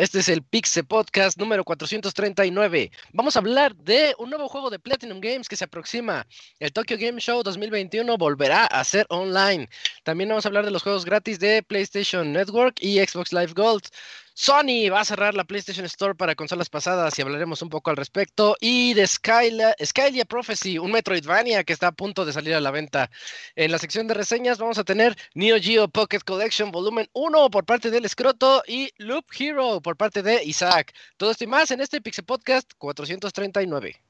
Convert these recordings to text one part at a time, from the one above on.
Este es el Pixel Podcast número 439. Vamos a hablar de un nuevo juego de Platinum Games que se aproxima. El Tokyo Game Show 2021 volverá a ser online. También vamos a hablar de los juegos gratis de PlayStation Network y Xbox Live Gold. Sony va a cerrar la PlayStation Store para consolas pasadas y hablaremos un poco al respecto. Y de Skylia, Skylia Prophecy, un Metroidvania que está a punto de salir a la venta. En la sección de reseñas vamos a tener Neo Geo Pocket Collection Volumen 1 por parte del Escroto y Loop Hero por parte de Isaac. Todo esto y más en este Pixel Podcast 439.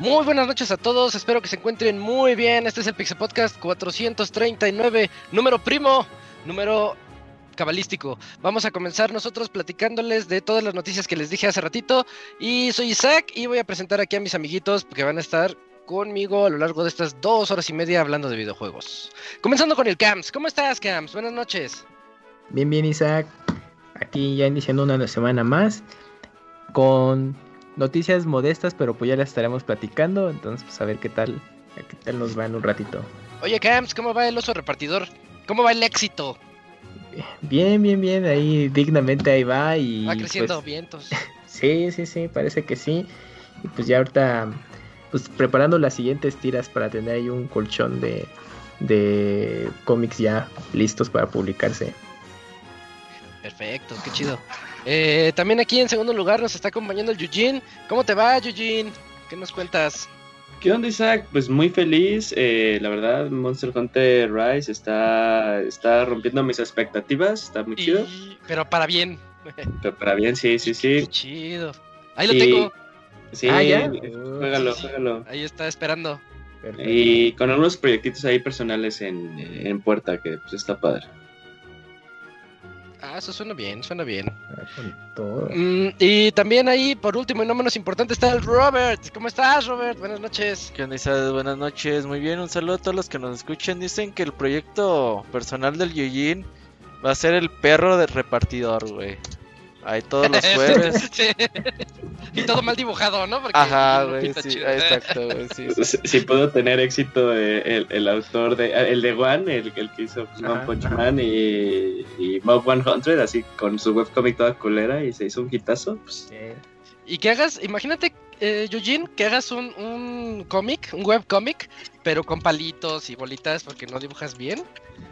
Muy buenas noches a todos, espero que se encuentren muy bien. Este es el Pixel Podcast 439, número primo, número cabalístico. Vamos a comenzar nosotros platicándoles de todas las noticias que les dije hace ratito. Y soy Isaac y voy a presentar aquí a mis amiguitos que van a estar conmigo a lo largo de estas dos horas y media hablando de videojuegos. Comenzando con el Camps. ¿Cómo estás, Camps? Buenas noches. Bien, bien, Isaac. Aquí ya iniciando una semana más con noticias modestas, pero pues ya las estaremos platicando. Entonces, pues a ver qué tal, qué tal nos va en un ratito. Oye, Camps, ¿cómo va el oso repartidor? ¿Cómo va el éxito? Bien, bien, bien, ahí dignamente ahí va y... Va creciendo pues, vientos. Sí, sí, sí, parece que sí. Y pues ya ahorita, pues preparando las siguientes tiras para tener ahí un colchón de, de cómics ya listos para publicarse. Perfecto, qué chido. Eh, también aquí en segundo lugar nos está acompañando el Eugene. ¿Cómo te va, Eugene? ¿Qué nos cuentas? ¿Qué onda, Isaac? Pues muy feliz. Eh, la verdad, Monster Hunter Rise está, está rompiendo mis expectativas. Está muy chido. Pero para bien. Pero para bien, sí, sí, Qué sí. chido. Ahí lo Y- tengo. Sí, Ah, ¿ya? juégalo, juégalo. Ahí está esperando. Perfecto. Y con algunos proyectitos ahí personales en, en puerta que pues está padre. Ah, eso suena bien, suena bien. Ah, con todo. Mm, y también ahí, por último y no menos importante, está el Robert. ¿Cómo estás, Robert? Buenas noches. ¿Qué onda? Buenas noches, muy bien, un saludo a todos los que nos escuchan. Dicen que el proyecto personal del Yujin va a ser el perro del repartidor, güey. Ahí todos los jueves. Sí. y todo mal dibujado, ¿no? Porque Ajá, güey, sí, chido. ah, exacto, güey, sí. sí. Si, si pudo tener éxito eh, el, el autor de el de One, el, el que hizo One Ajá, Punch ajá. Man y, y Mob 100, así con su webcomic toda culera y se hizo un hitazo, pues Sí. Y que hagas, imagínate, eh, Eugene, que hagas un, un cómic, un webcómic, pero con palitos y bolitas porque no dibujas bien.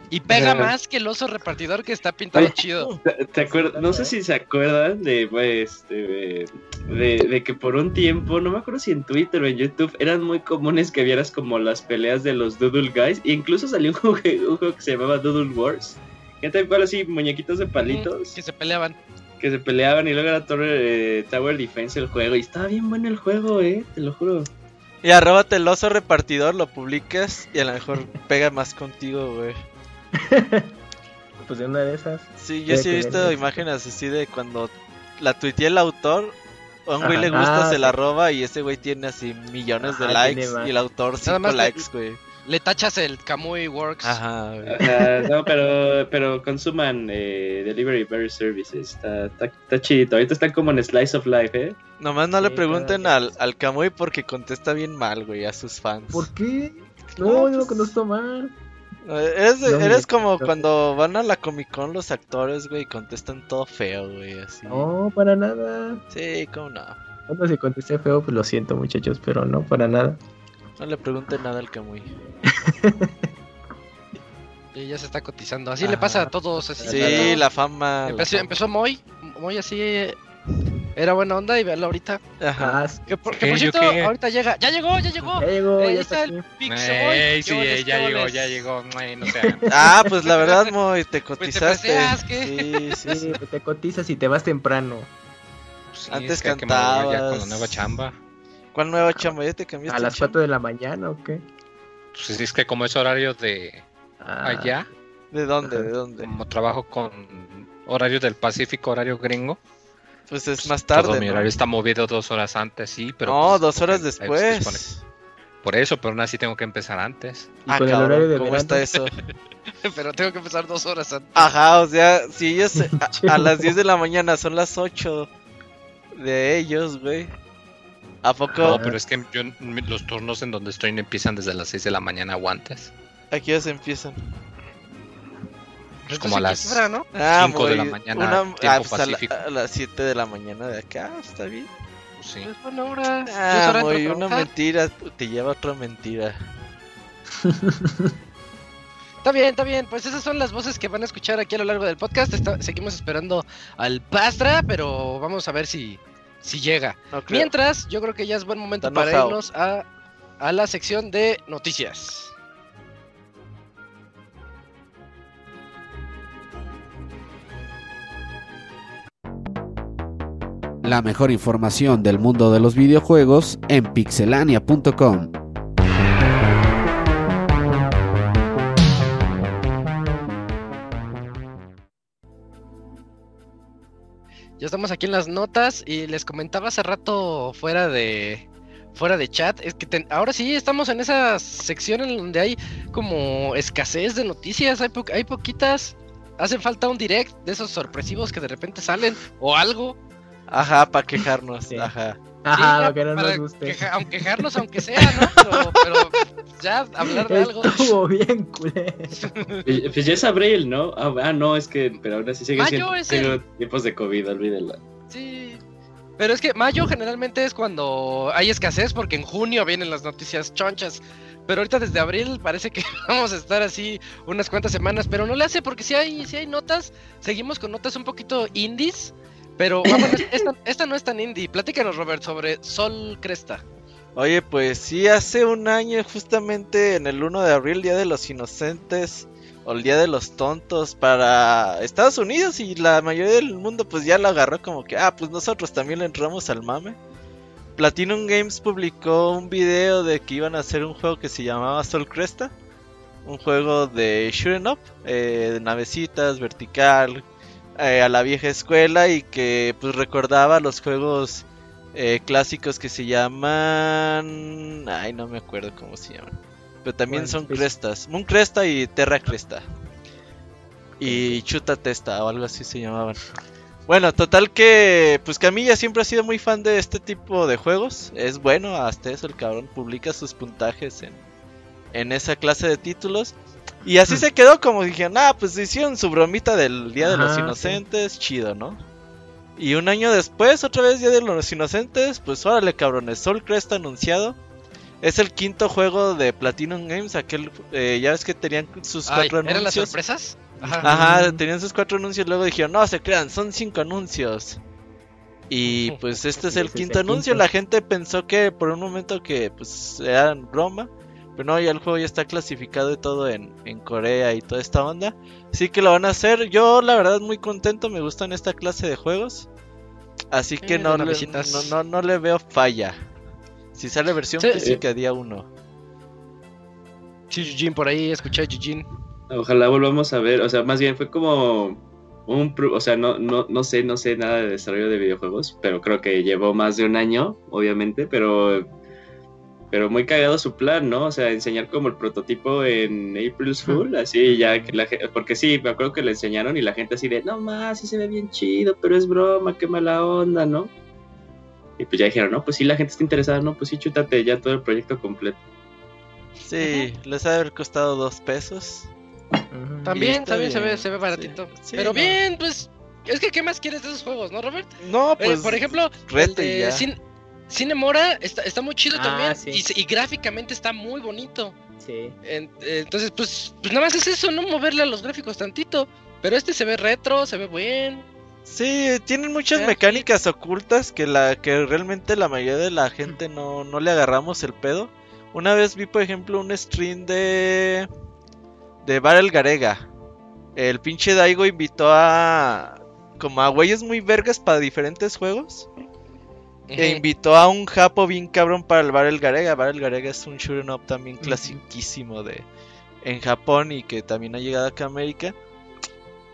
Y pega Ajá. más que el oso repartidor que está pintado Oye, chido. ¿Te, te acuerdas? No sé si se acuerdan de, pues, de, de, de que por un tiempo, no me acuerdo si en Twitter o en YouTube, eran muy comunes que vieras como las peleas de los Doodle Guys. E incluso salió un juego, un juego que se llamaba Doodle Wars. Que tal cual así, muñequitos de palitos Que se peleaban. Que se peleaban y luego era Torre, eh, Tower Defense el juego. Y estaba bien bueno el juego, eh, te lo juro. Y arróbate el oso repartidor, lo publicas y a lo mejor pega más contigo, güey. Pues de una de esas. Sí, yo sí he visto imágenes así de cuando la tuiteé el autor. A un güey le gusta, Ah, se la roba y ese güey tiene así millones de likes y el autor Nada 5 más le- likes, güey. Le tachas el Kamui Works. Ajá, güey. Ajá, no, pero, pero consuman eh, Delivery Better Services. Está, está. Ahorita están como en Slice of Life, eh. Nomás no le pregunten al, al Kamui porque contesta bien mal, güey, a sus fans. ¿Por qué? No, No, yo pues- lo conozco mal. Eh, Eres, No, eres como no. cuando van a la Comic Con los actores, güey, y contestan todo feo, güey, así. No, para nada. Sí, cómo no. Cuando se contesté feo, pues lo siento, muchachos, pero no, para nada. No le pregunten nada al Kamui. Y ya se está cotizando. Así le Ajá. pasa a todos. Así Sí, ¿no? la fama. la Empezó, fama. empezó Moy, muy así era buena onda y verlo ahorita. Ajá. Ah, Que por, que ¿Qué? por ¿Yo cierto, qué? ahorita llega. ¡Ya llegó, ya llegó! ya llegó, Eh, ya está está el sí, ¿Qué eh, ya llegó, ya llegó. Ay, no sé. Ah, pues la verdad, Moy, te Pues te cotizaste. paseas, ¿qué? Sí, sí, sí. Te cotizas y te vas temprano. Sí, Antes es que madrugar ya con la cantabas. nueva chamba. ¿Cuál nueva chamba? ¿Ya te cambiaste? A las chamba? 4 de la mañana, ¿o qué? Pues es que como es horario de Ah, allá, ¿De dónde? Ajá. ¿De dónde? como trabajo con horario del Pacífico, horario gringo, Pues es más todo tarde. mi ¿no? horario está movido dos horas antes, sí, pero... no, pues, dos horas después. Por eso, pero aún así tengo que empezar antes. Y Ah, con el cabrón, horario de ¿cómo verano. está eso? Pero tengo que empezar dos horas antes. Ajá, o sea, si ellos a, a las 10 de la mañana son las 8 de ellos, güey. ¿A poco No, pero es que yo, los turnos en donde estoy no empiezan desde las 6 de la mañana o antes. aquí ya se empiezan? Pues como a las- Equilibra, ¿no? Ah, Cinco de la mañana, una- tiempo ah, pues a, la- pacífico. a las 7 de la mañana de acá, está bien. Pues sí. Es buena hora. Es Ah, hora de muy, una mentira te lleva a otra mentira. Está bien, está bien. Pues esas son las voces que van a escuchar aquí a lo largo del podcast. Está- seguimos esperando al Pastra, pero vamos a ver si, si llega. No. Mientras, yo creo que ya es buen momento Está para enojado. irnos a, a la sección de noticias. La mejor información del mundo de los videojuegos en pixelania.com. Ya estamos aquí en las notas y les comentaba hace rato fuera de fuera de chat, es que ten- ahora sí estamos en esa sección en donde hay como escasez de noticias, hay, po- hay poquitas, hacen falta un direct de esos sorpresivos que de repente salen o algo. Ajá, para quejarnos. Sí. Ajá. Ajá, Sí, lo que no nos guste. queja- aunque quejarnos aunque sea, ¿no? Pero, pero ya hablar de algo. Estuvo bien, culé. Pues, pues ya es abril, ¿no? Ah, ah, no, es que, pero ahora sí sigue Mayo siendo es el- tiempos de COVID, olvídenla. Sí. Pero es que mayo generalmente es cuando hay escasez, porque en junio vienen las noticias chonchas. Pero ahorita desde abril parece que vamos a estar así unas cuantas semanas, pero no le hace porque si hay, si hay notas, seguimos con notas un poquito indies, pero vamos, esta, esta no es tan indie. Platícanos, Robert, sobre Sol Cresta. Oye, pues sí, hace un año, justamente en el 1 de abril, Día de los Inocentes, o el Día de los Tontos, para Estados Unidos y la mayoría del mundo, pues ya lo agarró como que, ah, pues nosotros también le entramos al mame. Platinum Games publicó un video de que iban a hacer un juego que se llamaba Sol Cresta, un juego de shooting up, eh, de navecitas, vertical, eh, a la vieja escuela y que pues recordaba los juegos eh, clásicos que se llaman. Ay, no me acuerdo cómo se llaman. Pero también Bueno, son pues- crestas. Moon Cresta y Terra Cresta. Y Chuta Testa o algo así se llamaban. Bueno, total que. Pues Camilla siempre ha sido muy fan de este tipo de juegos. Es bueno, hasta eso el cabrón publica sus puntajes en, en esa clase de títulos. Y así se quedó como dijeron, ah, pues hicieron su bromita del Día de los sí. Inocentes, chido, ¿no? Y un año después, otra vez Día de los Inocentes, pues órale cabrones, Soul Crest anunciado. Es el quinto juego de Platinum Games, aquel, eh, ya ves que tenían sus Ay, cuatro ¿Eran las anuncios. sorpresas? Ajá. Ajá, tenían sus cuatro anuncios, luego dijeron, no, se crean, son cinco anuncios. Y pues este es el quinto anuncio, la gente pensó que por un momento que pues era broma, pero no, ya el juego ya está clasificado y todo en, en Corea y toda esta onda. Así que lo van a hacer, yo la verdad muy contento, me gustan esta clase de juegos. Así que Eh, no, le, no, no, no le veo falla. Si sale versión Sí. física día uno. Sí, Eugene, por ahí escuché a Eugene. Ojalá volvamos a ver, o sea, más bien fue como un, o sea, no, no, no sé, no sé nada de desarrollo de videojuegos, pero creo que llevó más de un año, obviamente, pero, pero muy cagado su plan, ¿no? O sea, enseñar como el prototipo en April's Fool, así ya que la gente, porque sí, me acuerdo que le enseñaron y la gente así de, no más, sí se ve bien chido, pero es broma, qué mala onda, ¿no? Y pues ya dijeron, no, pues sí, la gente está interesada, no, pues sí, chútate ya todo el proyecto completo. Sí, les ha de haber costado dos pesos. También, está también se ve, se ve baratito. sí, Pero no. bien, pues, es que ¿qué más quieres de esos juegos, no, Robert? No, Eh, pues por ejemplo, reto el y de ya. Cin- Cinemora está, está muy chido Ah, también sí. y, se- y gráficamente está muy bonito. Sí. En- eh, entonces, pues, pues nada más es eso, no moverle a los gráficos tantito. Pero este se ve retro, se ve buen. Sí, tienen muchas mecánicas ocultas que la que realmente la mayoría de la gente no, no le agarramos el pedo. Una vez vi, por ejemplo, un stream de de Barrel Garega. El pinche Daigo invitó a como a güeyes muy vergas para diferentes juegos. E invitó a un japo bien cabrón para el Barrel Garega. Barrel Garega es un shoot'em up también clasiquísimo de en Japón y que también ha llegado acá a América.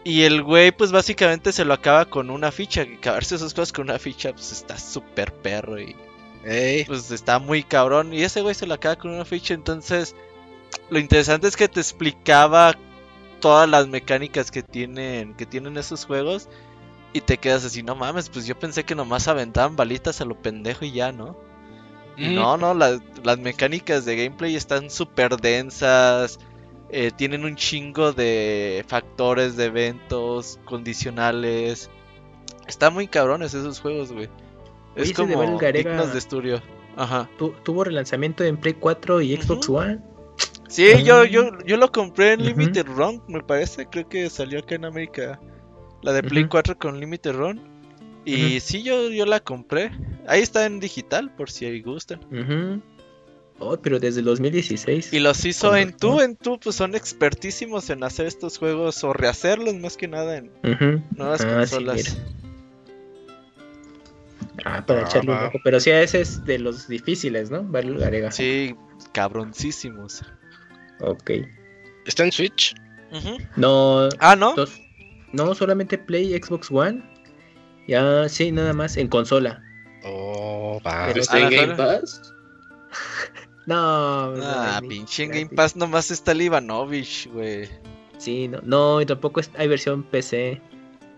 Y el güey, pues básicamente se lo acaba con una ficha. Que acabarse esas cosas con una ficha, pues está súper perro y Ey, pues está muy cabrón. Y ese güey se lo acaba con una ficha. Entonces, lo interesante es que te explicaba todas las mecánicas que tienen, que tienen esos juegos. Y te quedas así, no mames, pues yo pensé que nomás aventaban balitas a lo pendejo y ya, ¿no? No, no, las, las mecánicas de gameplay están súper densas. eh, tienen un chingo de factores de eventos, condicionales. Están muy cabrones esos juegos, güey. Es de como Garega- dignos de estudio. Ajá. Tu- tuvo relanzamiento en Play 4 y Xbox. One. Sí, yo, Ah. yo, yo lo compré en. Limited Run, me parece. Creo que salió acá en América. La de Play Ujú. 4 con Limited Run. Y sí, yo, yo la compré. Ahí está en digital, por si gustan. Ujú. Oh, pero desde el 2016. Y los hizo en tú, en tú, pues son expertísimos en hacer estos juegos o rehacerlos más que nada en nuevas Ah, sí, consolas. mira. Ah, para Ah, echarle un ojo. Pero sí, ese es de los difíciles, ¿no? Garega. Sí, cabroncísimos. Ok. ¿Está en Switch? No, Ah, ¿no? dos- no solamente Play, Xbox One. Ya, sí, nada más en consola. Oh, va. Pero- ¿Está en Game. Pass? No, Ah, no, pinche en Game Pass nomás está el Ivanovich, güey. Sí, no, no, y tampoco es- hay versión PC.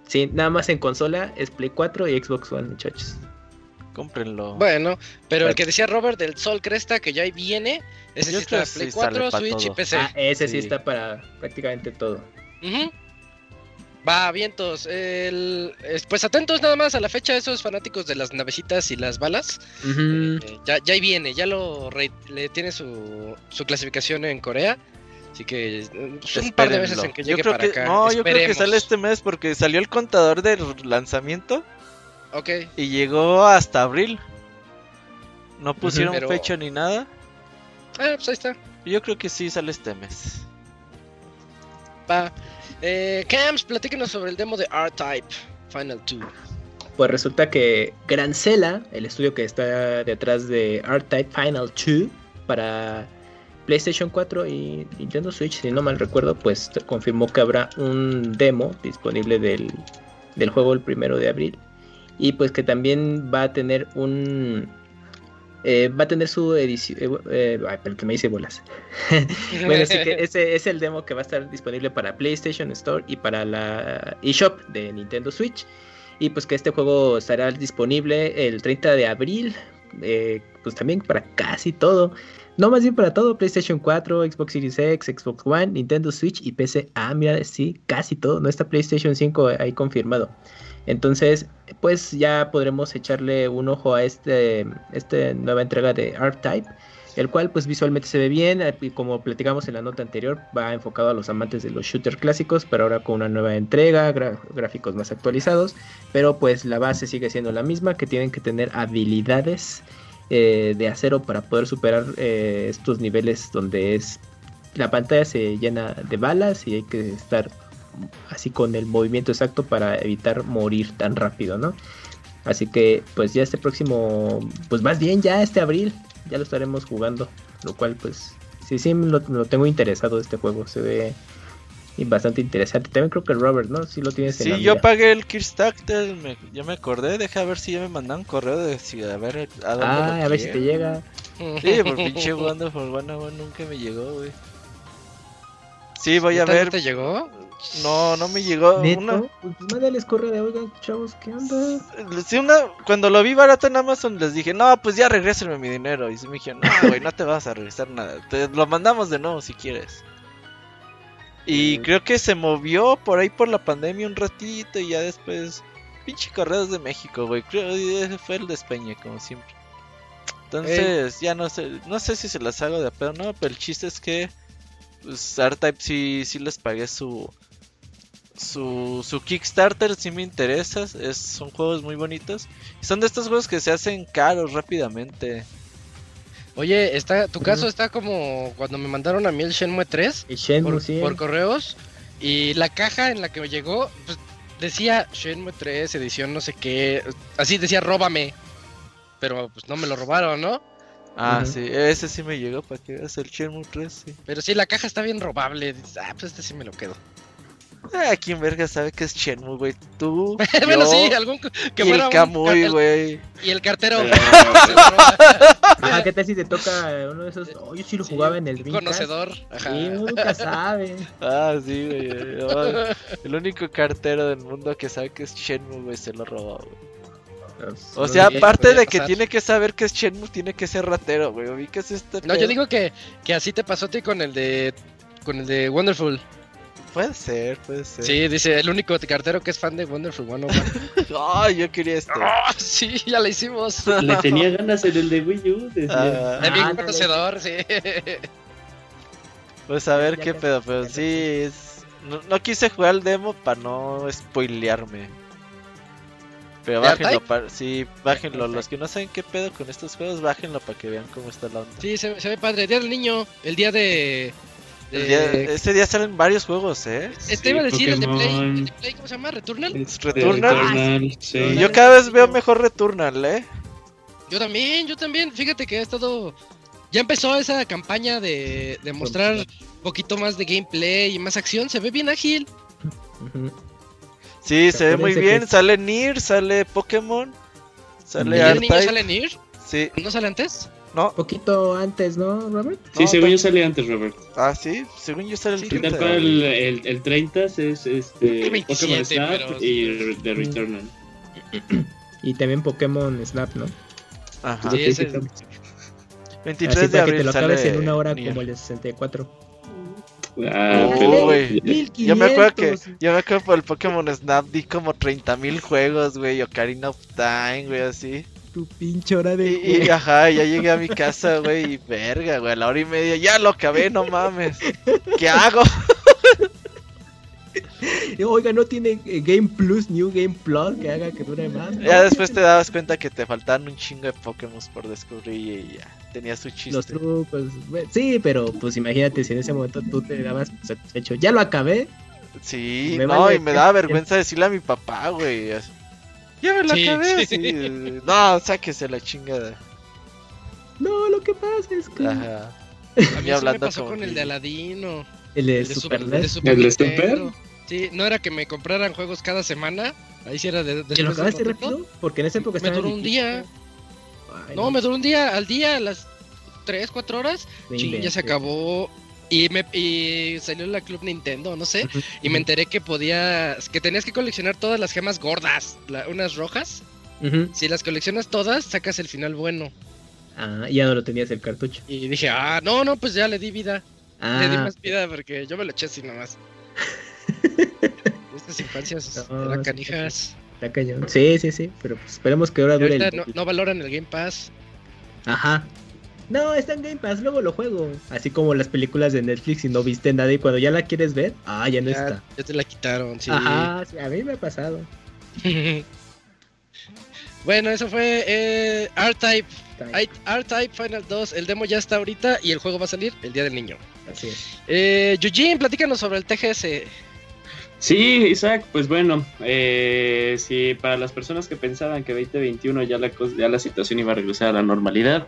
Sí, nada más en consola es Play 4 y Xbox One, muchachos. Cómprenlo. Bueno, pero el que decía Robert del Sol Cresta, que ya ahí viene, ese Yo sí está Play sí sale 4, pa' Switch y. PC. Ah, ese sí. sí. está para prácticamente todo. Ujú. Va, vientos. El... es- Pues atentos nada más a la fecha, esos fanáticos de las navecitas y las balas. Eh, ya, ya ahí viene, ya lo re- le tiene su, su clasificación en Corea. Así que eh, son un par de Espérenlo. en que yo llegue creo para que, acá. No, yo creo que sale este mes porque salió el contador del lanzamiento Ok, y llegó hasta abril. No pusieron pero- fecha ni nada. ah, pues ahí está. Yo creo que sí sale este mes. Va. Eh, Cams, platíquenos sobre el demo de R-Type Final 2. Pues resulta que Grancela, el estudio que está detrás de R-Type Final 2 para PlayStation 4 y Nintendo Switch, si no mal recuerdo, pues confirmó que habrá un demo disponible del, del juego el primero de abril. Y pues que también va a tener un... eh, va a tener su edición... eh, eh, ay, que me hice bolas. bueno, sí que ese es el demo que va a estar disponible para PlayStation Store y para la eShop de Nintendo Switch. Y pues que este juego estará disponible el 30 de abril. eh, pues también para casi todo. No más bien para todo. PlayStation 4, Xbox Series X, Xbox One, Nintendo Switch y PC. Ah, mira, sí, casi todo. No está PlayStation 5 ahí confirmado. Entonces, pues ya podremos echarle un ojo a este, esta nueva entrega de R-Type el cual pues visualmente se ve bien, eh, y como platicamos en la nota anterior, va enfocado a los amantes de los shooters clásicos, pero ahora con una nueva entrega, gráficos más actualizados, pero pues la base sigue siendo la misma, que tienen que tener habilidades eh, de acero para poder superar eh, estos niveles donde es la pantalla se llena de balas y hay que estar así con el movimiento exacto para evitar morir tan rápido, ¿no? Así que pues ya este próximo, pues más bien ya este abril, ya lo estaremos jugando, lo cual pues sí, sí, lo, lo tengo interesado este juego, se ve y bastante interesante. También creo que Robert, ¿no? Sí lo tienes en la Sí, yo mira. pagué el Kickstarter, me, ya me acordé, deja ver si ya me mandaron correo de si a ver a dónde Ah, lo a ver si te llega. Sí, por pinche Wonderful 101 nunca me llegó, güey. Sí, voy a ¿Neta ver. ¿No te llegó? No, no me llegó. ¿Neto? Una, Pues mándales correo de, oigan, chavos, ¿qué onda? sí, una, cuando lo vi barato en Amazon les dije, no, pues ya regrésenme mi dinero. Y se me dijeron, no, güey, no te vas a regresar nada. Te lo mandamos de nuevo si quieres. Y creo que se movió por ahí por la pandemia un ratito y ya después. Pinche correos de México, güey. Creo que ese fue el despeñe, como siempre. Entonces, ya no sé, no sé si se las hago de a pedo, no, pero el chiste es que pues R-Type sí, sí les pagué su su, su Kickstarter sí me interesa. Es, son juegos muy bonitos. Son de estos juegos que se hacen caros rápidamente. Oye, está, tu caso está como cuando me mandaron a mí el Shenmue 3 El Shenmue, por, sí. por correos y la caja en la que me llegó pues, decía Shenmue 3 edición no sé qué, así decía róbame, pero pues no me lo robaron, ¿no? Ah, sí, ese sí me llegó para que veas el Shenmue 3. Sí. Pero sí, la caja está bien robable, dices, ah, pues este sí me lo quedo. Ah, ¿quién verga sabe que es Shenmue, güey? Tú, bueno, yo sí, algún que y fuera el un Kamui, güey. y el cartero. Ajá, ¿qué tal si te toca uno de esos? Oh, yo sí lo Sí, jugaba en el un Dreamcast. conocedor. Ajá. Sí, nunca sabe. Ah, sí, güey. no, el único cartero del mundo que sabe que es Shenmue, güey, se lo robó, güey. O No sea, aparte de que pasar. tiene que saber que es Shenmue, tiene que ser ratero, güey. ¿Ubicas este No, yo digo que, que así te pasó a ti con el de con el de Wonderful. Puede ser, puede ser. Sí, dice el único cartero que es fan de Wonderful 101. Ay, yo quería este. ¡Ah, sí, ya la hicimos. Le tenía ganas en el de Wii U. decía. Ah, Es bien Ah, no, conocedor, sí. pues a ver Ya qué pedo, pero sí. es- No, no quise jugar el demo para no spoilearme. Pero ¿De bájenlo, sí, bájenlo. Los que no saben qué pedo con estos juegos, bájenlo para que vean cómo está la onda. Sí, se, se ve padre. Día del niño, el día de. De- El día- ese día salen varios juegos, ¿eh? Este iba a decir el de Play, el de Play, ¿cómo se llama? ¿Returnal? Este, Returnal. Returnal, sí. Y yo cada vez veo mejor Returnal, ¿eh? Yo también, yo también. Fíjate que ha estado. Ya empezó esa campaña de, de mostrar un poquito más de gameplay y más acción. Se ve bien ágil. Sí, se ve muy bien. que- Sale Nier, sale Pokémon, sale ¿El día del niño sale Nier? Sí, ¿No sale antes? No. Poquito antes, ¿no, Robert? Sí, No, según yo sale antes, Robert. Ah, sí, según yo sale el Sí, Sí, 30. tal cual el, el, el 30 es este, El 27, Pokémon Snap pero- y The Returnal. Y también Pokémon Snap, ¿no? Ajá. Sí, ese- 23 Así de para que abril te lo acabes en una hora Nier. como el de 64. Ah, Oh. Yo me acuerdo que, yo me acuerdo por el Pokémon Snap di como 30.000 juegos, güey, Ocarina of Time, güey, así. Tu pinche hora de. Y, y, ajá, ya llegué a mi casa, güey, y verga, güey, a la hora y media, ya lo acabé, no mames. ¿Qué hago? Oiga, no tiene eh, Game Plus, New Game Plus que haga que dure más. Ya después te dabas cuenta que te faltaban un chingo de Pokémon por descubrir y ya, tenía su Los chiste. trucos. bueno, Sí, pero pues imagínate si en ese momento tú te dabas satisfecho. Ya lo acabé. Sí, Me no, vale y me daba vergüenza decirle a mi papá, güey. Ya me lo Sí, acabé, sí. sí. No, sáquese la chingada. No, lo que pasa es que. Ajá. A mí eso me hablando pasó como con el de Aladino. El de El de Super Super, el de. Super ¿El de Nintendo. Sí, no era que me compraran juegos cada semana. Ahí sí era de. ¿Y lo de un acabaste rápido? Porque en esa época Me duró un día. Ay, No, me duró un día, al día, a las 3, 4 horas. no Chin, ya se acabó. Y, me, y salió la Club Nintendo, no sé. Y me enteré que podías. que tenías que coleccionar todas las gemas gordas. la- unas rojas. ujú. Si las coleccionas todas, sacas el final bueno. Ah, ya no lo tenías el cartucho. Y dije, ah, no, no, pues ya le di vida. Le di Ah, más vida porque yo me lo eché así nomás. Estas infancias No, eran canijas. está cañón. Sí, sí, sí. Pero pues esperemos que ahora dure ahorita el. no, no valoran el Game Pass. Ajá. No, está en Game Pass, luego lo juego. Así como las películas de Netflix y no viste nada y cuando ya la quieres ver, ah, ya no Ya, está. ya te la quitaron, sí. Ajá, sí, a mí me ha pasado. bueno, eso fue eh, R-Type. R-Type Final 2. El demo ya está ahorita y el juego va a salir el día del niño. Así es. Eh, Eugene, platícanos sobre el TGS. Sí, Isaac, pues bueno, eh, sí, para las personas que pensaban que 2021 ya la, ya la situación iba a regresar a la normalidad,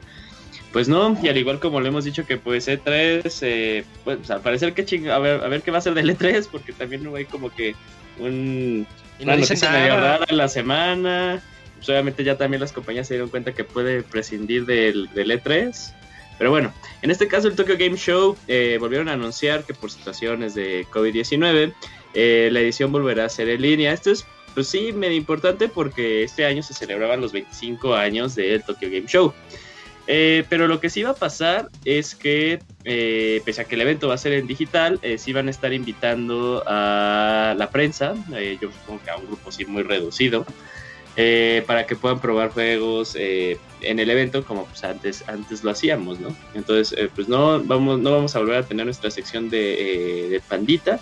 pues no, y al igual como le hemos dicho que pues E3, eh, pues al parecer que ching, a ver, a ver qué va a ser del E3, porque también no hay como que un, Y no una noticia medio rara en la semana, pues obviamente ya también las compañías se dieron cuenta que puede prescindir del, del E3, pero bueno, en este caso el Tokyo Game Show eh, volvieron a anunciar que por situaciones de COVID-19, eh, la edición volverá a ser en línea. Esto es, pues sí, medio importante porque este año se celebraban los 25 años del Tokyo Game Show. Eh, pero lo que sí va a pasar es que, eh, pese a que el evento va a ser en digital, eh, sí van a estar invitando a la prensa, eh, yo supongo que a un grupo sí muy reducido, eh, para que puedan probar juegos en el evento como pues antes, antes lo hacíamos, ¿no? Entonces, eh, pues no vamos, no vamos a volver a tener nuestra sección de, de pandita,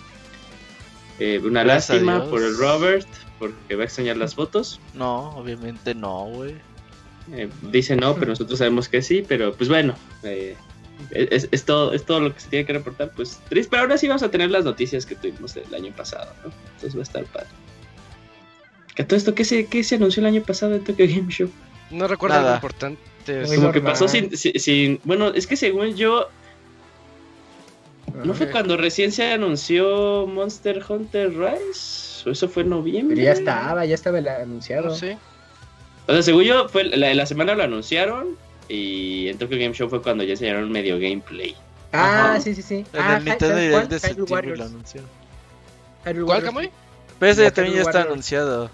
Eh, una Gracias lástima por el Robert, porque va a extrañar las fotos. No, obviamente no, güey. Eh, dice no, pero nosotros sabemos que sí, pero pues bueno, eh, es, es todo, es todo lo que se tiene que reportar. Pues triste, pero ahora sí vamos a tener las noticias que tuvimos el año pasado, ¿no? Entonces va a estar padre. Que todo esto, ¿qué se, qué se anunció el año pasado en Tokyo Game Show? No recuerdo Nada. algo importante. Como que pasó sin, sin, sin- Bueno, es que según yo, ¿no fue cuando recién se anunció Monster Hunter Rise? ¿O eso fue en noviembre? Pero ya estaba, ya estaba el anunciado. No sé. O sea, según yo, fue la, la semana lo anunciaron y en Tokyo Game Show fue cuando ya enseñaron medio gameplay. Ah, Ajá. sí, sí, sí. En ah, el Nintendo ¿sabes Direct de septiembre lo anunciaron. ¿Cuál. Camuy? Pero ese también ya está Warriors. anunciado.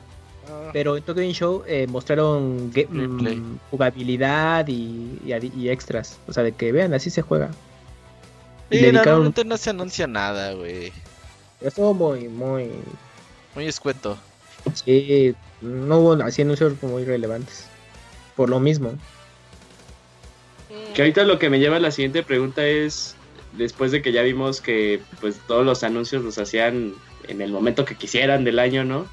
Ah, Pero en Tokyo Game Show eh, mostraron mm, jugabilidad y, y extras. O sea, de que vean, así se juega. Y Y dedicaron- normalmente no se anuncia nada, güey. Estuvo muy, muy. Muy escueto. Sí, no hubo así anuncios muy relevantes. Por lo mismo. Que ahorita lo que me lleva a la siguiente pregunta es, después de que ya vimos que pues todos los anuncios los hacían en el momento que quisieran del año, ¿no?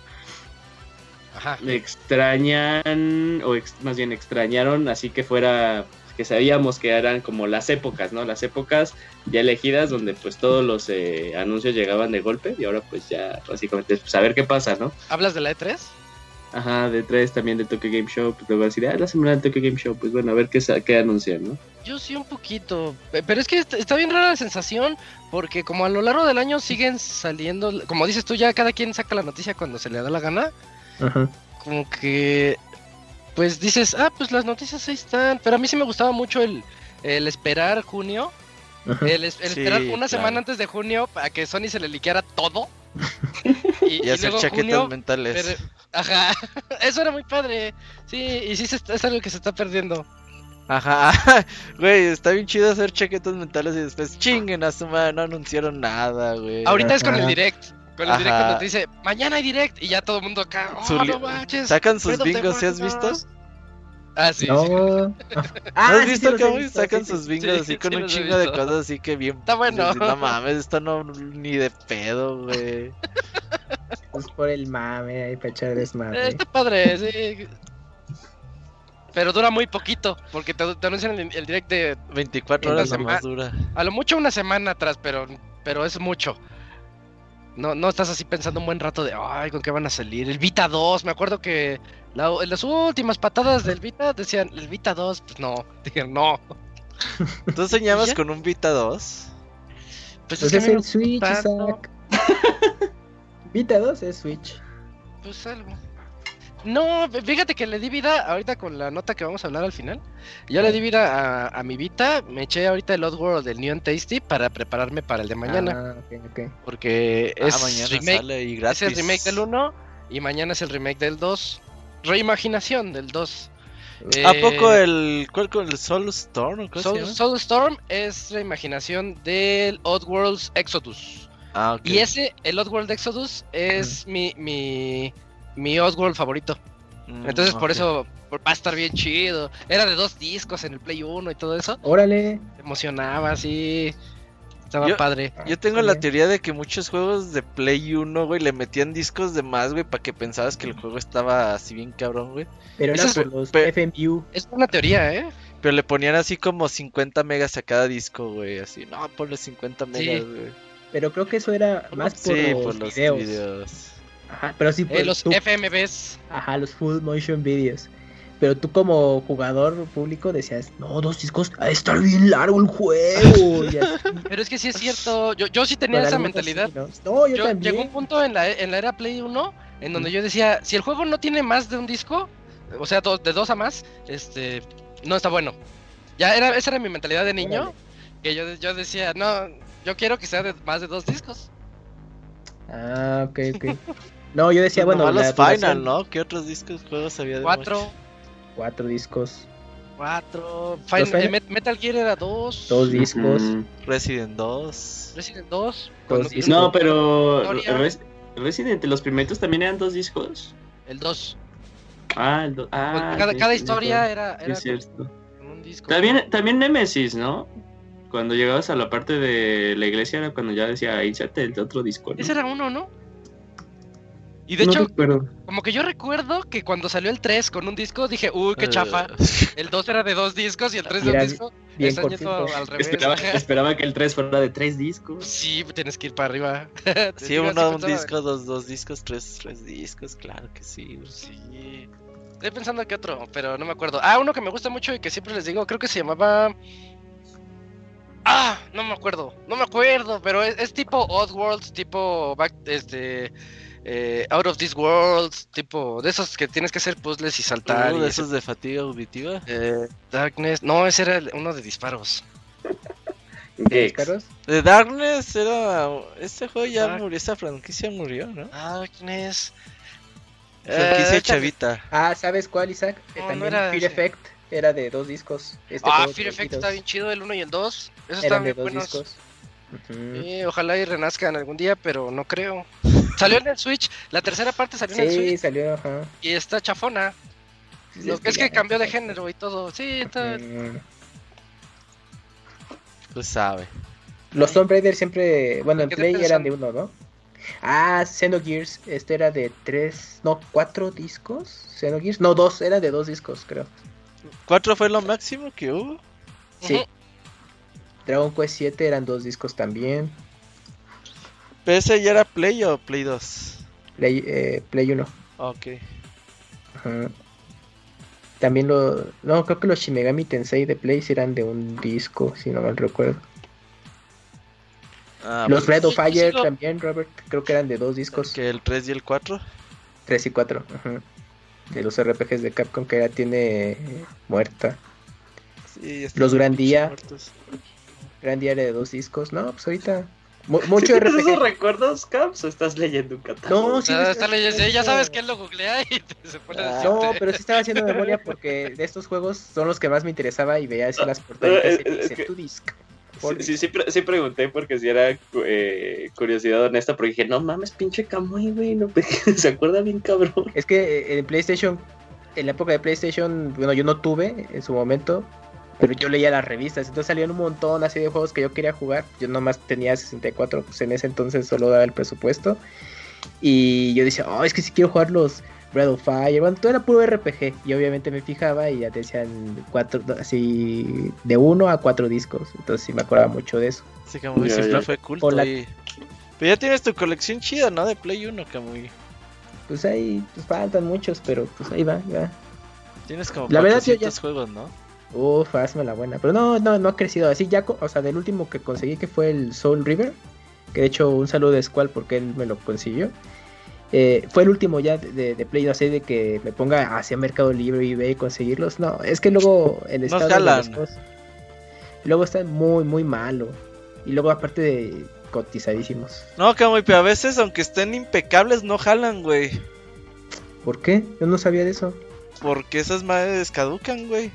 Ajá. Extrañan, o ex- más bien extrañaron, así que fuera, que sabíamos que eran como las épocas, ¿no? Las épocas ya elegidas donde pues todos los eh, anuncios llegaban de golpe y ahora pues ya básicamente es pues, a ver qué pasa, ¿no? ¿Hablas de la E E3? Ajá, de tres también de Tokyo Game Show, pues luego decir, ah, la semana de Tokyo Game Show, pues bueno, a ver qué, qué anuncian, ¿no? Yo sí un poquito, pe- pero es que est- está bien rara la sensación porque como a lo largo del año siguen saliendo, como dices tú, ya cada quien saca la noticia cuando se le da la gana, Ajá. como que pues dices, ah, pues las noticias ahí están, pero a mí sí me gustaba mucho el, el esperar junio, Ajá. el, es- el Sí, esperar una claro. semana antes de junio para que Sony se le liqueara todo. Y, Y, hacer luego chaquetas junio, mentales. pero- ajá, eso era muy padre, sí, y sí se está- es algo que se está perdiendo. Ajá, güey, está bien chido hacer chaquetas mentales y después chinguen a su madre, no anunciaron nada, güey. Ahorita es con el direct. Con el direct cuando te dice, mañana hay direct. Y ya todo el mundo acá. Oh, no manches. Sacan sus bingos, ¿sí has visto? 2". Ah, sí. sí. No. ¿No Ah, has sí, sí, visto he cómo visto, sacan sí, sus sí. bingos Sí, así con sí un chingo de cosas así que bien... Está bueno. No mames, esto no ni de pedo, güey. Pues por el mame, ahí para echar Eh, desmadre. está padre, sí. Pero dura muy poquito. Porque te, te anuncian el, el direct de 24 En la horas sema- dura. a lo mucho una semana atrás. Pero, pero es mucho. No, no estás así pensando un buen rato de, ay, ¿con qué van a salir? El Vita 2, me acuerdo que la- en las últimas patadas del Vita decían, el Vita 2, pues no, dijeron, no. ¿Tú soñabas con un Vita 2? Pues, Pues es que es mí me el Switch. Isaac. Vita 2 es Switch. Pues algo. No, fíjate que le di vida ahorita con la nota que vamos a hablar al final. Yo le di vida a, a mi Vita, me eché ahorita el Oddworld del New and Tasty para prepararme para el de mañana. Ah, ok, ok. Porque ah, es, mañana remake, sale y es gratis. el remake del 1 y mañana es el remake del 2. Reimaginación del 2. ¿A Eh, poco el... ¿Cuál con el ¿Cómo se Soul, llama? Soulstorm es reimaginación del Oddworld's Exodus. Ah, ok. Y ese, el Oddworld Exodus, es mi, mi, mi Oddworld favorito. Mm, Entonces por eso por- va a estar bien chido. Era de dos discos en el Play 1 y todo eso. Órale. Te emocionaba así. Estaba Yo- padre. Yo tengo la teoría de que muchos juegos de Play 1, güey, le metían discos de más, güey, para que pensabas que el juego estaba así bien cabrón, güey. Pero era Eso es- por los pe- FMU. Es una teoría, ¿eh? Pero le ponían así como 50 megas a cada disco, güey, así. No, ponle 50 megas, güey. Pero creo que eso era más por, Sí, los, por los videos. videos. Ajá, pero sí, Eh, pues, los tú- FMVs. Ajá, los full motion videos. Pero tú como jugador público decías, no, dos discos, ha de estar bien largo el juego. y así. Pero es que sí es cierto. Yo, yo sí tenía Pero esa mentalidad. sí, ¿no? No, yo, Yo, también. llegó un punto en la, en la era Play 1 en donde yo decía, si el juego no tiene más de un disco, o sea, do- de dos a más, este, no está bueno. Ya era, esa era mi mentalidad de niño, Órale. que yo, yo decía, no, yo quiero que sea de más de dos discos. Ah, ok, ok. No, yo decía, bueno, los Final, duración, ¿no? ¿Qué otros discos juegos había de Cuatro, Cuatro discos, cuatro, ¿Los Final- Final? eh, Met- Metal Gear era dos, dos discos. Ujú. mucho? Resident 2. Resident 2, Dos. No, pero. Res- Resident, los primeros también eran dos discos. el 2. Ah, el do- ah, cada, sí, cada historia sí, era, era es cierto. con un disco. También, también Nemesis, ¿no? Cuando llegabas a la parte de la iglesia era cuando ya decía inserte el otro disco. ¿no? Ese era uno, ¿no? Y de No hecho, recuerdo. como que yo recuerdo que cuando salió el 3 con un disco, dije, uy, qué Eh, chafa. El 2 era de dos discos y el 3 de un disco. Bien Este año todo al revés. Esperaba, que el 3 fuera de 3 discos. Sí, tienes que ir para arriba. Sí, uno, un pensaba. disco, dos, dos discos, tres, tres discos, claro que sí. Sí. Estoy pensando que otro, pero no me acuerdo. Ah, uno que me gusta mucho y que siempre les digo, creo que se llamaba. Ah, no me acuerdo, no me acuerdo, pero es, es tipo Oddworld, tipo back, este, eh, Out of This World, tipo de esos que tienes que hacer puzzles y saltar. Uh, y de ese- esos de fatiga auditiva. eh, Darkness, no, ese era el- uno de disparos. De Darkness era. Este juego ya Dark- murió, esa franquicia murió, ¿no? Darkness. Eh, Franquicia esta- chavita. Ah, ¿sabes cuál, Isaac? Eh, No, no también era Fear ese. Effect era de dos discos. Este Ah, Fear Effect dos. está bien chido, el 1 y el 2. Esos Eran están de bien dos buenos. discos. Sí, ojalá y renazcan algún día, pero no creo. Salió en el Switch, la tercera parte salió en el Sí, Switch salió, ajá. y está chafona. Sí, Lo- es es que que cambió de género y todo. Sí, está... Mm. Sabe. Los Tomb Raider siempre, bueno, en Play eran de uno, ¿no? Ah, Xenogears, este era de tres, no, cuatro discos. Xenogears, no, dos, era de dos discos, creo. ¿Cuatro fue lo máximo que hubo? Sí. Dragon Quest 7 eran dos discos también. ¿Pero ese ya era Play o Play 2? Play, eh, Play 1. Ok. Ajá. También lo, no, creo que los Shimegami Tensei de Play sí eran de un disco, si no mal recuerdo. Ah, los pues, Breath of sí, sí, Fire lo- también, Robert, creo que eran de dos discos, que el 3 y el 4. 3 y 4. Ajá. De los RPGs de Capcom que ya tiene eh, muerta. Sí, Los Gran Día. muertos. Gran era de dos discos. No, pues ahorita. mu- mucho ¿Sí tienes RPG. esos recuerdos, Caps? ¿O estás leyendo un catálogo? No, sí. Ah, sí, está sí, leyendo- sí, ya sabes que él lo googlea y te- se pone a Ah. No, pero sí estaba haciendo memoria porque de estos juegos son los que más me interesaba y veía así las es que- "Tu disc". Sí, sí, sí, pre- sí pregunté porque si era eh, curiosidad honesta, porque dije, no mames, pinche Kamui, güey, no, se acuerda bien cabrón. Es que eh, en PlayStation, en la época de PlayStation, bueno, yo no tuve en su momento, pero yo leía las revistas, entonces salían un montón así de juegos que yo quería jugar. Yo nomás tenía 64, pues en ese entonces solo daba el presupuesto. Y yo decía, oh, es que si quiero jugar los Breath of Fire, bueno, todo era puro RPG. Y obviamente me fijaba y ya te decían cuatro, así, de uno a cuatro discos. Entonces sí me acordaba mucho de eso. Sí, Ya, siempre ya. fue culto la-. Pero ya tienes tu colección chida, ¿no? De Play 1, Kamui. Pues ahí pues, faltan muchos, pero pues ahí va, va. Tienes como La verdad, yo 400 ya- juegos, ¿no? Uf, hazme la buena. Pero no, no, no ha crecido así. Ya, o sea, del último que conseguí que fue el Soul River. Que de hecho, un saludo de Squall porque él me lo consiguió. eh, fue el último ya de, de, de Play, no sé, de que me ponga hacia Mercado Libre y eBay conseguirlos. No, es que luego el estado de las cosas- Luego está muy, muy malo. Y luego aparte de cotizadísimos. No, Kamui, pero a veces, aunque estén impecables, no jalan, güey. ¿Por qué? Yo no sabía de eso. Porque esas madres caducan, güey.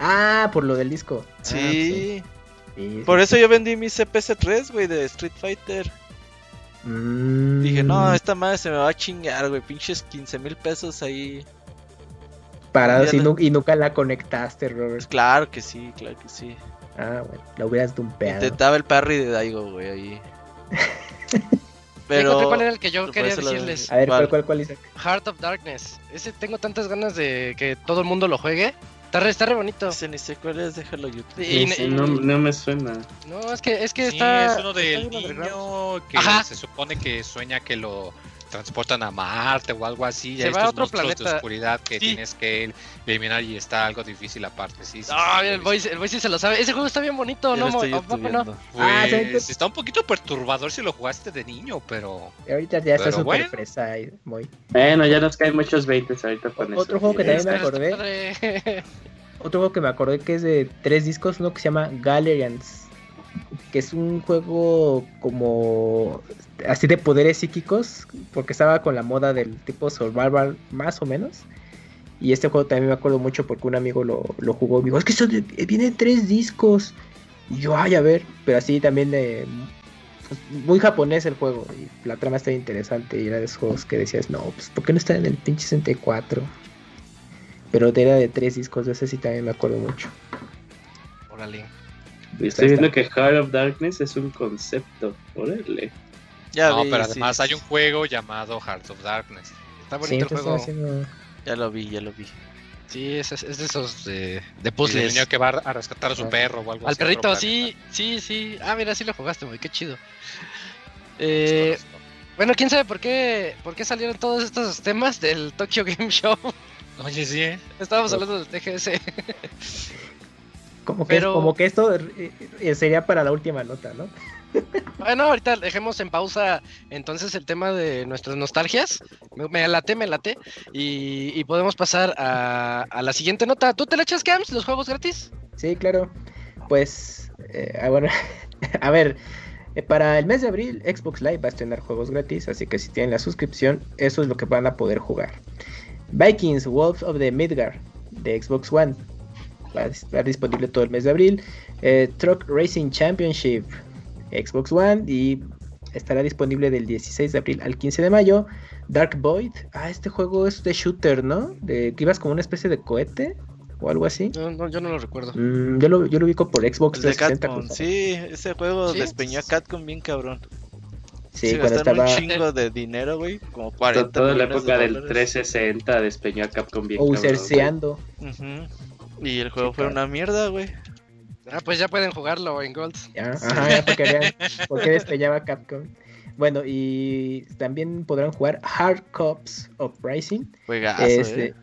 Ah, por lo del disco. Ah, Sí. sí, sí, Por sí. eso yo vendí mi CPC3, güey, de Street Fighter. Mm. Dije, no, esta madre se me va a chingar, güey. Pinches 15 mil pesos ahí. Parados y, no- y nunca la conectaste, Robert. Pues claro que sí, claro que sí. Ah, bueno, la hubieras dumpeado. Intentaba el parry de Daigo, güey, ahí. Pero. cuál era el que yo quería decirles. A ver, ¿cuál, ¿Cuál? cuál, cuál, Isaac? Heart of Darkness. Ese tengo tantas ganas de que todo el mundo lo juegue. Está re, está re bonito. Ni sé cuál es, déjalo YouTube. Y- Sí, no, no me suena. No, es que, es que Sí, está. es uno del underground. niño que Ajá. se supone que sueña que lo transportan a Marte o algo así. Se y va a estos otro monstruos de planeta. oscuridad que Sí. tienes que eliminar y está algo difícil aparte. Sí, sí, Ah, sí, el boy, el sí se lo sabe. Ese juego está bien bonito, Ya ¿no? ¿a no? Ah, Pues ¿sabes qué? está un poquito perturbador si lo jugaste de niño, pero Y ahorita ya está Pero súper bueno. fresa ahí, muy. Bueno, ya nos caen muchos 20 ahorita con eso. Otro juego que también me acordé. Otro juego que me acordé que es de tres discos, uno que se llama Galerians. Que es un juego como así de poderes psíquicos. Porque estaba con la moda del tipo survival más o menos. Y este juego también me acuerdo mucho porque un amigo lo, lo jugó y dijo, es que eso de- vienen tres discos. Y yo, ay, a ver, pero así también pues, muy japonés el juego y la trama está interesante y era de esos juegos que decías, no, pues ¿por qué no está en el pinche 64? Pero era de tres discos, de ese sí también me acuerdo mucho. Órale. Estoy viendo que Heart of Darkness es un concepto. Órale. Ya no, vi, pero sí. además hay un juego llamado Hearts of Darkness. Está bonito el juego. haciendo... Ya lo vi, ya lo vi. Sí, es, es- es de esos de, de Y el puzzles. niño que va a rescatar a su perro o algo Al así, perrito, otro sí, sí, sí. Ah, mira, sí lo jugaste, muy qué chido. Eh, bueno, quién sabe por qué, por qué salieron todos estos temas del Tokyo Game Show. Oye, sí, ¿eh? Estábamos hablando del TGS. Como que, Pero- como que esto eh, eh, sería para la última nota, ¿no? Bueno, ahorita dejemos en pausa entonces el tema de nuestras nostalgias. Me, me late, me late. Y, y podemos pasar a, a la siguiente nota. ¿Tú te la echas, Camps? ¿Los juegos gratis? Sí, claro. Pues, eh, ah, bueno, a ver, para el mes de abril Xbox Live va a estrenar juegos gratis, así que si tienen la suscripción, eso es lo que van a poder jugar. Vikings, Wolves of the Midgard, de Xbox One, va a estar disponible todo el mes de abril. Eh, Truck Racing Championship, Xbox One, y estará disponible del 16 de abril al 15 de mayo. Dark Void, ah, este juego es de shooter, ¿no? De que ibas como una especie de cohete o algo así. No, no, yo no lo recuerdo. Mm, yo, lo, yo lo ubico por Xbox El de 360. Catcom, pues, sí, ese juego ¿Sí? despeñó a Catcom bien cabrón. Sí, Sí, cuando estaba un chingo de dinero, güey, como 40 Toda la millones de época del dólares. 360 despeñó a Capcom bien. cabrón, userceando. Ujú. Y el juego Sí, fue claro. una mierda, güey. Ah, pues ya pueden jugarlo en Gold. Ya, ajá, ya para que vean por qué despeñaba Capcom. Bueno, y también podrán jugar Hard Cops Uprising. Juegazo, Este, eh.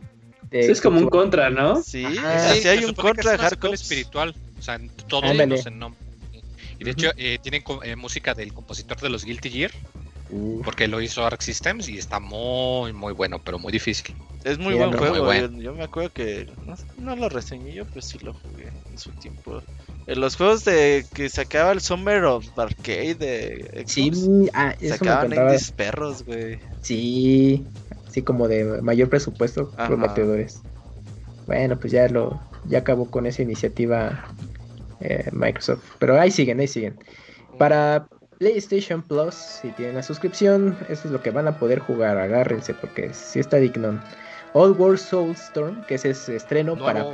de Eso es como un contra, ¿no? Sí, Ajá. Sí, sí hay un contra de Hardcore secuela espiritual. O sea, en todos Ándale. menos en nombre. Y de hecho, eh, tienen eh, música del compositor de los Guilty Gear, Uf, porque lo hizo Arc Systems y está muy, muy bueno, pero muy difícil. Es muy Sí, buen no, juego. muy bueno. Yo, yo me acuerdo que no, no lo reseñé yo, pero sí lo jugué en su tiempo. En los juegos de que sacaba el Summer of Arcade de sí, Xbox, ah, eso me sacaban indies perros, güey. Sí, así como de mayor presupuesto, Ajá. prometedores. Bueno, pues ya lo ya acabó con esa iniciativa eh, Microsoft. Pero ahí siguen, ahí siguen. Para PlayStation Plus, si tienen la suscripción, eso es lo que van a poder jugar. Agárrense porque sí está digno. Old War Soulstorm, que ese es estreno para,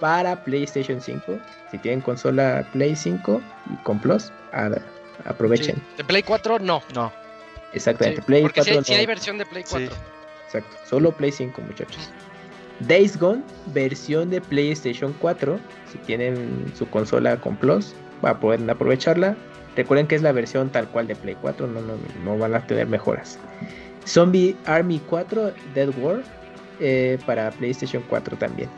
para PlayStation 5. Si tienen consola Play 5 y con Plus, a- aprovechen. Sí. De Play 4, no. No, Exactamente, Sí, Play porque sí, 4 sí no. hay versión de Play 4. Exacto, solo Play 5 muchachos. Days Gone, versión de PlayStation 4. Si tienen su consola con Plus, va a poder aprovecharla. Recuerden que es la versión tal cual de Play 4, no, no, no van a tener mejoras. Zombie Army 4 Dead War eh, para PlayStation 4 también.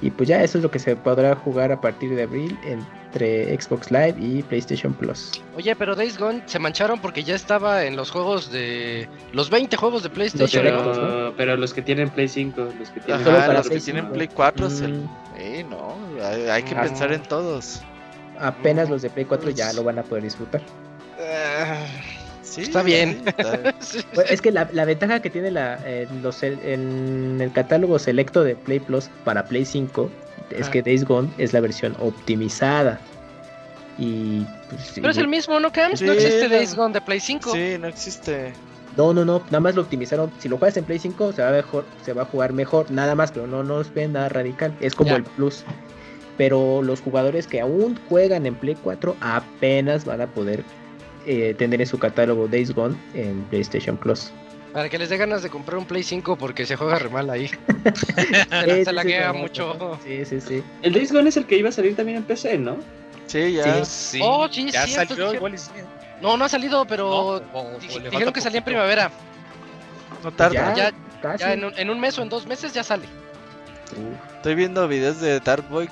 Y pues ya eso es lo que se podrá jugar a partir de abril entre Xbox Live y PlayStation Plus. Oye, pero Days Gone se mancharon porque ya estaba en los juegos de. Los 20 juegos de PlayStation. Pero- ¿no? Pero, pero los que tienen Play 5, los que tienen. Solo Ajá, para los que Play tienen 5. Play 4 se- Mm, Eh, no, hay, hay que Ah. pensar en todos. Apenas los de Play 4 ya lo van a poder disfrutar. Ah, sí, Está bien. está-. Bueno, es que la, la ventaja que tiene la, en, los, en el catálogo selecto de Play Plus para Play 5 es que Days Gone es la versión optimizada. Y pues, Pero es el mismo, ¿no, Camps? no existe no. Days Gone de Play 5. sí, no existe. no, no, no, nada más lo optimizaron. Si lo juegas en Play 5 se va a mejor, se va a jugar mejor, nada más, pero no no ven nada radical, es como Ya. el plus. Pero los jugadores que aún juegan en Play 4 apenas van a poder eh, tener en su catálogo Days Gone en PlayStation Plus. Para que les dé ganas de comprar un Play 5 porque se juega re mal ahí. se Sí, la, sí, se la sí, sí, mucho. Sí, sí, sí. El Days Gone es el que iba a salir también en PC, ¿no? Sí, ya. Sí, Oh, sí, ya cierto, salió igual y sí. No, no ha salido, pero No, o- o dijeron que salía en primavera. No tarda. Ya, Ya, casi. ya en, un, en un mes o en dos meses ya sale. Estoy viendo videos de Dark Boy,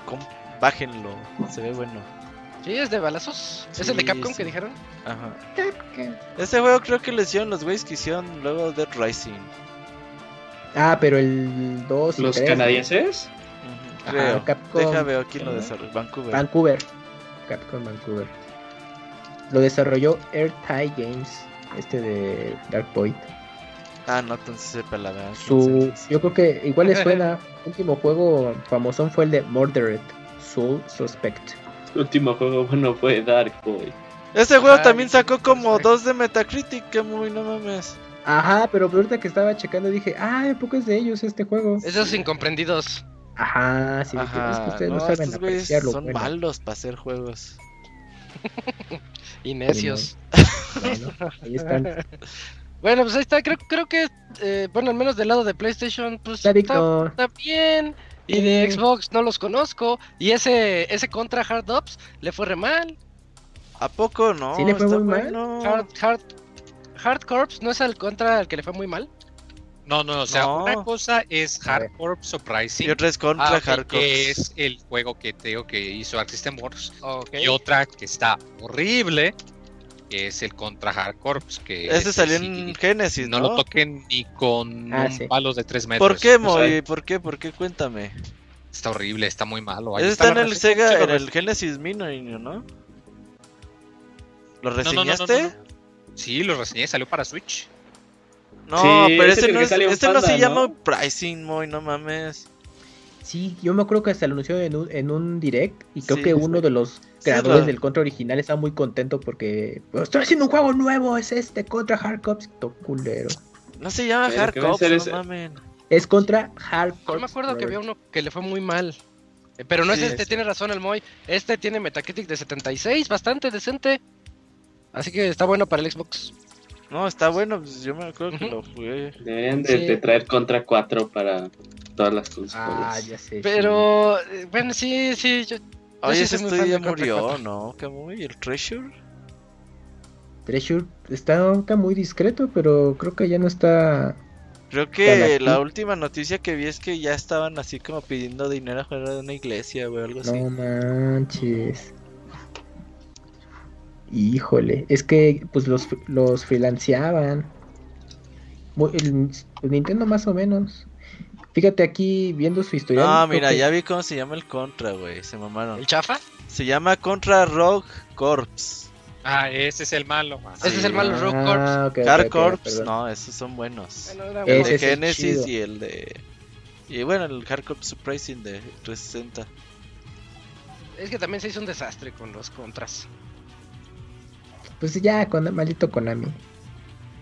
bájenlo, se ve bueno. Sí, es de balazos. es Sí, el de Capcom sí. que dijeron. Ajá. Este juego creo que lo hicieron los güeyes que hicieron luego Dead Rising. Ah, pero el 2 y Los 3, canadienses. Ajá, Creo. Capcom. Deja veo quién lo desarrolló. Vancouver. Vancouver. Capcom Vancouver. Lo desarrolló AirTie Games, este de Dark Void. ah, no, entonces sepa la verdad. Su, yo creo que igual les suena. último juego famosón fue el de Murdered Soul Suspect. El último juego bueno fue Dark Boy. Este juego Ah, también sacó como dos de Metacritic, que muy no mames. Ajá, pero ahorita que estaba checando dije, ah, ¿a poco es de ellos este juego? Esos incomprendidos. Ajá, sí, dije, es que Ajá, ustedes no, no, saben estos güeyes apreciar lo son bueno. malos para hacer juegos. Y necios. Bueno, ahí están. Bueno, pues ahí está. Creo, creo que, eh, bueno, al menos del lado de PlayStation, pues Está está, rico. está bien. Y de. Xbox no los conozco. Y ese, ese contra Hard Ops le fue re mal. ¿A poco no? ¿Sí le fue muy mal? bueno. Hard, Hard, Hard Corps no es el contra al que le fue muy mal. No, no, o sea, No. una cosa es A ver. Hard Corps Uprising, Y otra es contra ah, ok, Hardcore. que es el juego que te digo que hizo Arc System Works. Ok. Y otra que está horrible, que es el contra Hard Corps. Que Ese salió sí, en Genesis, no, ¿no? lo toquen ni con Ah, un sí. palo de 3 metros. ¿Por qué, Moy? ¿Por qué? ¿Por qué? Cuéntame. Está horrible, está muy malo. Ahí Ese está en el Sega, en el Genesis Mini, ¿no? ¿Lo no, no, no, no, reseñaste? no. Sí, lo reseñé, salió para Switch. No, Sí, pero ese no, es, este no se llama. Pricing, Moy, no mames. Sí, yo me acuerdo que hasta lo anunció en un, en un direct y creo Sí, que sí. uno de los Sí, creadores del Contra original estaba muy contento porque "Pues, estoy haciendo un juego nuevo, es este Contra Hard Cops, to culero. No se llama Pero Hard Cops, ser no ese- mamen. Es contra Hard Yo me acuerdo que había uno que le fue muy mal. Eh, Pero no Sí, es este, sí. tiene razón el Moy. Este tiene Metacritic de 76, bastante decente. Así que está bueno para el Xbox. No, está bueno, pues yo me acuerdo que lo jugué. Deberían de, Sí. de traer contra 4 para todas las consolas. Ah, ya sé. Pero, eh, bueno, sí, sí. Yo, Oye, ese estudio ya murió, 4. ¿no? Camuy, el Treasure. Treasure está ahorita muy discreto, pero creo que ya no está. Creo que la última noticia que vi es que ya estaban así como pidiendo dinero afuera de una iglesia, güey, algo así. No manches. Híjole, es que pues los, los freelanceaban. Muy- el, el Nintendo más o menos. Fíjate aquí viendo su historial. Ah, mira, que- ya vi cómo se llama el Contra, güey. Se mamaron. ¿El chafa? Se llama Contra Rogue Corps. Ah, ese es el malo. ah. Ese es el malo, Rogue Ah, ok, ok, Hard ok, Corps, no, esos son buenos. Bueno, El de Genesis chido. y el de. Y bueno, el Hard Corps Surprising de 360. Es que también se hizo un desastre con los contras. Pues ya, con maldito Konami.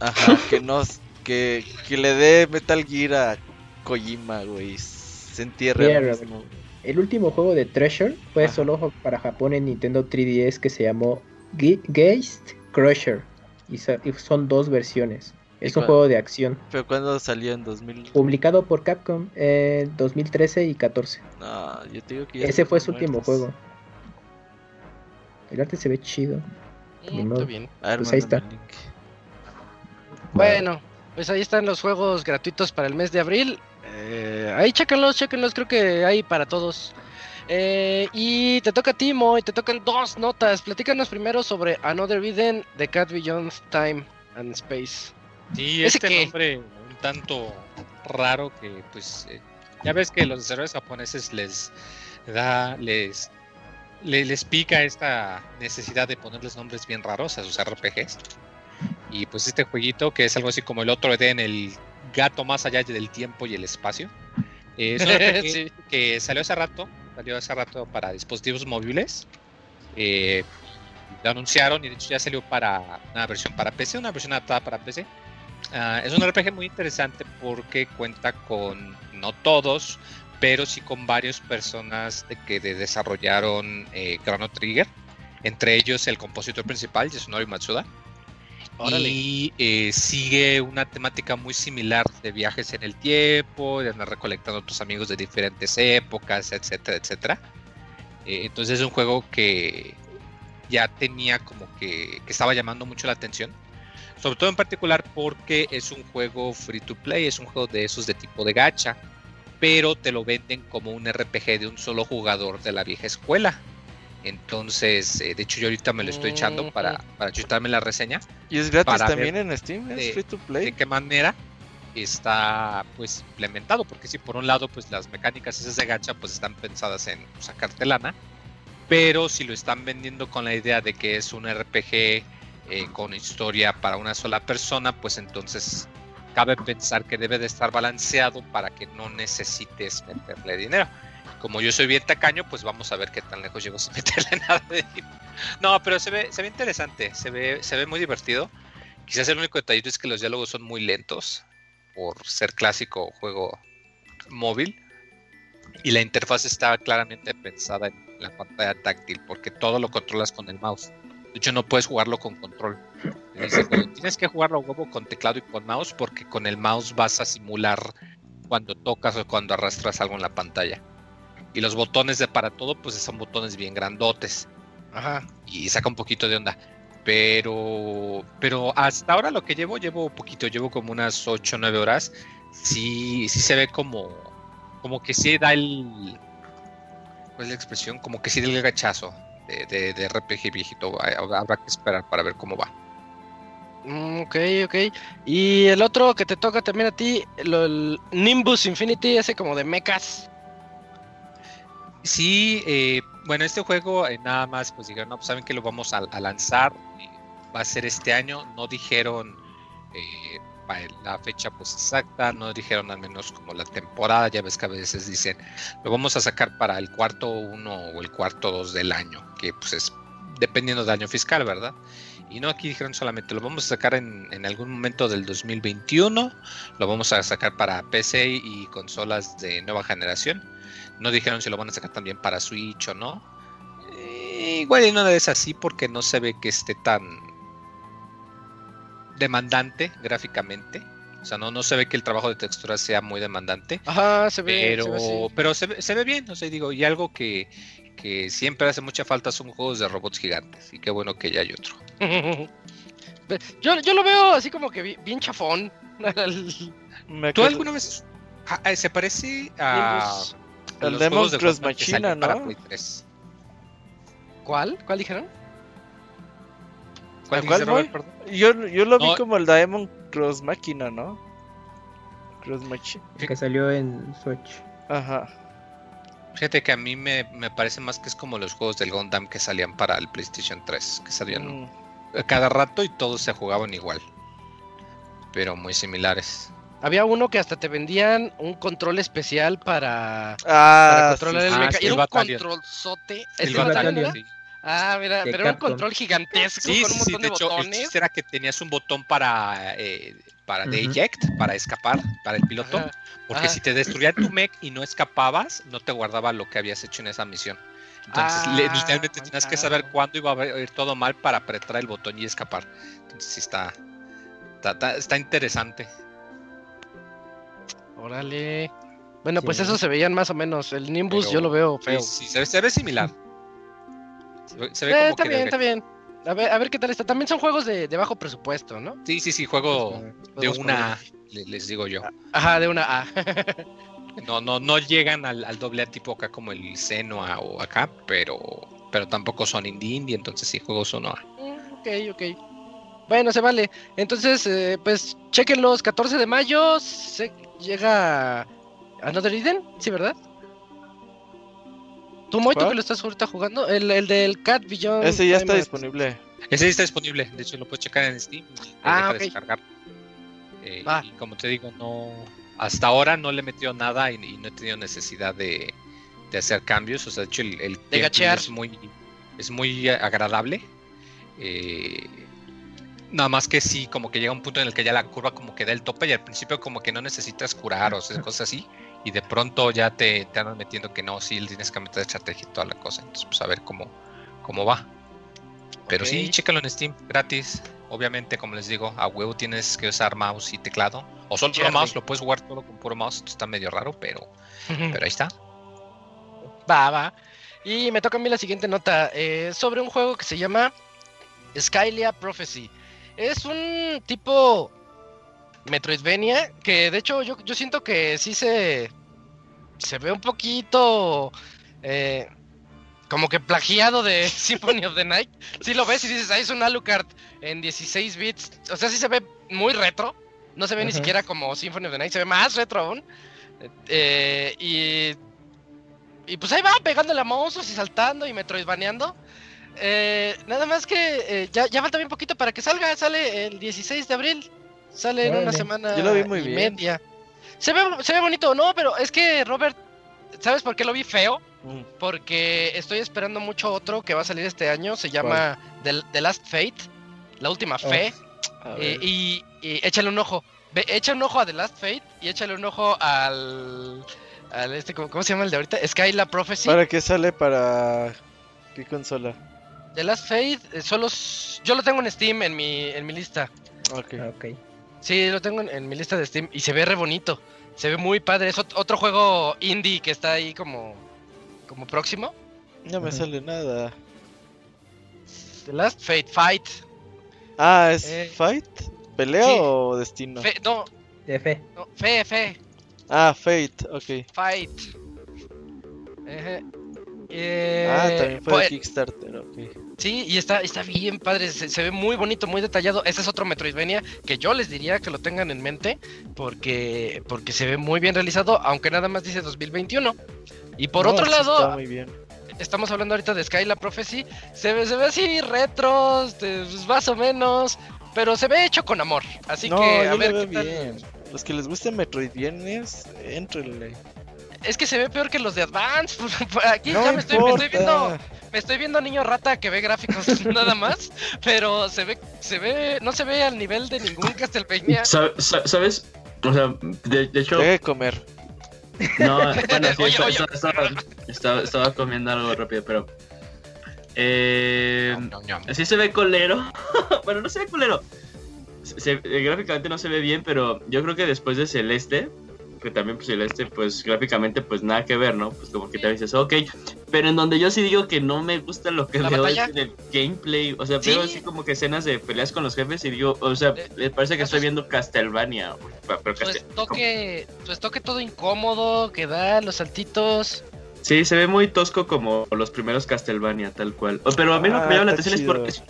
Ajá, que nos. Que, que le dé Metal Gear a Kojima, güey. Se entierre. El último juego de Treasure fue Ajá. solo para Japón en Nintendo 3DS que se llamó Ge- Geist Crusher. Y, so- y son dos versiones. ¿Y Es un juego de acción. Pero cuando salió en 2000. Publicado por Capcom en 2013 y 14. No, yo te digo que ya Ese fue su último juego. El arte se ve chido. Mm, modo. está bien. A ver, Pues ahí está. link. Bueno, pues ahí están los juegos gratuitos para el mes de abril. Eh, ahí chéquenlos, chéquenlos, creo que hay para todos. Eh, y te toca a ti, Mo, y te tocan dos notas. Platícanos primero sobre Another Eden de Cat Beyond Time and Space. Sí, ¿Ese este qué? nombre un tanto raro que pues eh, ya ves que los desarrolladores japoneses les da les le- les pica esta necesidad de ponerles nombres bien raros a sus RPGs. Y pues este jueguito que es algo así como el otro Eden, el gato más allá del tiempo y el espacio. eh, es un RPG Sí. que salió hace rato, salió hace rato para dispositivos móviles. Eh, lo anunciaron y de hecho ya salió para una versión para PC, una versión adaptada para PC. Ah, es un RPG muy interesante porque cuenta con, no todos, pero sí con varias personas que de- desarrollaron eh, Chrono Trigger. Entre ellos el compositor principal, Yasunori Matsuda. Órale. Y eh, sigue una temática muy similar de viajes en el tiempo, de andar recolectando a tus amigos de diferentes épocas, etcétera, etcétera. Eh, entonces es un juego que ya tenía como que, que estaba llamando mucho la atención. Sobre todo en particular porque es un juego free to play, es un juego de esos de tipo de gacha, pero te lo venden como un RPG de un solo jugador de la vieja escuela. Entonces, eh, de hecho yo ahorita me lo estoy echando para, para chutarme la reseña. Y es gratis también en Steam, es de- free to de play. qué manera está pues implementado porque si por un lado pues las mecánicas esas de gacha pues están pensadas en sacarte lana pero si lo están vendiendo con la idea de que es un RPG eh, con historia para una sola persona pues entonces cabe pensar que debe de estar balanceado para que no necesites meterle dinero como yo soy bien tacaño pues vamos a ver qué tan lejos llego sin meterle nada de dinero no pero se ve se ve interesante se ve se ve muy divertido Quizás el único detallito es que los diálogos son muy lentos por ser clásico juego móvil. Y la interfaz está claramente pensada en la pantalla táctil, porque todo lo controlas con el mouse. De hecho, no puedes jugarlo con control. Te dicen, "Oye, tienes que jugarlo huevo con teclado y con mouse, porque con el mouse vas a simular cuando tocas o cuando arrastras algo en la pantalla. Y los botones de para todo, pues son botones bien grandotes Ajá. y saca un poquito de onda. Pero, pero hasta ahora lo que llevo, llevo poquito, llevo como unas 8 o 9 horas. Sí, sí se ve como, como que sí da el, ¿cuál es la expresión? Como que sí da el gachazo de, de, de RPG viejito. Habrá que esperar para ver cómo va. Mm, ok, ok. Y el otro que te toca también a ti, lo- el Nimbus Infinity, ese como de mechas. Sí, eh, bueno, este juego eh, nada más, pues dijeron, no, pues saben que lo vamos a, lanzar, eh, va a ser este año, no dijeron la fecha pues exacta, no dijeron al menos como la temporada, ya ves que a veces dicen, lo vamos a sacar para el cuarto uno o el cuarto dos del año, que pues es dependiendo del año fiscal, ¿verdad? Y no, aquí dijeron solamente lo vamos a sacar en, en algún momento del 2021, lo vamos a sacar para PC y consolas de nueva generación. No dijeron si lo van a sacar también para Switch o no. Eh, igual y no es así porque no se ve que esté tan demandante gráficamente. O sea, no, no se ve que el trabajo de textura sea muy demandante. Ajá, se ve. Pero, se ve pero se, ve, se ve bien, o sea, digo, y algo que, que siempre hace mucha falta son juegos de robots gigantes. Y qué bueno que ya hay otro. Yo, yo lo veo así como que bi- bien chafón. ¿Tú acuerdo- alguna vez ah, ah, se parece a El Demon de Cross Machina, ¿no? Play 3? ¿Cuál? ¿Cuál dijeron? ¿Cuál ¿A cuál Robert? Yo, yo lo vi como el Diamond Cross Máquina, ¿no? Cross Machine. Que salió en Switch. Ajá. Fíjate que a mí me, me parece más que es como los juegos del Gundam que salían para el PlayStation 3, que salían Mm. cada rato y todos se jugaban igual. Pero muy similares. Había uno que hasta te vendían un control especial para, para Ah, controlar sí, el Ah, mecha. sí, Y era el un controlzote. El ¿Este Battalion. Battalion era? sí. Ah, mira, pero era un control gigantesco Sí, con sí, un sí, montón de de, hecho, botones. era que tenías un botón para, eh, para de eject, para escapar, para el piloto. Ajá. Porque Ajá. si te destruía tu mech y no escapabas, no te guardaba lo que habías hecho en esa misión. Entonces, Ah, literalmente tenías que saber cuándo iba a ir todo mal para apretar el botón y escapar. Entonces, sí está, está, está- está interesante. Órale. Bueno, pues Sí. esos se veían más o menos. El Nimbus Pero- yo lo veo Sí, feo. sí, se, ve, se ve similar. Se ve, se ve Eh, como está que bien, de- está bien. A ver, a ver qué tal está. También son juegos de, de bajo presupuesto, ¿no? Sí, sí, sí, juego de Podemos una A, les digo yo. Ajá, de una A. No, no, no llegan al, al doble A tipo acá como el Senua o acá, pero, pero tampoco son indie indie, entonces sí, juegos uno A. Mm, ok, ok. Bueno, se vale. Entonces, eh, pues, chequenlos. 14 de mayo se llega Another Eden, ¿sí, verdad? ¿Tú, Moito, que lo estás ahorita jugando? El, el del Cat Beyond. Ese ya está disponible. Ese sí está disponible, de hecho lo puedes checar en Steam y Ah, deja ok. descargar. Eh, Va. y como te digo, no hasta ahora no le he metido nada y, y no he tenido necesidad de, de hacer cambios. O sea, de hecho el, el gachear. es muy, es muy agradable. Eh, nada más que sí, como que llega un punto en el que ya la curva como que da el tope y al principio como que no necesitas curar o hacer cosas así. Y de pronto ya te, te andan metiendo que no, sí, tienes que meter estrategia y toda la cosa. Entonces, pues a ver cómo, cómo va. Pero sí, chécalo en Steam, gratis. Obviamente, como les digo, a huevo tienes que usar mouse y teclado. O solo mouse, lo puedes jugar todo con puro mouse. Esto está medio raro, pero, pero ahí está. Va, va. Y me toca a mí la siguiente nota. eh, sobre un juego que se llama Skylia Prophecy. Es un tipo Metroidvania que de hecho yo, yo siento que sí se, se ve un poquito eh, como que plagiado de Symphony of the Night. Si lo ves y dices, ah, es un Alucard en 16 bits. O sea, sí se ve muy retro. No se ve ni siquiera como Symphony of the Night, se ve más retro aún. Eh, y y pues ahí va pegándole a monstruos y saltando y metroidvaneando. Eh, nada más que ya, ya falta bien poquito para que salga. Sale el 16 de abril. Sale en una semana Yo lo vi muy y bien. media. Se ve, se ve bonito, no, pero es que Robert, ¿sabes por qué lo vi feo? Mm. Porque estoy esperando mucho otro que va a salir este año. Se llama The, The Last Fate, la última fe. Eh, ver. y, y échale un ojo. Ve, echa un ojo a The Last Fate y échale un ojo al, al este, ¿cómo, cómo se llama el de ahorita? Skyla Prophecy. ¿Para qué sale para qué consola? The Last Fade, eh, solo yo lo tengo en Steam en mi, en mi lista. Ok. Ok. Sí, lo tengo en, en mi lista de Steam y se ve re bonito. Se ve muy padre. Es ot- otro juego indie que está ahí como, como próximo. No me sale nada. The Last Fate Fight. Ah, ¿es Eh, Fight? ¿Pelea sí. o Destino? Fe- no, De fe. no, Fe, Fe. Ah, Fate, ok. Fight. Eh, ah, también fue pues, de Kickstarter, ok. Sí, y está, está bien padre, se, se ve muy bonito, muy detallado. Ese es otro Metroidvania que yo les diría que lo tengan en mente porque, porque se ve muy bien realizado, aunque nada más dice 2021. Y por No, otro lado, Está muy bien. estamos hablando ahorita de Skyla Prophecy, se ve, se ve así retro, este, pues, más o menos, pero se ve hecho con amor. Así no, que a yo ver lo veo qué tal. bien. Los que les guste Metroidvanias, entrenle. Es que se ve peor que los de Advance. Aquí No ya me estoy, me estoy viendo, me estoy viendo niño rata que ve gráficos nada más, pero se ve, se ve, no se ve al nivel de ningún Castlevania. Sa- sa- ¿Sabes? O sea, de, de hecho, de comer. no, bueno, sí, Oye, estaba, oye. estaba- estaba- estaba comiendo algo rápido, pero. Eh, sí se ve colero. bueno, no se ve colero. Se- se- gráficamente no se ve bien, pero yo creo que después de Celeste, que también pues Celeste, pues gráficamente pues nada que ver, ¿no? Pues como que te dices, ok. Pero en donde yo sí digo que no me gusta lo que ¿La veo batalla? es en el gameplay. O sea, Sí. veo así como que escenas de peleas con los jefes y digo, o sea, Eh, me parece que estoy es- viendo Castlevania. Pero Castel- estoque, tu estoque todo incómodo, que da los saltitos. Sí, se ve muy tosco como los primeros Castlevania, tal cual. Pero a mí lo que Ah, me llama la atención es por, chido. es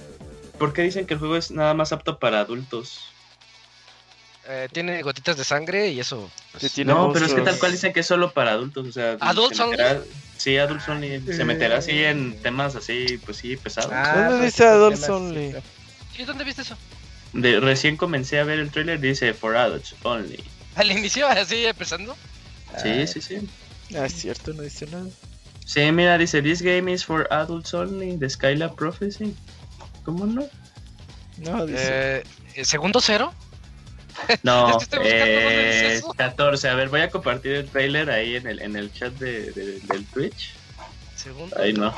por qué dicen que el juego es nada más apto para adultos. Eh, tiene gotitas de sangre y eso. pues, No, pero es que tal cual dicen que es solo para adultos. O sea, ¿Adults se meterá- Sí, adults only. Se meterá así en temas así, pues sí, pesados. ¿Dónde pues, dice Adults Only? ¿Y dónde viste eso? De, recién comencé a ver el trailer, dice for adults only. Al inicio, así empezando. Sí, Ah, sí, sí. Ah, es cierto, no dice nada. Sí, mira, dice this game is for adults only, de Skylab Prophecy. ¿Cómo no? No, dice. Eh, eh, segundo cero. No, Es que estoy buscando dónde dice eh, eso. 14. A ver, voy a compartir el trailer ahí en el, en el chat de, de- del Twitch. Segundo. Ay, no.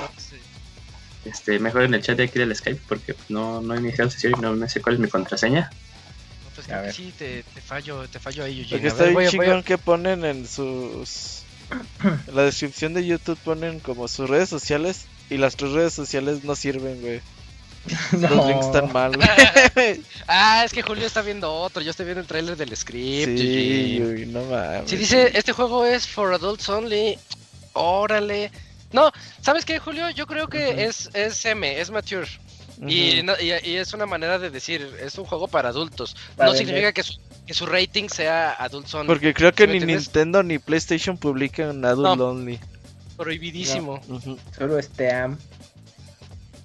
Este, mejor en el chat de aquí del Skype porque no, no he iniciado sesión y no, no sé cuál es mi contraseña. No, pues A ver. sí, te, te fallo, te fallo ahí, Eugene. Porque está ver, bien a- chingón que ponen en sus. En la descripción de YouTube ponen como sus redes sociales y las tres redes sociales no sirven, güey. No. Los links están mal. Ah, es que Julio está viendo otro. Yo estoy viendo el trailer del script. sí, güey, no mames. Si dice, este juego es for adults only, órale. No, ¿sabes qué, Julio? Yo creo que es, es M, es mature. Y, no- y, y es una manera de decir, es un juego para adultos. Para no vender. significa que su, que su rating sea adults only. Porque creo que ¿Sí me ni entiendes? Nintendo ni PlayStation publican Adult No. Only. Prohibidísimo. Solo este AM.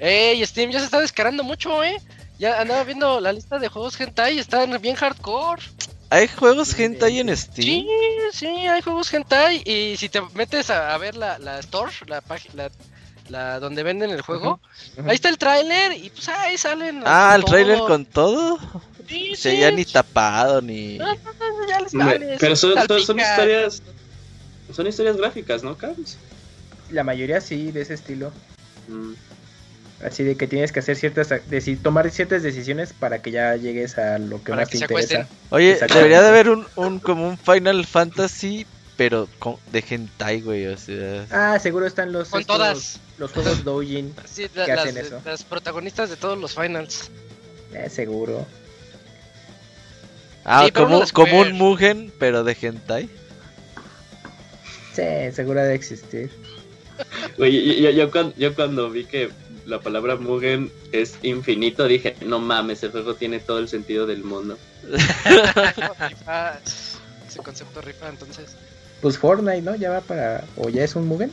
Ey, Steam ya se está descarando mucho, ¿eh? Ya andaba viendo la lista de juegos hentai y están bien hardcore. ¿Hay juegos Sí, hentai en Sí, Steam? sí, hay juegos hentai y si te metes a, a ver la, la store, la página, la, la donde venden el juego, ahí está el tráiler y pues ahí salen. Ah, el todo. trailer con todo. Sí, sí, ya ni tapado ni. Ah, ya les Hombre, vale, pero son, son- son salpica. historias. Son historias gráficas, ¿no, Carlos? La mayoría sí, de ese estilo. Mm. Así de que tienes que hacer ciertas, tomar ciertas decisiones para que ya llegues a lo que Para más que te interesa. acuesten. Oye, debería de haber un, un como un Final Fantasy, pero con, de hentai, güey. O sea. Ah, seguro están los Con estos- todas. los juegos Doujin, Sí, la- que las, hacen eso. las protagonistas de todos los finals. eh, seguro. Ah, Sí, como, como un Mugen, pero de hentai. Sí, seguro de existir. Güey, yo, yo- yo cuando, yo cuando vi que la palabra Mugen es infinito, dije, no mames, el juego tiene todo el sentido del mundo. Rifa, ese concepto rifa, entonces. Pues Fortnite, ¿no? Ya va para. O ya es un Mugen.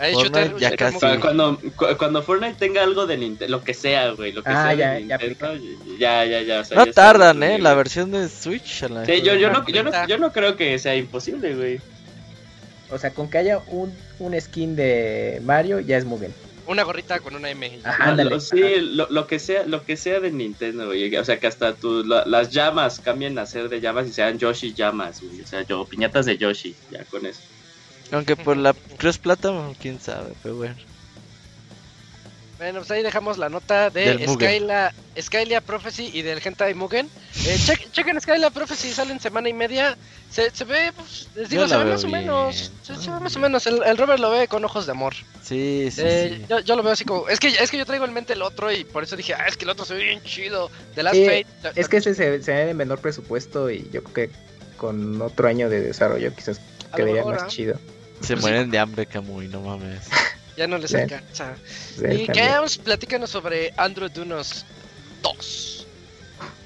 Shooter- ya casi. Cuando, cu- cuando Fortnite tenga algo de Nintendo, lo que sea, güey, lo que Ah, sea ya, de ya Nintendo, ya, ya, ya. o sea, No ya tardan, eh, la versión de Switch. a la Sí, yo, yo, no, yo, no, yo no creo que sea imposible, güey. O sea, con que haya un, un skin de Mario, ya es Mugen. Una gorrita con una M. Ajá. Ándale. lo- sí, lo, lo que sea, lo que sea de Nintendo, güey. O sea, que hasta tu, la- las llamas cambien a ser de llamas y sean Yoshi llamas, güey. O sea, yo, piñatas de Yoshi, ya con eso. Aunque por la Cross Platform, quién sabe, pero bueno. Bueno, pues ahí dejamos la nota de. Skyla, Skylia Prophecy y del Hentai Mugen. Eh, chequen Skyla Prophecy, sale en semana y media. Se, se ve, pues, les digo, se ve más o menos. Se, ve más o menos. El, Robert lo ve con ojos de amor. Sí, sí, Eh, sí. Yo, yo lo veo así como. Es que, es que yo traigo en mente el otro y por eso dije, ah, es que el otro se ve bien chido. The Last Sí, Fate. Es que ese se, se ve de menor presupuesto y yo creo que con otro año de desarrollo quizás quedaría mejor, más ¿ah? chido. Se pues mueren de hambre, Camuy, no mames. Ya no les Sí. alcanza. Sí, Y. Chaos, platícanos sobre Android Unos 2.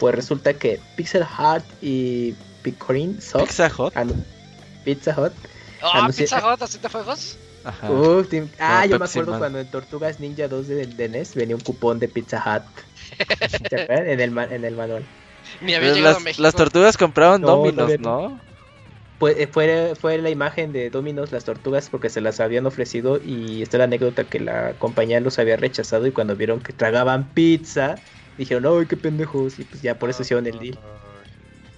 Pues resulta que Pixel Heart y Picorin Soft, Pizza Hut. anu- Pizza Hut, Ah, Anunci- Pizza Hut, ¿así te juegos? Ajá. Uf, tim- ah, Como yo me Pepsi acuerdo Man. cuando en Tortugas Ninja 2 de, de NES venía un cupón de Pizza Hut. En el, en el manual. Ni había llegado a las, México. las tortugas compraban No, Dominos, ¿no? Pues fue, fue la imagen de Dominos las tortugas porque se las habían ofrecido y está la anécdota que la compañía los había rechazado y cuando vieron que tragaban pizza dijeron, ¡ay, qué pendejos! Y pues ya por eso hicieron el deal.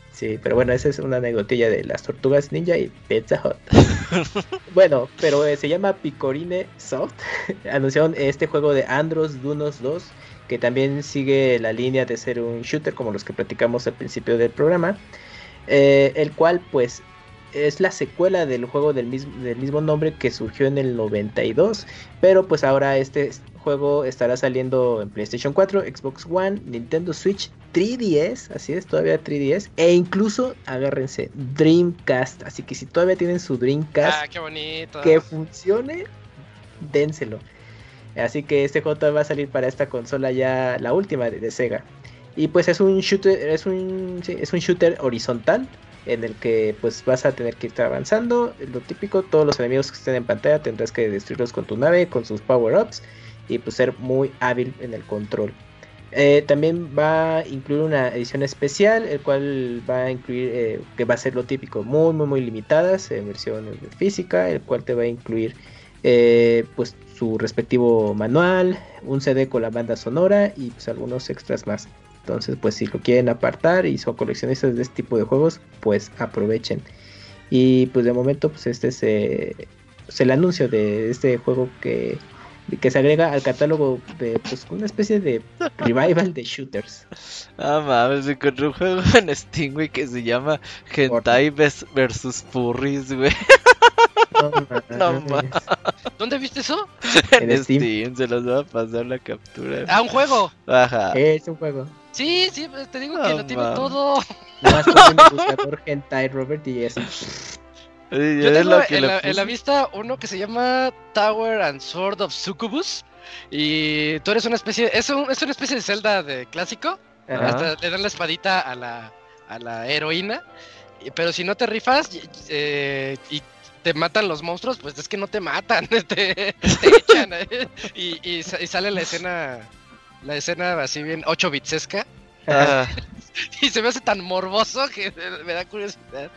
Sí, pero bueno, esa es una anécdotilla de las tortugas ninja y Pizza Hut. bueno, pero eh, se llama Picorine Soft. Anunciaron este juego de Andros Dunos 2, que también sigue la línea de ser un shooter como los que platicamos al principio del programa. eh, el cual pues es la secuela del juego del mismo, del mismo nombre que surgió en el 92, pero pues ahora este juego estará saliendo en PlayStation 4, Xbox One, Nintendo Switch, 3DS, así es, todavía 3DS, e incluso, agárrense, Dreamcast, así que si todavía tienen su Dreamcast Ah, qué bonito. que funcione, dénselo. Así que este juego va a salir para esta consola ya la última de, de Sega. Y pues es un shooter, es un, sí, es un shooter horizontal en el que pues vas a tener que estar avanzando. Lo típico, todos los enemigos que estén en pantalla tendrás que destruirlos con tu nave, con sus power-ups y pues ser muy hábil en el control. Eh, también va a incluir una edición especial, el cual va a incluir, eh, que va a ser lo típico, muy, muy, muy limitadas, en versión física, el cual te va a incluir eh, pues su respectivo manual, un CD con la banda sonora y pues algunos extras más. Entonces, pues si lo quieren apartar y son coleccionistas de este tipo de juegos, pues aprovechen. Y pues de momento, pues este es, eh, pues, el anuncio de este juego que, que se agrega al catálogo de pues una especie de revival de shooters. Ah, mames, encontré un juego en Steam, güey, que se llama Hentai vs versus Furries, güey. No, No, mames. ¿Dónde viste eso? En, En Steam. Steam. se los voy a pasar la captura. Ah, un juego. Ajá. Es un juego. Sí, sí, pues, te digo que lo tiene todo. Nada más el buscador hentai Robert y. Oye, Yo tengo lo que en la, en vista uno que se llama Tower and Sword of Succubus. Y tú eres una especie. Es, un- es una especie de Zelda de clásico. Ajá. Hasta le dan la espadita a la, a la heroína. y- Pero si no te rifas y- eh, y te matan los monstruos, pues es que no te matan. Te, te echan. eh, y, y sa- y sale la escena. La escena así bien 8 bitsesca. Ah, Y se me hace tan morboso que me da curiosidad.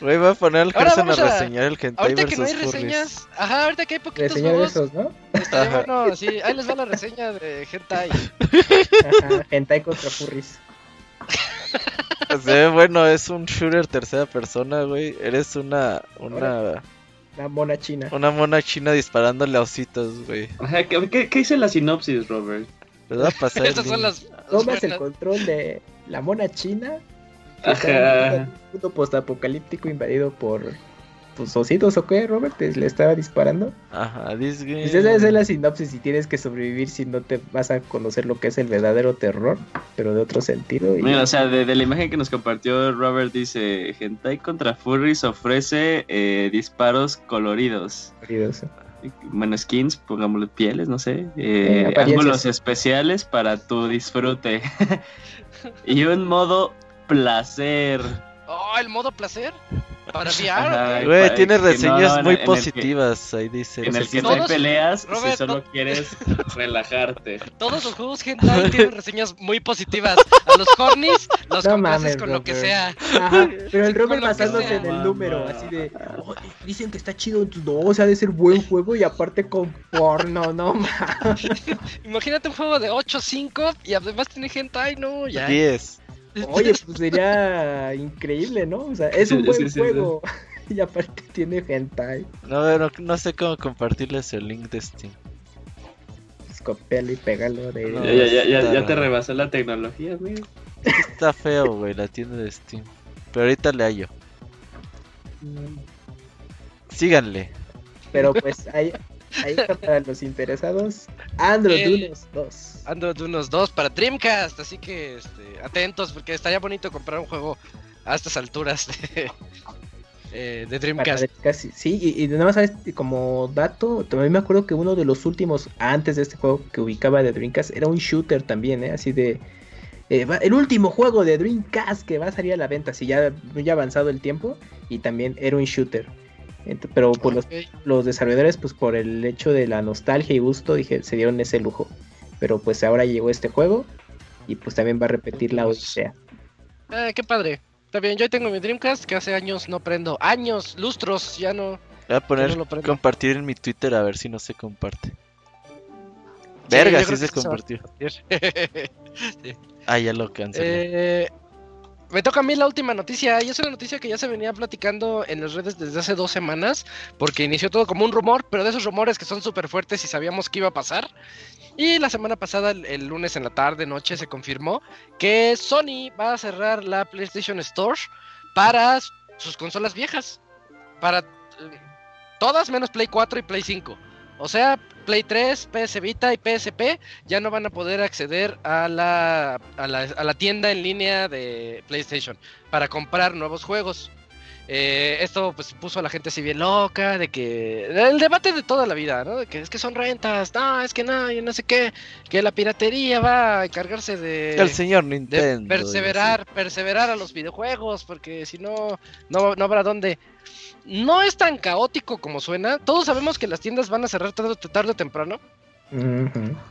Güey, voy a poner al Gerson a reseñar el Hentai Ahorita vs que no hay Furries. reseñas. Ajá, ahorita que hay poquitos Reseñar juegos. esos, ¿no? Estaría Ajá. bueno, sí. Ahí les va la reseña de Hentai. Ajá. Hentai contra furries. Se ve bueno, es un shooter tercera persona, güey. Eres una una La mona china. una mona china disparándole a ositos, güey. Ajá, ¿qué, qué, qué dice la sinopsis, Robert? Les voy a pasar el Estas son las. las Tomas el buenas. control de la mona china. que está en Ajá. un mundo postapocalíptico invadido por pues, ositos o qué, Robert. Te- Le estaba disparando. Ajá, this game. Pues esa es la sinopsis y tienes que sobrevivir si no te vas a conocer lo que es el verdadero terror, pero de otro sentido. Y... Mira, o sea, de, de la imagen que nos compartió Robert dice, Hentai contra Furries ofrece eh, disparos coloridos. Bueno, skins, pongámosle pieles, no sé. Eh, eh, ángulos especiales para tu disfrute. y un modo placer. Oh, el modo placer. Para VR. Güey. Tiene reseñas no, muy en el que- positivas, ahí dice. En el que Todos- peleas Robert, si solo no- quieres relajarte. Todos los juegos Hentai tienen reseñas muy positivas. A los cornis los No mames, con lo que sea. Ajá, pero el Robert basándose en el número, así de, "Oh, dicen que está chido, no, o sea, de ser buen juego y aparte con porno, no mames. Imagínate un juego de 8-5 y además tiene Hentai, no, ya. 10. Oye, pues sería increíble, ¿no? O sea, es un Sí, buen sí, sí, juego. y aparte tiene hentai. No, no, no sé cómo compartirles el link de Steam. Pues copialo y pégalo de... No. Ya, ya, ya, ya, ya te rebasó la tecnología, amigo. Está feo, güey, la tienda de Steam. Pero ahorita le hallo. Síganle. Pero pues ahí, ahí está para los interesados. Android El- Unos 2. Android unos dos para Dreamcast, así que este, atentos porque estaría bonito comprar un juego a estas alturas de, eh, de Dreamcast. casi, sí, y, y nada más sabes, como dato, también me acuerdo que uno de los últimos antes de este juego que ubicaba de Dreamcast era un shooter también, ¿eh? así de eh, va- el último juego de Dreamcast que va a salir a la venta, así ya muy avanzado el tiempo y también era un shooter. Pero pues los, los desarrolladores pues por el hecho de la nostalgia y gusto dije se dieron ese lujo. Pero pues ahora llegó este juego y pues también va a repetir la odisea. Ah, qué padre. Está bien, yo tengo mi Dreamcast que hace años no prendo. Años, lustros, ya no. Voy a poner no lo prendo. compartir en mi Twitter a ver si no se comparte. Verga, sí creo se compartió. Ah, ya lo cancelé. Eh, me toca a mí la última noticia y es una noticia que ya se venía platicando en las redes desde hace dos semanas porque inició todo como un rumor, pero de esos rumores que son súper fuertes y sabíamos que iba a pasar. Y la semana pasada, el, lunes en la tarde, noche, se confirmó que Sony va a cerrar la PlayStation Store para sus consolas viejas. Para eh, todas menos Play 4 y Play 5. O sea, Play 3, PS Vita y PSP ya no van a poder acceder a la, a la, a la tienda en línea de PlayStation para comprar nuevos juegos. Eh, esto pues puso a la gente así bien loca, de que el debate de toda la vida, ¿no? De que es que son rentas, no, es que no, y no sé qué, que la piratería va a encargarse de, el señor de Nintendo. perseverar, perseverar a los videojuegos, porque si no, no, no habrá dónde. No es tan caótico como suena. Todos sabemos que las tiendas van a cerrar tarde, tarde o temprano.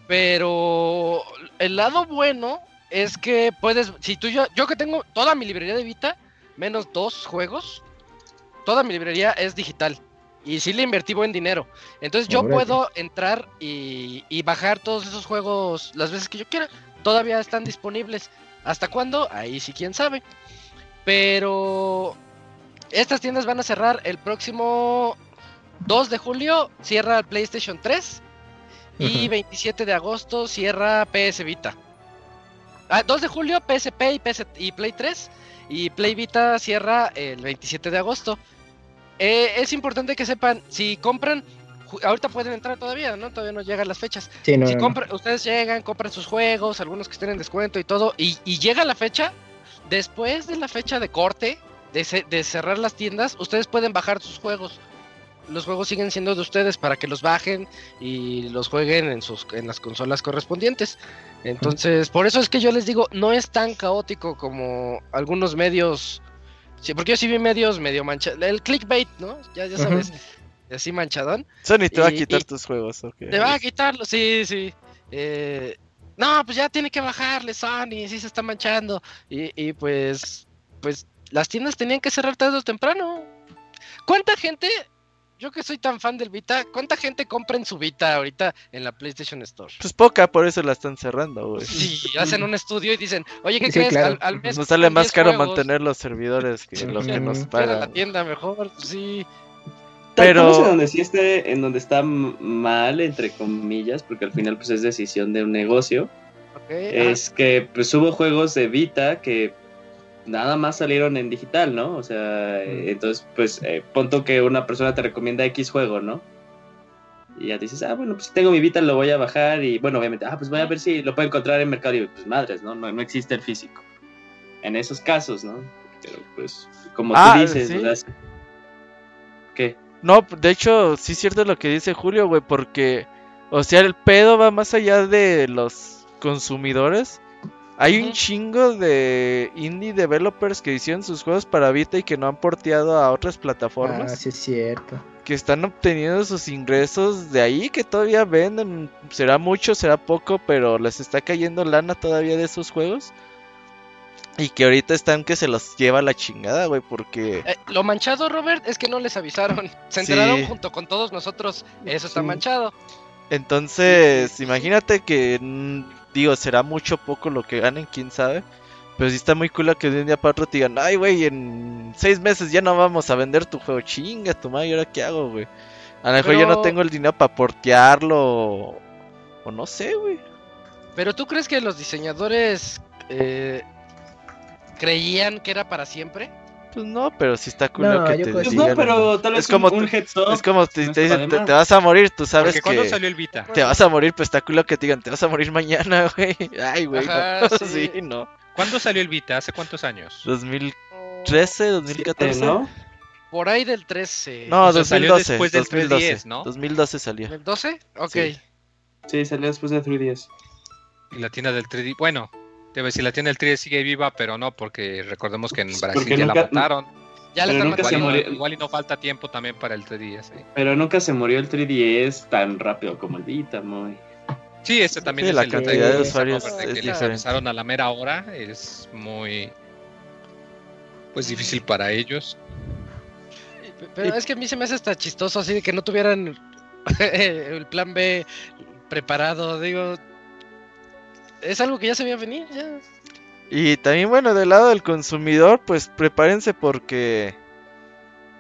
Pero el lado bueno es que puedes, si tú yo, yo que tengo toda mi librería de Vita, menos dos juegos, toda mi librería es digital. Y sí le invertí buen dinero. Entonces yo puedo entrar y, y bajar todos esos juegos las veces que yo quiera. Todavía están disponibles. ¿Hasta cuándo? Ahí sí, quién sabe. Pero estas tiendas van a cerrar el próximo 2 de julio. Cierra el PlayStation 3. Y Ujú. 27 de agosto cierra PS Vita. Ah, 2 de julio PSP y, PS y Play 3. Y Play Vita cierra el 27 de agosto. Eh, es importante que sepan, si compran, ahorita pueden entrar todavía, ¿no? Todavía no llegan las fechas. Sí, no, si no. compran, ustedes llegan, compran sus juegos, algunos que estén en descuento y todo, y, y llega la fecha, después de la fecha de corte, de, ce- de cerrar las tiendas, ustedes pueden bajar sus juegos. Los juegos siguen siendo de ustedes para que los bajen y los jueguen en sus en las consolas correspondientes. Entonces, por eso es que yo les digo, no es tan caótico como algunos medios. Sí, porque yo sí vi medios medio manchados. El clickbait, ¿no? Ya, ya sabes, así manchadón. Sony te va a quitar y- tus juegos, ok. Te va a quitarlo, sí, sí. Eh, no, pues ya tiene que bajarle Sony, sí se está manchando. Y, y pues, pues las tiendas tenían que cerrar tarde o temprano. ¿Cuánta gente, yo que soy tan fan del Vita, cuánta gente compra en su Vita ahorita en la PlayStation Store? Pues poca, por eso la están cerrando, güey. Sí, hacen un estudio y dicen, oye, ¿qué Sí, crees? claro. Al, al mes Nos sale más 10 caro juegos, mantener los servidores que lo que nos cierra la pagan. tienda mejor, sí. Tal Pero- en donde sí esté, en donde está mal, entre comillas, porque al final pues es decisión de un negocio, ok, ajá. es que pues hubo juegos de Vita que nada más salieron en digital, ¿no? O sea, entonces pues eh, punto que una persona te recomienda X juego, ¿no? Y ya dices, ah, bueno, pues si tengo mi Vita lo voy a bajar y bueno, obviamente, ah, pues voy a ver si lo puedo encontrar en Mercado Libre. Pues madres, ¿no? No, no existe el físico. En esos casos, ¿no? Pero pues, como Ah, tú dices, sí. o sea, ¿qué? No, de hecho, sí es cierto lo que dice Julio, güey, porque, o sea, el pedo va más allá de los consumidores. Hay un chingo de indie developers que hicieron sus juegos para Vita y que no han porteado a otras Ah, plataformas, sí es cierto. que están obteniendo sus ingresos de ahí, que todavía venden, será mucho, será poco, pero les está cayendo lana todavía de esos juegos. Y que ahorita están que se los lleva la chingada, güey, porque... Eh, lo manchado, Robert, es que no les avisaron. Se Sí. enteraron junto con todos nosotros. Eso está Sí. manchado. Entonces, imagínate que, digo, será mucho o poco lo que ganen, quién sabe. Pero sí está muy cool que de un día para otro te digan, ay, güey, en seis meses ya no vamos a vender tu juego. Chinga, tu madre, ¿y ahora qué hago, güey? A lo mejor yo no tengo el dinero para portearlo. O, o no sé, güey. Pero tú crees que los diseñadores eh, creían que era para siempre? Pues no, pero sí está cool No, que yo te Pues digan. no, pero tal vez Es como un, heads up. Es como te, no te dicen, te, te vas a morir, tú sabes Porque que salió el Vita? te vas a morir, pues está cool que te digan, te vas a morir mañana, güey. Ay, güey. Ajá, no. sí. sí, no. ¿Cuándo salió el Vita? ¿Hace cuántos años? 2013, 2014. Siete, ¿no? Por ahí del 13. No, O sea, salió 2012. después del 2012, 3DS, ¿no? 2012 salió. ¿Del 12? Ok. Sí. Sí, salió después de 3DS. Y la tienda del 3D. Bueno, a decir, la tienda del 3D sigue viva, pero no, porque recordemos que en Brasil Porque ya nunca- la mataron. Ya están nunca se matando. Igual, murió. y- igual y no falta tiempo también para el 3D. Sí, Pero nunca se murió el 3DS tan rápido como el Vita, muy. Sí, ese también Sí, es la el cantidad de dice usuarios de es que avisaron a la mera hora. Es muy. Pues difícil para ellos. Pero es que a mí se me hace hasta chistoso así de que no tuvieran el plan B preparado. Digo, es algo que ya se veía venir. Ya. Y también, bueno, del lado del consumidor, pues prepárense porque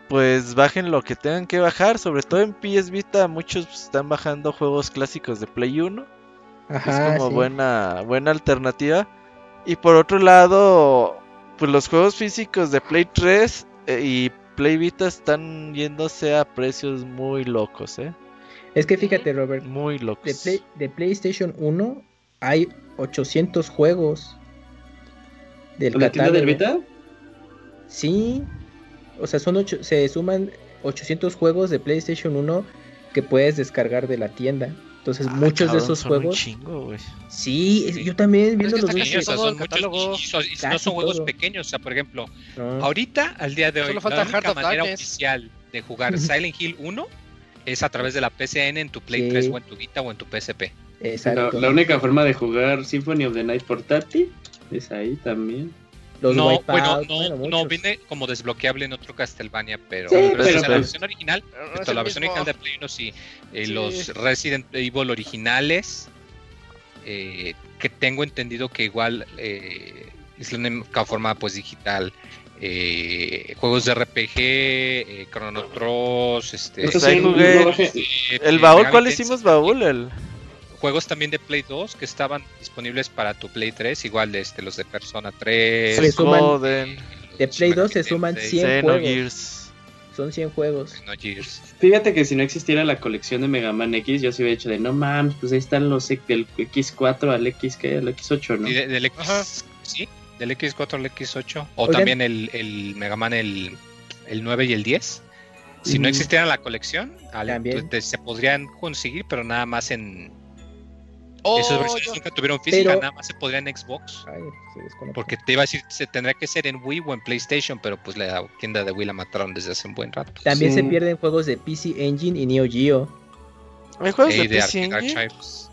pues bajen lo que tengan que bajar. Sobre todo en PS Vita, muchos están bajando juegos clásicos de Play 1. Ajá, es como sí. buena, buena alternativa. Y por otro lado, pues los juegos físicos de Play 3 eh, y Play Vita están yéndose a precios muy locos, ¿eh? Es que fíjate, Robert, Muy de, locos. Play- de PlayStation 1 hay 800 juegos. Del ¿La tienda del catálogo. Vita? Sí, o sea, son ocho, se suman 800 juegos de PlayStation 1 que puedes descargar de la tienda. Entonces, Ah, muchos de cabrón, esos son un juegos. chingo, güey. Sí, es- yo también Pero es viendo que los dos. son muchos. catálogo. Y, y no son juegos todo. pequeños. O sea, por ejemplo, No. ahorita, al día de hoy, Solo falta la única manera Darkness. oficial de jugar Silent Hill 1 es a través de la PCN en tu Play Sí. 3 o en tu Vita o en tu PSP. La, Exacto. la única forma de jugar Symphony of the Night portátil es ahí también. Los no, Wipeout, bueno, no, bueno, no viene como desbloqueable en otro Castlevania, pero, Sí, pero, pero o sea, la pues- versión original, No el la versión original de Play 1 sí. Eh, Sí. Los Resident Evil originales, eh, que tengo entendido que igual eh, es la única forma pues digital. eh, juegos de RPG, eh, Chrono Cross, este, Pues sí, este, ¿El eh, baúl? ¿Cuál hicimos baúl? El... Juegos también de Play 2 que estaban disponibles para tu Play 3, igual de este, los de Persona 3. Se suman- Golden, de Play 2 Megami se suman Tensei, 100 juegos. Son 100 juegos. Xenogears. Fíjate que si no existiera la colección de Mega Man X, yo sí hubiera hecho de no mames, pues ahí están los X- del X4 al X, ¿qué? Al X8, ¿no? Y de- del X, Ajá. sí, del X4 al X8. O Oigan. también el, el Mega Man el, el 9 y el 10. Si no existiera la colección, al- También. pues, se podrían conseguir, pero nada más en. Oh, esas versiones yo- nunca tuvieron física, Pero- nada más se podrían en Xbox. Ay. Porque te iba a decir, se tendría que ser en Wii o en PlayStation, pero pues la tienda de Wii la mataron desde hace un buen rato. También se pierden juegos de PC Engine y Neo Geo. ¿Hay juegos de de PC Engine? Archives.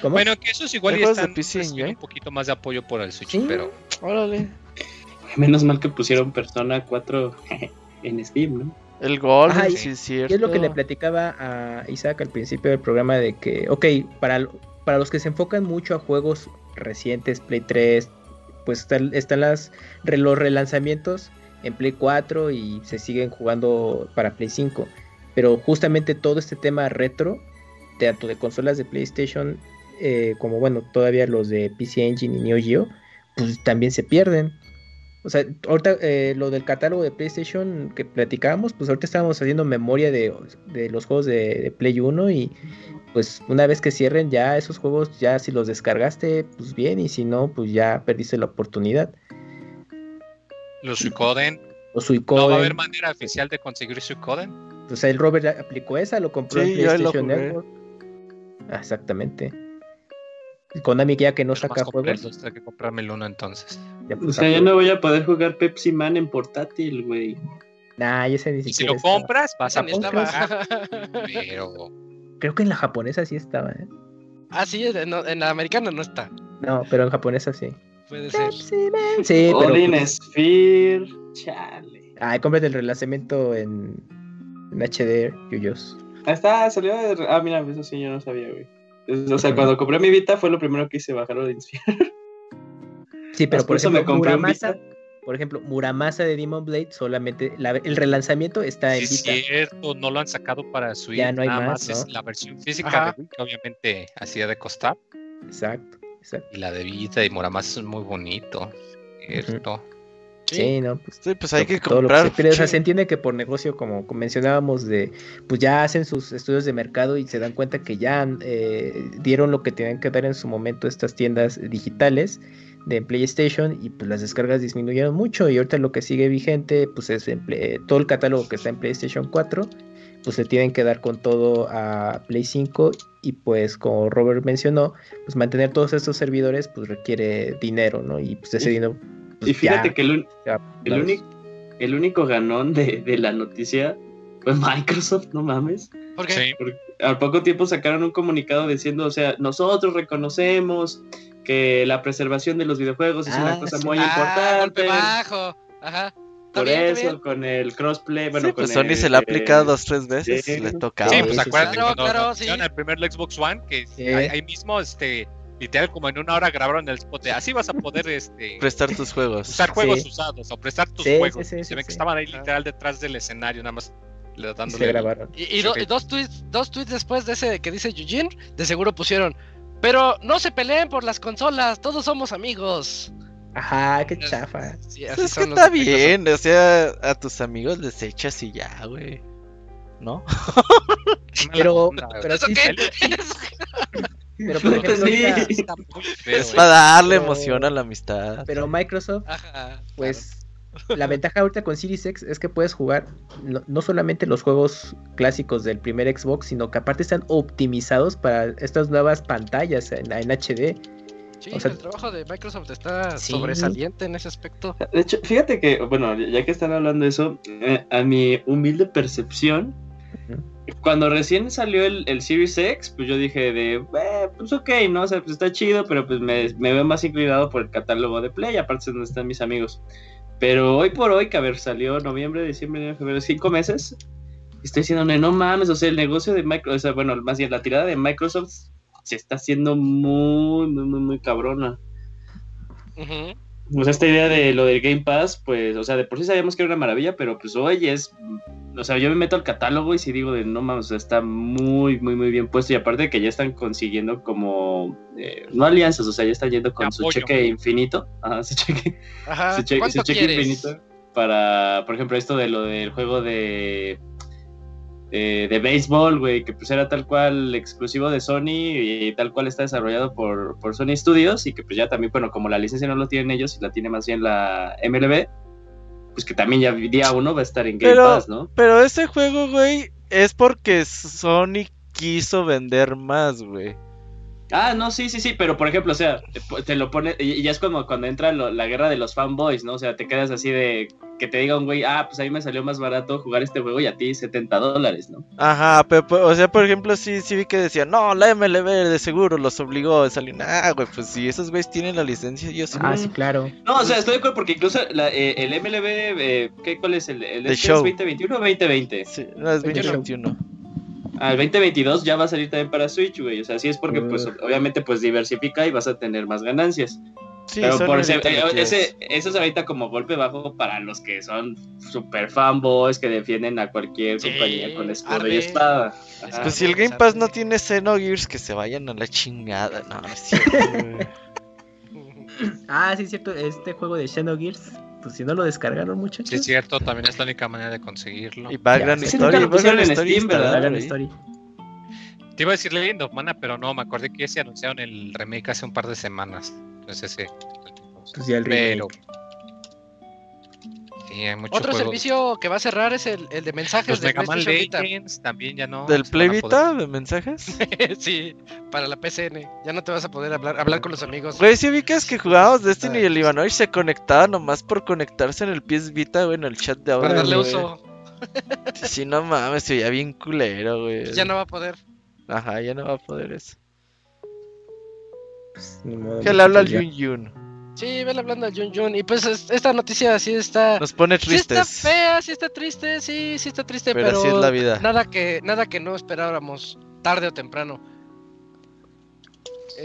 ¿Cómo? Bueno, que esos igual ya están PC un poquito más de apoyo por el Switch, Sí. pero Órale. Menos mal que pusieron Persona 4 en Steam, ¿no? El y- sí es Y cierto. es lo que le platicaba a Isaac al principio del programa de que, ok, para, para los que se enfocan mucho a juegos recientes, Play 3, pues están, los relanzamientos en Play 4 y se siguen jugando para Play 5. Pero justamente todo este tema retro, tanto de consolas de PlayStation, eh, como bueno, todavía los de PC Engine y Neo Geo, pues también se pierden. O sea, ahorita eh, lo del catálogo de PlayStation que platicábamos, pues ahorita estábamos haciendo memoria de, los juegos de Play 1 y pues una vez que cierren ya esos juegos, ya si los descargaste, pues bien, y si no, pues ya perdiste la oportunidad. los Suicoden. O No Suicoden, va a haber manera oficial de conseguir Suicoden. o sea, el Robert ya aplicó esa, lo compró Sí, en PlayStation. Network. Ah, exactamente. Konami ya que no Pero saca juegos, dos, tengo que comprarme el uno entonces. ya O pues, sea, ya no voy a poder jugar Pepsi Man en portátil, güey. Nah, ya ese ni Y si siquiera lo compras, vas a pagar, pero Creo que en la japonesa sí estaba, ¿eh? Ah, sí, en, la americana no está. No, pero en japonesa sí. Puede ser. Sí, pero. Odin pues, Sphere, chale. Ay, cómprate el relanzamiento en, en HD, Yuyos. Ahí está, salió de... Ah, mira, eso sí yo no sabía, güey. O sea, cuando compré mi Vita fue lo primero que hice, bajar Odin Sphere. Sí, pero por por eso me compré un Muramasa, Vita. Por ejemplo, Muramasa de Demon Blade solamente la- el relanzamiento está en Sí, es cierto, no lo han sacado para Switch, Ya no hay nada más, más, es ¿no? la versión física Ajá. de obviamente hacía de costar, Exacto, exacto. y la de Vita y Moramasa es muy bonito, cierto. Sí, no, pues Sí, pues hay que lo que comprar. se pide. O sea, se entiende que por negocio, como mencionábamos, de pues ya hacen sus estudios de mercado y se dan cuenta que ya eh, dieron lo que tenían que dar en su momento estas tiendas digitales de PlayStation y pues las descargas disminuyeron mucho y ahorita lo que sigue vigente pues es en Play- todo el catálogo que está en PlayStation 4 pues se tienen que dar con todo a Play 5 y pues como Robert mencionó pues mantener todos estos servidores pues requiere dinero no y pues ese Y- dinero pues, Y fíjate ya- que el, un- ya, el, las- único, el único ganón de, de la noticia fue Microsoft, no mames. Porque Sí. Porque al poco tiempo sacaron un comunicado diciendo, o sea, nosotros reconocemos que la preservación de los videojuegos es Ah, una cosa sí. muy Ah, golpe importante. bajo. Ajá. Por bien, eso, bien. con el crossplay, bueno, sí, con pues Sony el, se la ha eh, aplicado dos, tres veces. sí. Le tocaba. Sí, Sí, pues acuérdate. Claro, cuando claro, sí. el primer Xbox One, que Sí. ahí, mismo, este, literal, como en una hora grabaron el spot de así vas a poder este, Prestar tus juegos. usar juegos Sí. usados o prestar tus Sí, juegos. sí, sí, se sí, ve que sí. estaban ahí literal detrás del escenario, nada más le se dándole. grabaron. Y, y do- y dos tweets, dos tweets después de ese que dice Eugene, de seguro pusieron. Pero no se peleen por las consolas, todos somos amigos. Ajá, qué chafa. Sí, así es que está bien, o sea, a tus amigos les echas y ya, güey. ¿No? Pero, pero ¿Eso sí, qué? pero por ejemplo, feo, Es para darle Pero- emoción a la amistad. pero Microsoft, Ajá, pues la ventaja ahorita con Series X es que puedes jugar no, no solamente los juegos clásicos del primer Xbox, sino que aparte están optimizados para estas nuevas pantallas en, en HD. Sí, O sea- el trabajo de Microsoft está Sí. sobresaliente en ese aspecto. De hecho, fíjate que, bueno, ya que están hablando de eso, eh, a mi humilde percepción, cuando recién salió el, el Series X, pues yo dije de, eh, pues ok, ¿no? O sea, pues está chido, pero pues me, me veo más inclinado por el catálogo de Play, aparte es donde están mis amigos. Pero hoy por hoy, que a ver, salió noviembre, diciembre, enero, febrero, cinco meses, estoy diciendo, no mames, o sea, el negocio de Microsoft, o sea, bueno, más bien la tirada de Microsoft se está haciendo muy, muy, muy, muy cabrona. O sea, esta idea de lo del Game Pass, pues, o sea, de por sí sabíamos que era una maravilla, pero pues hoy es, o sea, yo me meto al catálogo y si digo de no mames, o sea, está muy, muy, muy bien puesto y aparte de que ya están consiguiendo como, eh, no alianzas, o sea, ya están yendo con su cheque infinito, ajá, su cheque, Ajá. su cheque, ¿Cuánto su cheque infinito para, por ejemplo, esto de lo del juego de de, de béisbol, güey, que pues era tal cual exclusivo de Sony y tal cual está desarrollado por, por Sony Studios y que pues ya también, bueno, como la licencia no lo tienen ellos y la tiene más bien la MLB, pues que también ya día uno va a estar en Game Pero- Pass, ¿no? Pero ese juego, güey, es porque Sony quiso vender más, güey. Ah, no, sí, sí, sí, pero por ejemplo, o sea, te, lo pone, y ya es como cuando entra lo- la guerra de los fanboys, ¿no? O sea, te quedas así de que te diga un güey, ah, pues a mí me salió más barato jugar este juego y a ti 70 dólares, ¿no? Ajá, pero, o sea, por ejemplo, sí, sí vi que decían, no, la MLB de seguro los obligó a salir. Ah, güey, pues si esos güeyes tienen la licencia, yo sí. Ah, sí, claro. No, o sea, estoy de acuerdo porque incluso la- eh, el MLB, eh, ¿qué, ¿cuál es el, el The este Show. es 2021 o 2020? Sí, no, es 21. 2021. Al 2022 ya va a salir también para Switch, güey. O sea, sí es porque, pues, Uh. obviamente, pues diversifica y vas a tener más ganancias. Sí, Pero por ese, eh, ese, eso es ahorita como golpe bajo para los que son super fanboys que defienden a cualquier Sí, compañía con escudo arde. y espada. Ajá. Pues si el Game Pass no tiene Xenogears, que se vayan a la chingada. No, no es cierto. Ah, sí, es cierto. Este juego de Xenogears, pues si no lo descargaron, Sí, muchachos. es cierto, también es la única manera de conseguirlo. Y Background Ya, Story. pusieron Background Story. Te iba a decir Legend of Mana, pero no, me acordé que se anunciaron el remake hace un par de semanas. Entonces ese. Pues ya el Pero. Remake. Sí, hay mucho Otro juego. servicio que va a cerrar es el, el de mensajes Los de Mega Man. Legends también ya no. ¿Del se Play van a poder- Vita de mensajes? sí, para la PCN. Ya no te vas a poder hablar, hablar con los amigos. Güey, si ubicas que jugábamos Destiny y Ah, el Ivanovich se conectaba nomás por conectarse en el PS Vita, güey, en el chat de ahora. para darle güey. uso. Sí, no mames, se veía bien culero, güey. Ya no va a poder. Ajá, ya no va a poder eso. Pues, ni modo, Que le habla al Yun Yun. Sí, vele hablando al Jun Jun. Y pues es- esta noticia sí está. Nos pone Sí está tristes. fea, sí está triste, sí, sí está triste, Pero pero, así es la vida. nada que nada que no esperáramos tarde o temprano.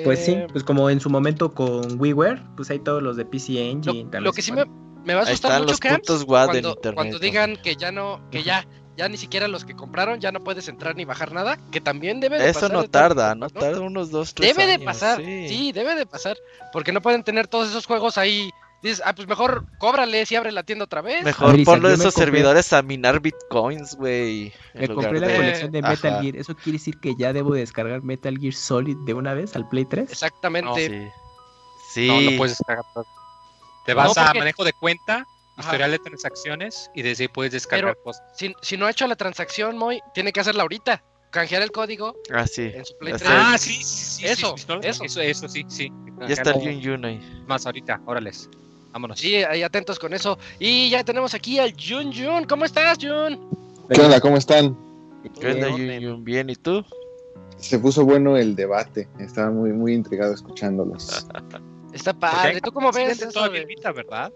Pues sí, Eh, pues como en su momento con WiiWare, pues hay todos los de PC Engine. Lo, también lo que sí me, me va a Ahí asustar están mucho, en cuando, internet, cuando digan que ya no, que ya, ya ni siquiera los que compraron ya no puedes entrar ni bajar nada, que también debe de Eso pasar. no de todas tarda, no tarda unos dos, tres Debe de pasar, sí. debe de pasar, porque no pueden tener todos esos juegos ahí. Dices, ah, pues mejor cóbrales y abre la tienda otra vez. Mejor ver, ponlo esos compré- servidores a minar bitcoins, güey. Me compré la de- colección de Metal Ajá. Gear. ¿Eso quiere decir que ya debo descargar Metal Gear Solid de una vez al Play 3? Exactamente. Sí. Sí. No, no puedes descargar todo. Te vas No, a manejo de cuenta. Historial de transacciones y desde ahí puedes descargar Pero- cosas. Si, si no ha hecho la transacción, Moy, tiene que hacerla ahorita. Canjear el código Ah, sí. en su Play Así 3. es. Ah, sí, sí, sí. Eso, sí, sí, no, eso. eso. Eso, sí, sí. Ya está el Acá Yun Yun ahí. Más ahorita, órales. Vámonos. Sí, ahí atentos con eso. Y ya tenemos aquí al Jun Jun. ¿Cómo estás, Jun? ¿Qué onda? ¿Cómo están? ¿Qué onda, Bien. Yun Yun? ¿Bien? ¿Y tú? Se puso bueno el debate. Estaba muy, muy intrigado escuchándolos. Está padre. ¿Tú cómo ves eso todavía ¿verdad?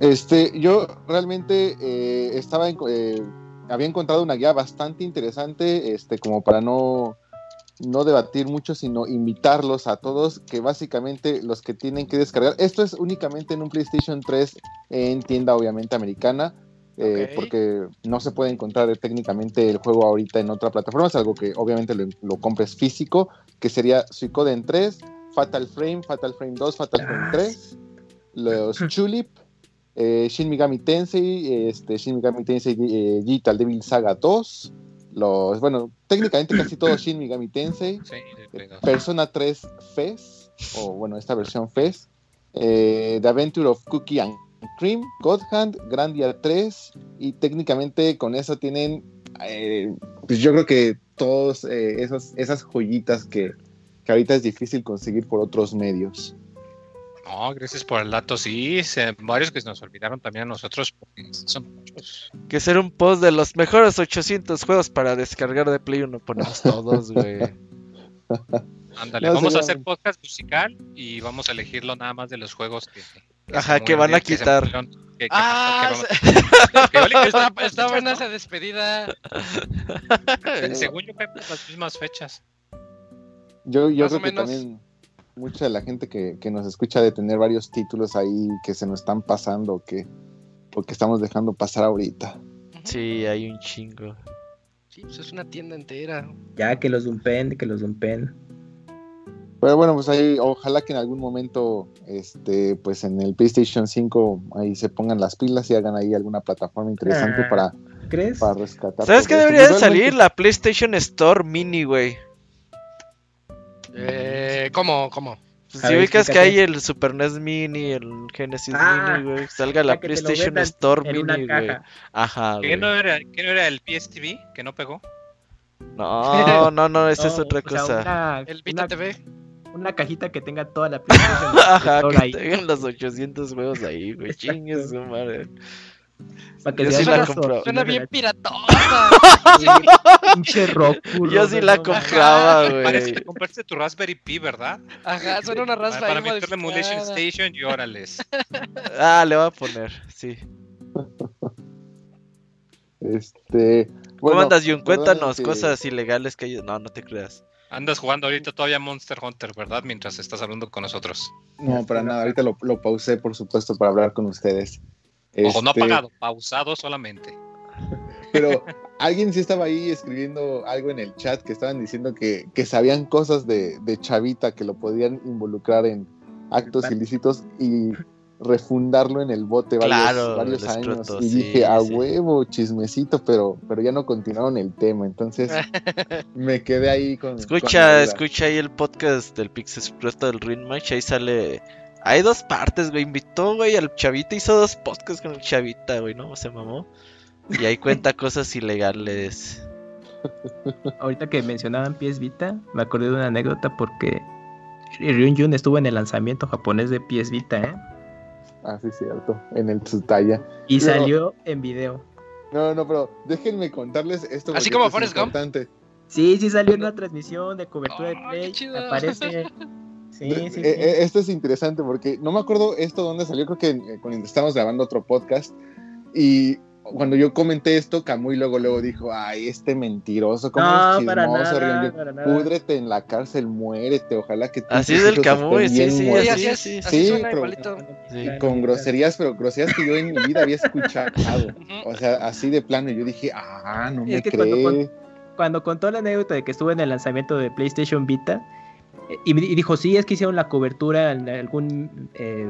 Este, yo realmente eh, estaba en- eh, había encontrado una guía bastante interesante, este, como para no, no debatir mucho, sino invitarlos a todos, que básicamente los que tienen que descargar, esto es únicamente en un PlayStation 3 en tienda obviamente americana, eh, porque no se puede encontrar técnicamente el juego ahorita en otra plataforma, es algo que obviamente lo, lo compres físico, que sería Suicoden 3, Fatal Frame, Fatal Frame 2, Fatal Frame Ah, 3, los Tulip, eh, Shin Megami Tensei, este, Shin Megami Tensei eh, Digital Devil Saga 2, los, bueno, técnicamente casi todos Shin Megami Tensei, Sí, dos. Persona 3 FES, o bueno, esta versión FES, eh, The Adventure of Cookie and Cream, God Hand, Grandia 3, y técnicamente con eso tienen, eh, pues yo creo que todos eh, esos, esas joyitas que, que ahorita es difícil conseguir por otros medios. No, gracias por el dato. Sí, se- varios que se nos olvidaron también a nosotros porque son muchos. Que ser un post de los mejores 800 juegos para descargar de Play 1. Ponemos todos, güey. Ándale, No, vamos a hacer podcast musical y vamos a elegirlo nada más de los juegos que. que Ajá, se que van a quitar. que- Ah, que- está, buena esa despedida. Según yo, las mismas fechas. Yo, yo Más o creo que menos. también mucha de la gente que, que nos escucha de tener varios títulos ahí que se nos están pasando que, o que estamos dejando pasar ahorita. Sí, hay un chingo. Sí, pues es una tienda entera. Ya que los dumpen, que los dumpen. Pero bueno, pues ahí ojalá que en algún momento, este, pues en el PlayStation 5 ahí se pongan las pilas y hagan ahí alguna plataforma interesante Ah. para, ¿Crees? para rescatar. ¿Sabes qué debería de salir? La PlayStation Store Mini, güey. Eh, ¿Cómo? ¿Cómo? Pues si ver, ubicas que hay el Super NES Mini, el Genesis Ah, Mini, güey. Salga la PlayStation Store Mini, güey. Ajá, ¿Qué güey. no, era, ¿Qué no era el PSTV que no pegó? No, no, no, esa es otra o sea, cosa. una, El Vita una- TV. una cajita que tenga toda la PlayStation Ajá, que ahí, tengan los 800 juegos ahí, güey. Chingues, su madre. Para que Yo sí la compro. Suena bien piratosa. Sí, Pinche Roku. Yo sí la compraba, Parece güey. que compraste tu Raspberry Pi, ¿verdad? Ajá, suena una Para, raspa para ahí meterle Emulation. Station y órales. Ah, le voy a poner, sí. Este, ¿Cómo andas, Jun? Cuéntanos que- cosas ilegales que hay. No, no te creas. Andas jugando ahorita todavía Monster Hunter, ¿verdad? Mientras estás hablando con nosotros. No, para nada. Ahorita lo, lo pausé, por supuesto, para hablar con ustedes. Ojo, no Este, apagado, pausado solamente. Pero alguien sí estaba ahí escribiendo algo en el chat que estaban diciendo que, que sabían cosas de, de Chavita que lo podían involucrar en actos ilícitos y refundarlo en el bote varios, Claro, varios el años. escroto, y sí, dije, a sí. huevo, chismecito, pero, pero ya no continuaron el tema. Entonces me quedé ahí con. Escucha, escucha ahí el podcast del Pix Express del Ring Match. Ahí sale. Hay dos partes, güey. Invitó, güey, al Chavita. Hizo dos podcasts con el Chavita, güey, ¿no? Se mamó. Y ahí cuenta cosas ilegales. Ahorita que mencionaban PS Vita, me acordé de una anécdota porque Ryun Jun estuvo en el lanzamiento japonés de PS Vita, ¿eh? Ah, sí, cierto. En el Tsutaya. Y Pero- salió en video. No, no, pero déjenme contarles esto. Así como Forrest Gump. importante. Sí, sí salió en una transmisión de cobertura de Oh, Play. qué chido. Aparece. Sí, eh, sí. eh, esto es interesante porque no me acuerdo esto dónde salió, creo que eh, cuando estábamos grabando otro podcast y cuando yo comenté esto, Camuy luego luego dijo, ay, este mentiroso, como No, es para nada, para nada. púdrete en la cárcel, muérete, ojalá que y Así es el Camuy, sí, sí, muertos". Sí, así así es, es, sí. así suena pero- igualito. Sí. con groserías, pero groserías que yo en mi vida había escuchado. O sea, así de plano, yo dije, ah, no Es me que cuando cree. Cuando contó la anécdota de que estuvo en el lanzamiento de PlayStation Vita, y, y dijo, sí, es que hicieron la cobertura en algún eh,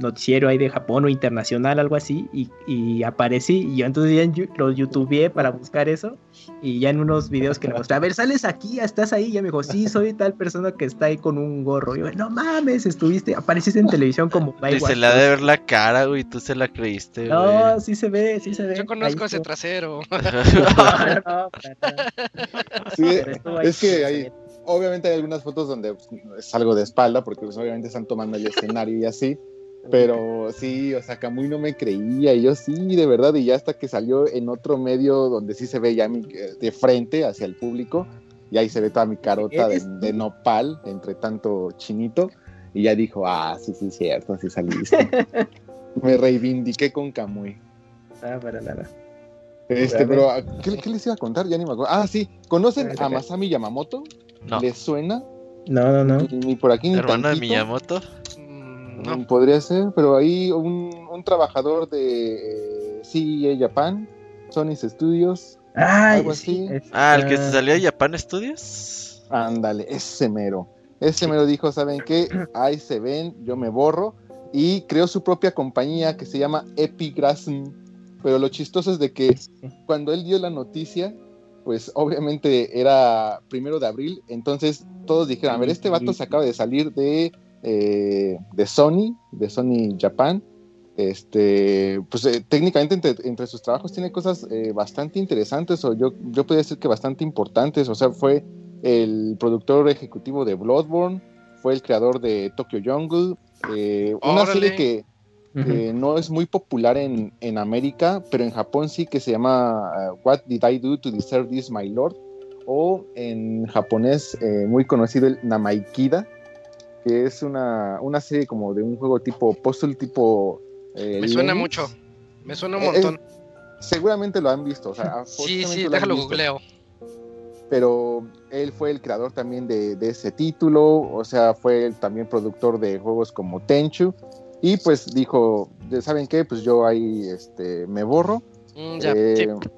noticiero ahí de Japón o internacional, algo así, y, y aparecí, y yo entonces ya lo youtubeé para buscar eso, y ya en unos videos que le mostré, a ver, sales aquí, estás ahí, y ya me dijo, sí, soy tal persona que está ahí con un gorro, y yo, no mames, estuviste, apareciste en televisión como se le ha de ver la cara, güey, tú se la creíste, güey. No, sí se ve, sí se ve. Yo conozco Ahí ese trasero. No, no, nada. Sí, Pero estuvo ahí, es que ve. Obviamente hay algunas fotos donde pues, salgo de espalda, porque pues, obviamente están tomando el escenario y así. Pero sí, o sea, Camuy no me creía, y yo sí, de verdad, y ya hasta que salió en otro medio donde sí se ve ya mi- eh, de frente hacia el público, y ahí se ve toda mi carota de, de nopal entre tanto chinito, y ya dijo, ah, sí, sí, cierto, sí saliste. me reivindiqué con Camuy. Ah, para nada. Este, pero, ¿qué, qué les iba a contar? Ya ni me acuerdo. Ah, sí, ¿conocen A. Masami Yamamoto? No, ¿Les suena? No, no, no. Ni, ni por aquí ni hermano de tantito. Miyamoto. Mm, Mm, No. Podría ser, pero ahí un, un trabajador de eh, CEA Japan, Sony Studios, Ay, Algo sí, así. es- Ah, el que se ah, salió de Japan Studios. ándale, ese mero. Ese mero dijo, ¿saben qué? Ahí se ven, yo me borro. Y creó su propia compañía que se llama Epigrasm. Pero lo chistoso es de que cuando él dio la noticia, pues obviamente era primero de abril, entonces todos dijeron, a ver, este vato se acaba de salir de, eh, de Sony, de Sony Japan, este, pues eh, técnicamente entre, entre sus trabajos tiene cosas eh, bastante interesantes, o yo, yo podría decir que bastante importantes, o sea, fue el productor ejecutivo de Bloodborne, fue el creador de Tokyo Jungle, eh, una serie que que no es muy popular en, en América, pero en Japón sí que se llama uh, What Did I Do to Deserve This, My Lord? O en japonés eh, muy conocido el Namaikida, que es una, una serie como de un juego tipo puzzle, tipo... eh, Me suena mucho. Me suena un Eh, montón. Seguramente lo han visto, o sea, Sí, sí, déjalo googleo. pero él fue el creador también de, de ese título, o sea, fue también productor de juegos como Tenchu, y pues dijo, ¿saben qué? Pues yo ahí este, me borro. Mm, ya, Eh, sí.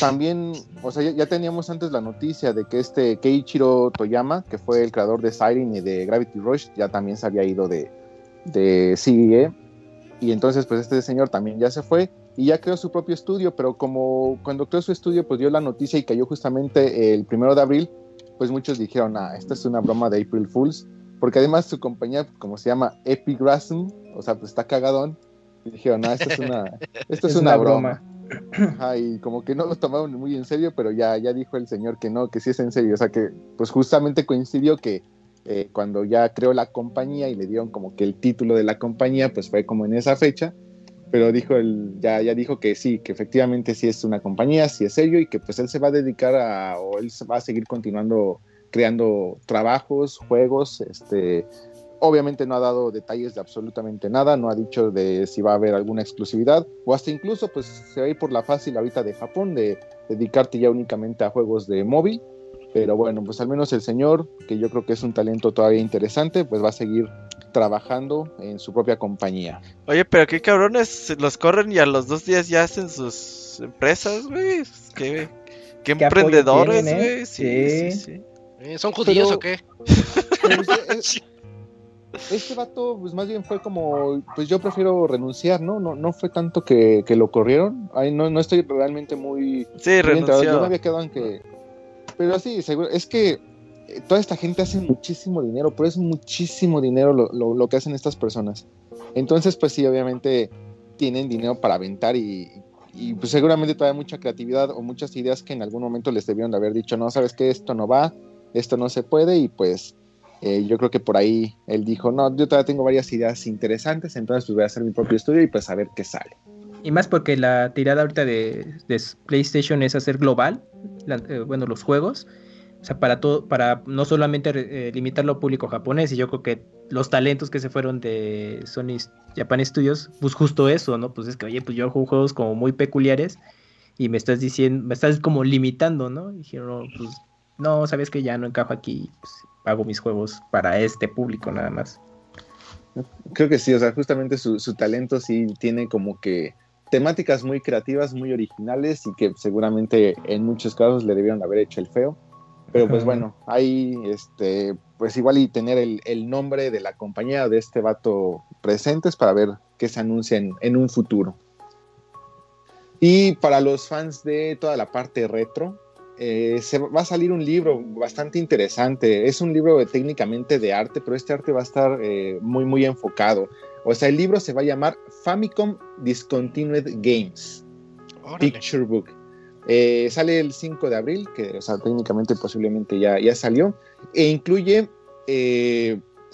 También, o sea, ya, ya teníamos antes la noticia de que este Keiichiro Toyama, que fue el creador de Siren y de Gravity Rush, ya también se había ido de, de CEA, y entonces pues este señor también ya se fue, y ya creó su propio estudio, pero como cuando creó su estudio, pues dio la noticia y cayó justamente el primero de abril, pues muchos dijeron, ah, esta es una broma de April Fools, porque además su compañía, como se llama Epigrasm, o sea, pues está cagadón, y dijeron, ah, esto es una, esto es, una, broma. Ajá, y como que no lo tomaron muy en serio, pero ya, ya dijo el señor que no, que sí es en serio, o sea que pues justamente coincidió que eh, cuando ya creó la compañía y le dieron como que el título de la compañía, pues fue como en esa fecha, pero dijo el, ya, ya dijo que sí, que efectivamente sí es una compañía, sí es serio y que pues él se va a dedicar a, o él va a seguir continuando creando trabajos, juegos, este, obviamente no ha dado detalles de absolutamente nada, no ha dicho de si va a haber alguna exclusividad, o hasta incluso pues se va a ir por la fácil ahorita de Japón, de dedicarte ya únicamente a juegos de móvil, pero bueno, pues al menos el señor, que yo creo que es un talento todavía interesante, pues va a seguir trabajando en su propia compañía. Oye, pero qué cabrones, los corren y a los dos días ya hacen sus empresas, güey. Qué, qué emprendedores, ¿eh? güey. Sí, sí, Sí. sí. Eh, ¿Son judíos Pero- o qué? Este vato, pues más bien fue como, pues yo prefiero renunciar, ¿no? No, no fue tanto que, que lo corrieron. Ay, no, no estoy realmente muy, Sí, enterado. Yo me renunció. había quedado en que. Pero sí, seguro. Es que eh, toda esta gente hace muchísimo dinero, pero es muchísimo dinero lo, lo- lo que hacen estas personas. Entonces, pues sí, obviamente tienen dinero para aventar y, y, pues seguramente todavía mucha creatividad o muchas ideas que en algún momento les debieron de haber dicho, no, sabes que esto no va, esto no se puede y pues eh, yo creo que por ahí él dijo, no, yo todavía tengo varias ideas interesantes, entonces pues voy a hacer mi propio estudio y pues a ver qué sale. Y más porque la tirada ahorita de, de PlayStation es hacer global, eh, bueno, los juegos. O sea, para todo, para no solamente eh, limitarlo al público japonés, y yo creo que los talentos que se fueron de Sony Japan Studios, pues justo eso, ¿no? Pues es que, oye, pues yo juego juegos como muy peculiares y me estás diciendo, me estás como limitando, ¿no? Y dijeron, no, pues no, sabes que ya no encajo aquí, pues hago mis juegos para este público nada más. Creo que sí, o sea, justamente su, su talento sí tiene como que temáticas muy creativas, muy originales y que seguramente en muchos casos le debieron haber hecho el feo. Pero pues bueno, hay este, pues igual y tener el, el nombre de la compañía de este vato presentes para ver qué se anuncia en, en un futuro. Y para los fans de toda la parte retro, eh, se va a salir un libro bastante interesante. Es un libro eh, técnicamente de arte, pero este arte va a estar eh, muy, muy enfocado. O sea, el libro se va a llamar Famicom Discontinued Games. Órale. Picture Book. Eh, sale el 5 de abril, que o sea, técnicamente posiblemente ya, ya salió, e incluye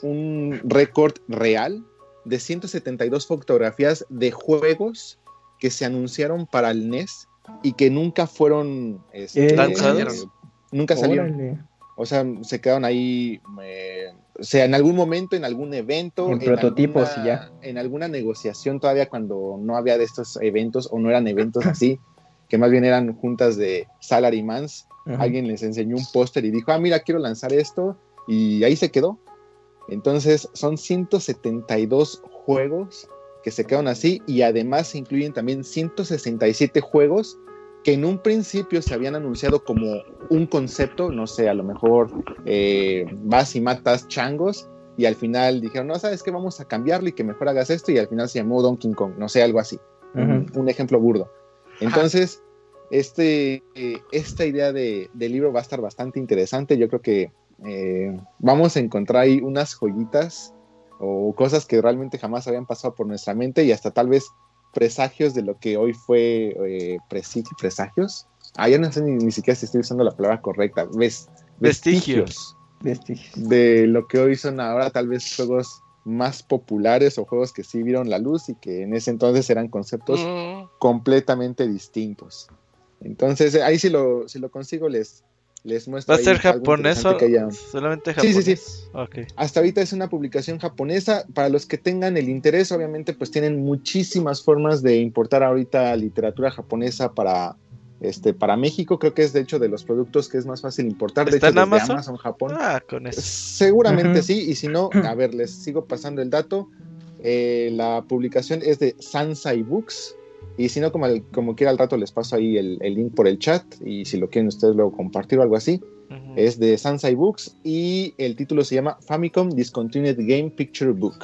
un récord real de 172 fotografías de juegos que se anunciaron para el NES y que nunca fueron este, Eh, ¿Lanzados? nunca salieron. Órale. O sea, se quedaron ahí, eh, o sea, en algún momento, en algún evento. En prototipos alguna- y ya. En alguna negociación todavía cuando no había de estos eventos o no eran eventos así, que más bien eran juntas de salarymans. Ajá. Alguien les enseñó un póster y dijo, ah, mira, quiero lanzar esto. Y ahí se quedó. Entonces son 172 juegos que se quedan así y además se incluyen también 167 juegos que en un principio se habían anunciado como un concepto, no sé, a lo mejor eh, vas y matas changos y al final dijeron, no, sabes que vamos a cambiarlo y que mejor hagas esto y al final se llamó Donkey Kong, no sé, algo así, Ajá. un, un ejemplo burdo. Entonces, este, eh, esta idea de, del libro va a estar bastante interesante, yo creo que eh, vamos a encontrar ahí unas joyitas o cosas que realmente jamás habían pasado por nuestra mente y hasta tal vez presagios de lo que hoy fue eh, presi- presagios. Ah, ya no sé ni, ni siquiera si estoy usando la palabra correcta. Ves, Vestigios. Vestigios. de lo que hoy son ahora tal vez juegos más populares o juegos que sí vieron la luz y que en ese entonces eran conceptos Mm, completamente distintos. Entonces, ahí si lo, si lo consigo les, les muestro. ¿Va a ser japonés o interesante que haya. solamente Sí, japonés? sí, sí. Ok. Hasta ahorita es una publicación japonesa. Para los que tengan el interés, obviamente, pues tienen muchísimas formas de importar ahorita literatura japonesa para, este, para México. Creo que es de hecho de los productos que es más fácil importar. De ¿Está hecho, en desde Amazon? Amazon Japón. Ah, con eso. Seguramente sí, y si no, a ver, les sigo pasando el dato. Eh, la publicación es de Sansai Books, y si no, como, como quiera al rato les paso ahí el, el link por el chat, y si lo quieren ustedes luego compartir o algo así, es de Sansai Books, y el título se llama Famicom Discontinued Game Picture Book.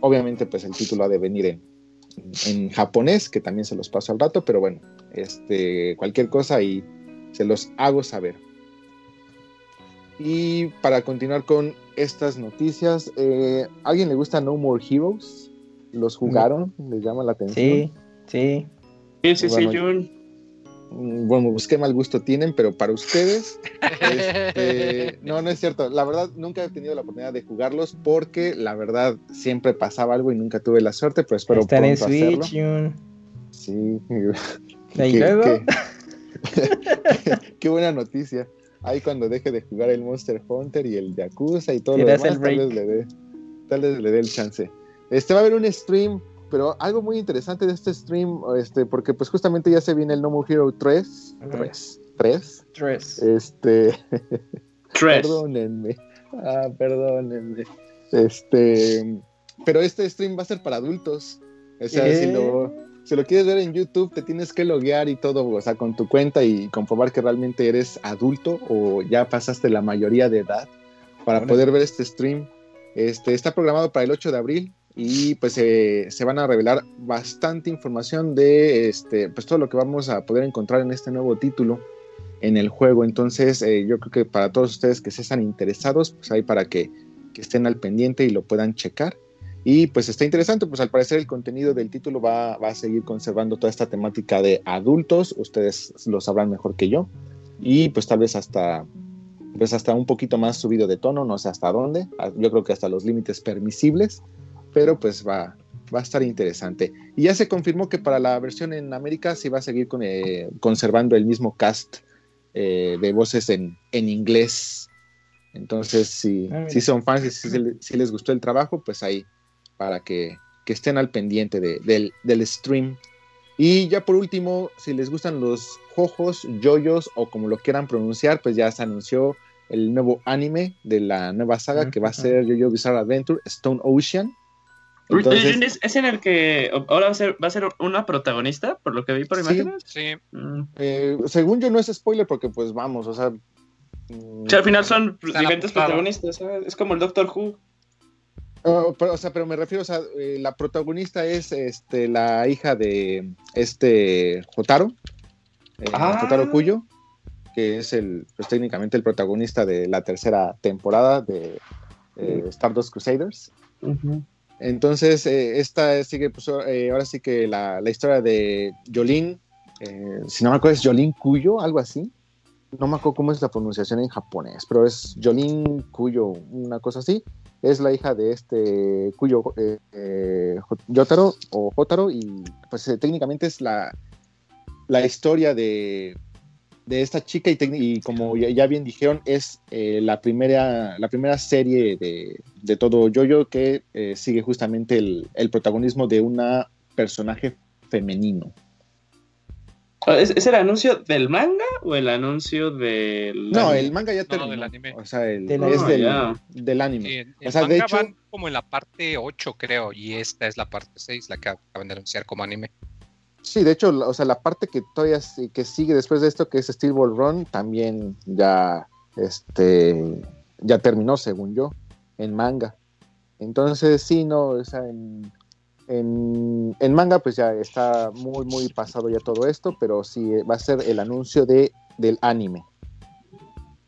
Obviamente, pues el título ha de venir en, en japonés, que también se los paso al rato, pero bueno, este, cualquier cosa y se los hago saber. Y para continuar con estas noticias, eh, ¿a alguien le gusta No More Heroes? ¿Los jugaron? ¿Les llama la atención? Sí, sí. Sí, sí, sí, Bueno, Jun. Bueno, pues qué mal gusto tienen, pero para ustedes, este, no, no es cierto. La verdad, nunca he tenido la oportunidad de jugarlos porque la verdad siempre pasaba algo y nunca tuve la suerte, pero espero Están en pronto hacerlo. Switch. Jun. Sí. Ahí Qué- luego. qué- qué buena noticia. Ahí cuando deje de jugar el Monster Hunter y el Yakuza y todo Y lo demás, tal vez le dé, tal vez le dé el chance. Este va a haber un stream, pero algo muy interesante de este stream, este, porque pues justamente ya se viene el No More Hero 3, Ajá. 3, 3, Tres. este, Tres. perdónenme, ah, perdónenme, este, pero este stream va a ser para adultos, o sea, si ¿Qué? lo, si lo quieres ver en YouTube, te tienes que loguear y todo, o sea, con tu cuenta y comprobar que realmente eres adulto o ya pasaste la mayoría de edad para Órale. poder ver este stream. Este está programado para el 8 de abril y pues eh, se van a revelar bastante información de este, pues todo lo que vamos a poder encontrar en este nuevo título en el juego. Entonces, eh, yo creo que para todos ustedes que se están interesados, pues ahí para que, que estén al pendiente y lo puedan checar. Y pues está interesante, pues al parecer el contenido del título va, va a seguir conservando toda esta temática de adultos, ustedes lo sabrán mejor que yo, y pues tal vez hasta, pues hasta un poquito más subido de tono, no sé hasta dónde, Ah, yo creo que hasta los límites permisibles, pero pues va, va a estar interesante. Y ya se confirmó que para la versión en América sí va a seguir con, eh, conservando el mismo cast eh, de voces en, en inglés. Entonces, si, Ah, si son fans y si, si les gustó el trabajo, pues ahí, para que, que estén al pendiente de- del, del stream. Y ya por último, si les gustan los jojos, yoyos o como lo quieran pronunciar, pues ya se anunció el nuevo anime de la nueva saga que va a ser Yoyo Bizarre Adventure Stone Ocean. Entonces, ¿Es, es en el que ahora va a ser, va a ser una protagonista, por lo que vi por Sí. imágenes? Sí, Mm. eh, según yo no es spoiler porque pues vamos, o sea... mm, O sea, al final son diferentes protagonistas, ¿sabes? Es como el Doctor Who. Oh, pero, o sea, pero me refiero, o sea, eh, la protagonista es este, la hija de este Jotaro, eh, Ah. Jotaro Kuyo, que es el, pues técnicamente el protagonista de la tercera temporada de Stardust Crusaders. Entonces, eh, esta sigue, pues, eh, ahora sí que la, historia de Jolín, eh, si no me acuerdo, es Jolín Cuyo, algo así. No me acuerdo cómo es la pronunciación en japonés, pero es Jolín Cuyo, una cosa así. Es la hija de este Cuyo Yotaro o Jotaro, y pues técnicamente es la, la historia de, de esta chica, y, como ya, ya bien dijeron, es eh, la, primera, la primera serie de, de todo Yoyo que eh, sigue justamente el, el protagonismo de una personaje femenino. Ah, ¿Es, es el anuncio del manga o el anuncio del.? No, el manga ya No, terminó. del anime. O sea, el, Del es del, Ah, del anime. sí, sea, de manga hecho- van como en la parte 8, creo, y esta es la parte 6, la que acaban de anunciar como anime. Sí, de hecho, o sea, la parte que todavía que sigue después de esto, que es Steel Ball Run, también ya, este, ya terminó, según yo, en manga. Entonces, sí, no, o sea, en, en, manga, pues ya está muy, muy pasado ya todo esto, pero sí eh, va a ser el anuncio de, del anime.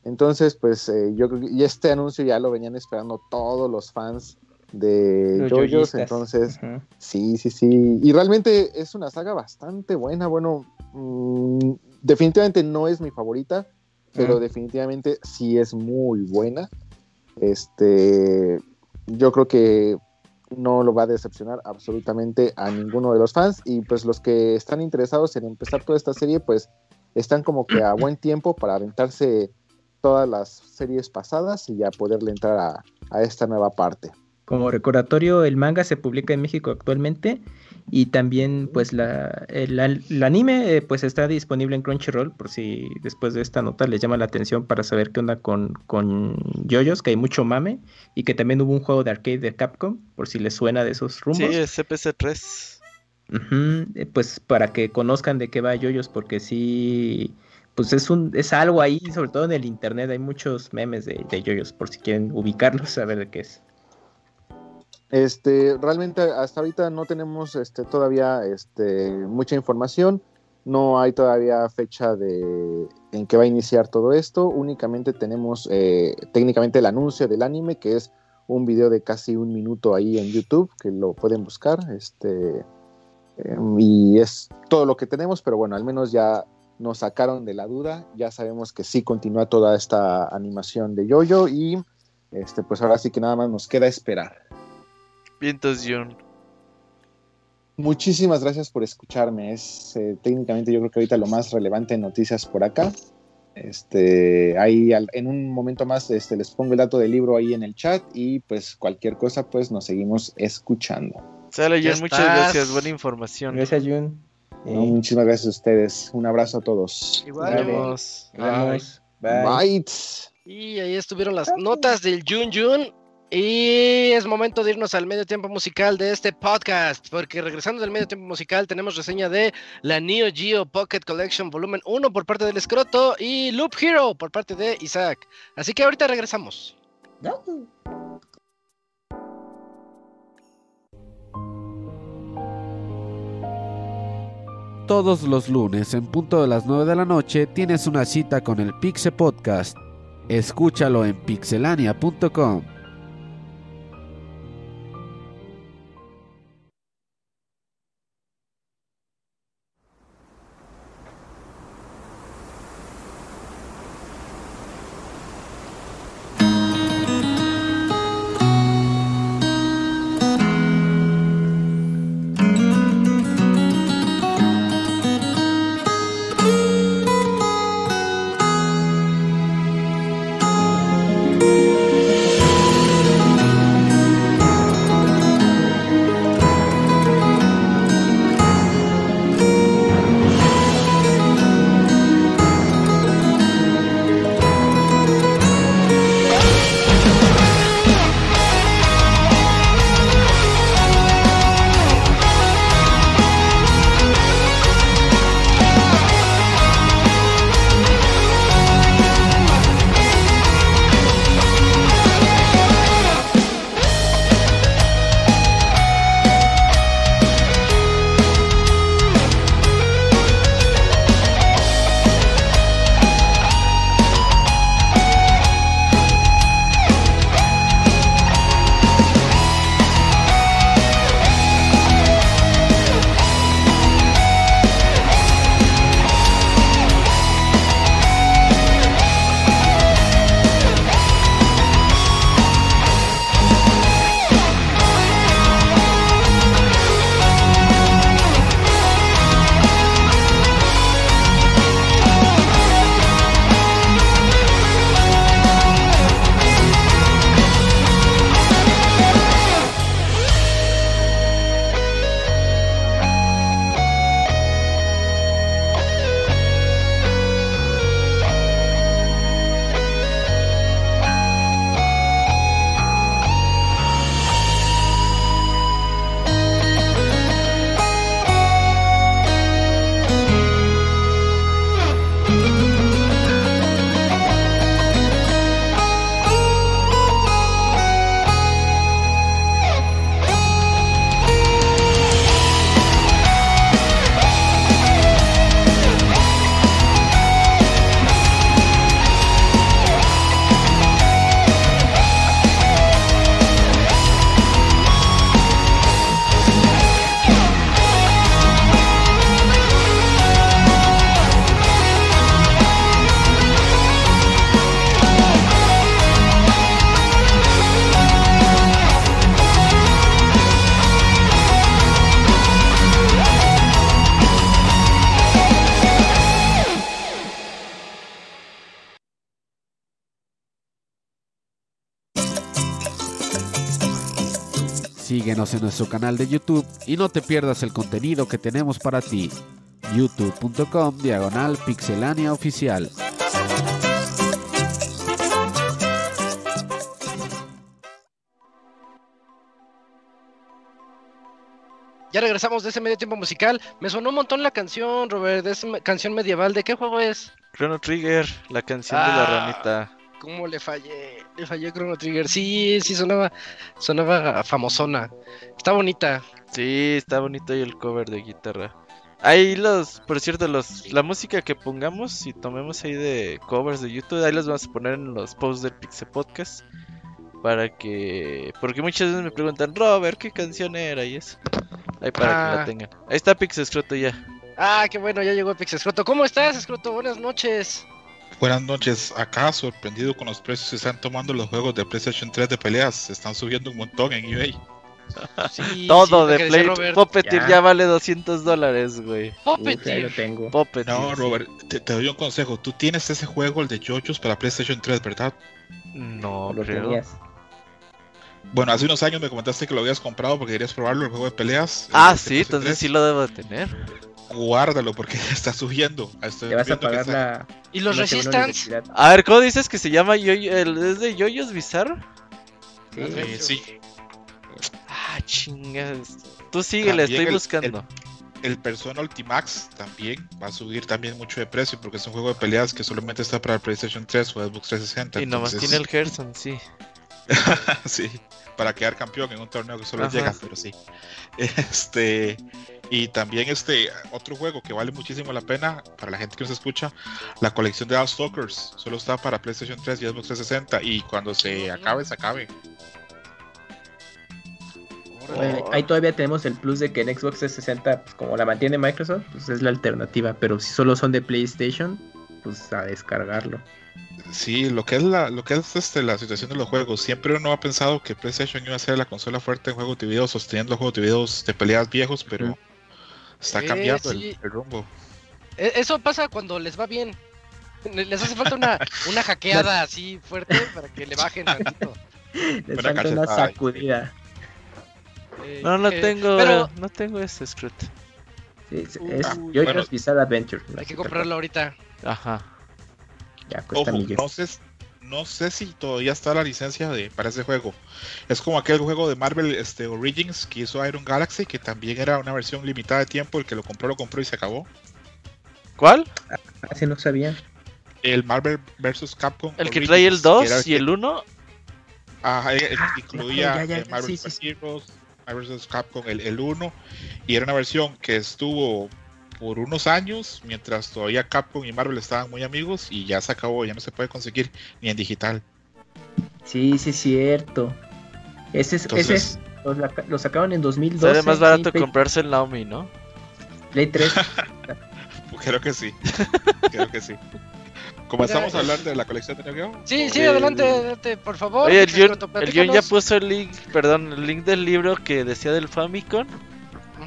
Entonces, pues eh, yo creo que este anuncio ya lo venían esperando todos los fans de Los JoJo's, yoyistas. entonces. Sí, sí, sí. Y realmente es una saga bastante buena. Bueno, mm, definitivamente no es mi favorita, pero definitivamente sí es muy buena. Este, yo creo que no lo va a decepcionar absolutamente a ninguno de los fans. Y pues los que están interesados en empezar toda esta serie, pues están como que a buen tiempo para aventarse todas las series pasadas y ya poderle entrar a, a esta nueva parte. Como recordatorio, el manga se publica en México actualmente y también pues la, el, el anime eh, pues está disponible en Crunchyroll por si después de esta nota les llama la atención para saber qué onda con, con JoJo's, que hay mucho mame y que también hubo un juego de arcade de Capcom por si les suena de esos Sí, rumbos. es CPC3. Ujú, eh, pues para que conozcan de qué va JoJo's porque sí pues es un es algo ahí, sobre todo en el internet hay muchos memes de, de JoJo's por si quieren ubicarlos, saber de qué es. Este, realmente hasta ahorita no tenemos este, todavía este, mucha información. No hay todavía fecha de en que va a iniciar todo esto. Únicamente tenemos eh, técnicamente el anuncio del anime, que es un video de casi un minuto ahí en YouTube, que lo pueden buscar. Este, em, y es todo lo que tenemos, pero bueno, al menos ya nos sacaron de la duda. Ya sabemos que sí continúa toda esta animación de Yoyo y este, pues ahora sí que nada más nos queda esperar. Vientos Jun. Muchísimas gracias por escucharme. Es eh, técnicamente yo creo que ahorita lo más relevante en noticias por acá. Este, ahí al- en un momento más este, les pongo el dato del libro ahí en el chat y pues cualquier cosa pues nos seguimos escuchando. Sale Jun, muchas estás. gracias, buena información. Gracias Jun. ¿no? Muchísimas gracias a ustedes. Un abrazo a todos. Igual, vemos. nos vemos. Bye. Bye. Y ahí estuvieron las notas del Jun Jun. Y es momento de irnos al medio tiempo musical de este podcast, porque regresando del medio tiempo musical tenemos reseña de la Neo Geo Pocket Collection Volumen 1 por parte del Escroto y Loop Hero por parte de Isaac. Así que ahorita regresamos. Todos los lunes en punto de las 9 de la noche tienes una cita con el Pixe Podcast. Escúchalo en pixelania.com. Síguenos en nuestro canal de YouTube y no te pierdas el contenido que tenemos para ti. youtube.com diagonal pixelania oficial. Ya regresamos de ese medio tiempo musical. Me sonó un montón la canción, Robert, de esa canción medieval. ¿De qué juego es? Chrono Trigger, la canción de la Ah. ranita. ¿Cómo le fallé? Le fallé Chrono Trigger. Sí, sí, sonaba, sonaba famosona. Está bonita. Sí, está bonito ahí el cover de guitarra. Ahí los, por cierto, los, la música que pongamos y tomemos ahí de covers de YouTube, ahí los vamos a poner en los posts del Pixel Podcast. Para que. Porque muchas veces me preguntan, Robert, ¿qué canción era? Y eso. Ahí para que Ah. la tengan. Ahí está Pixel Scroto ya. Ah, qué bueno, ya llegó Pix Escroto. ¿Cómo estás, Escroto? Buenas noches. Buenas noches, acá sorprendido con los precios que están tomando los juegos de PlayStation 3 de peleas, se están subiendo un montón en eBay. Sí, Todo sí, de Play. Robert. Puppeteer Ya. ya. vale 200 dólares, güey. Uf, ahí lo Puppeteer. tengo. Puppeteer. No, Robert, te, te doy un consejo, tú tienes ese juego, el de JoJo's para PlayStation 3, ¿verdad? No, lo creo. tenías. Bueno, hace unos años me comentaste que lo habías comprado porque querías probarlo, el juego de peleas. el Ah, sí, entonces 3. sí lo debo de tener. Guárdalo porque está subiendo. Estoy Te vas a pagar la. ¿Y los Resistance? A ver, ¿cómo dices que se llama Yoyo? El, ¿Es de Yoyos Bizarro? Sí. Eh, sí, Ah, chingas. Tú síguele, También estoy el- buscando. el Persona Ultimax también va a subir también mucho de precio porque es un juego de peleas que solamente está para PlayStation 3 o Xbox 360. Y nomás entonces- tiene el Gerson, sí. sí, para quedar campeón en un torneo que solo Ajá. llega, pero sí. Este, y también este otro juego que vale muchísimo la pena para la gente que nos escucha, la colección de Darkstalkers, solo está para PlayStation 3 y Xbox 360 y cuando se acabe, se acabe. Bueno, ahí todavía tenemos el plus de que en Xbox 360, pues, como la mantiene Microsoft, pues es la alternativa. Pero si solo son de PlayStation, pues a descargarlo. Sí, lo que es la, lo que es este, la situación de los juegos, siempre uno ha pensado que PlayStation iba a ser la consola fuerte en juegos de video, sosteniendo juegos de videos de peleas viejos, pero. Está Eh, cambiando el- sí. el rumbo. E- Eso pasa cuando les va bien. Les hace falta una, una hackeada así fuerte para que le bajen tantito. Les falta una sacudida. Eh, No, no eh, tengo, Pero no tengo ese script. Sí, es, Uh, es ah, JoJo's bueno. Bizarre Adventure. hay que comprarlo ahorita. Ajá. Ya cuesta Ojo, millones. no sé, no sé si todavía está la licencia de, para ese juego. Es como aquel juego de Marvel este, Origins que hizo Iron Galaxy, que también era una versión limitada de tiempo. El que lo compró, lo compró y se acabó. ¿Cuál? Así no sabía. El Marvel vs. Capcom. ¿El que Origins, trae el 2 era y el 1? Ajá, Ah, incluía ya, ya, eh, ya, Marvel sí, vs. sí, sí. Heroes, Marvel vs. Capcom, el, el 1. Y era una versión que estuvo por unos años, mientras todavía Capcom y Marvel estaban muy amigos, y ya se acabó, ya no se puede conseguir ni en digital. Sí, sí, es cierto. Ese es, ese Entonces, es- lo, saca- lo sacaron en 2012. Sale más barato Play- comprarse el Naomi, ¿no? Play 3. creo que sí. creo que sí. Comenzamos a hablar de la colección de Neo Geo. Sí, sí, adelante, adelante, por favor. Oye, el John ya puso el link, perdón, el link del libro que decía del Famicom.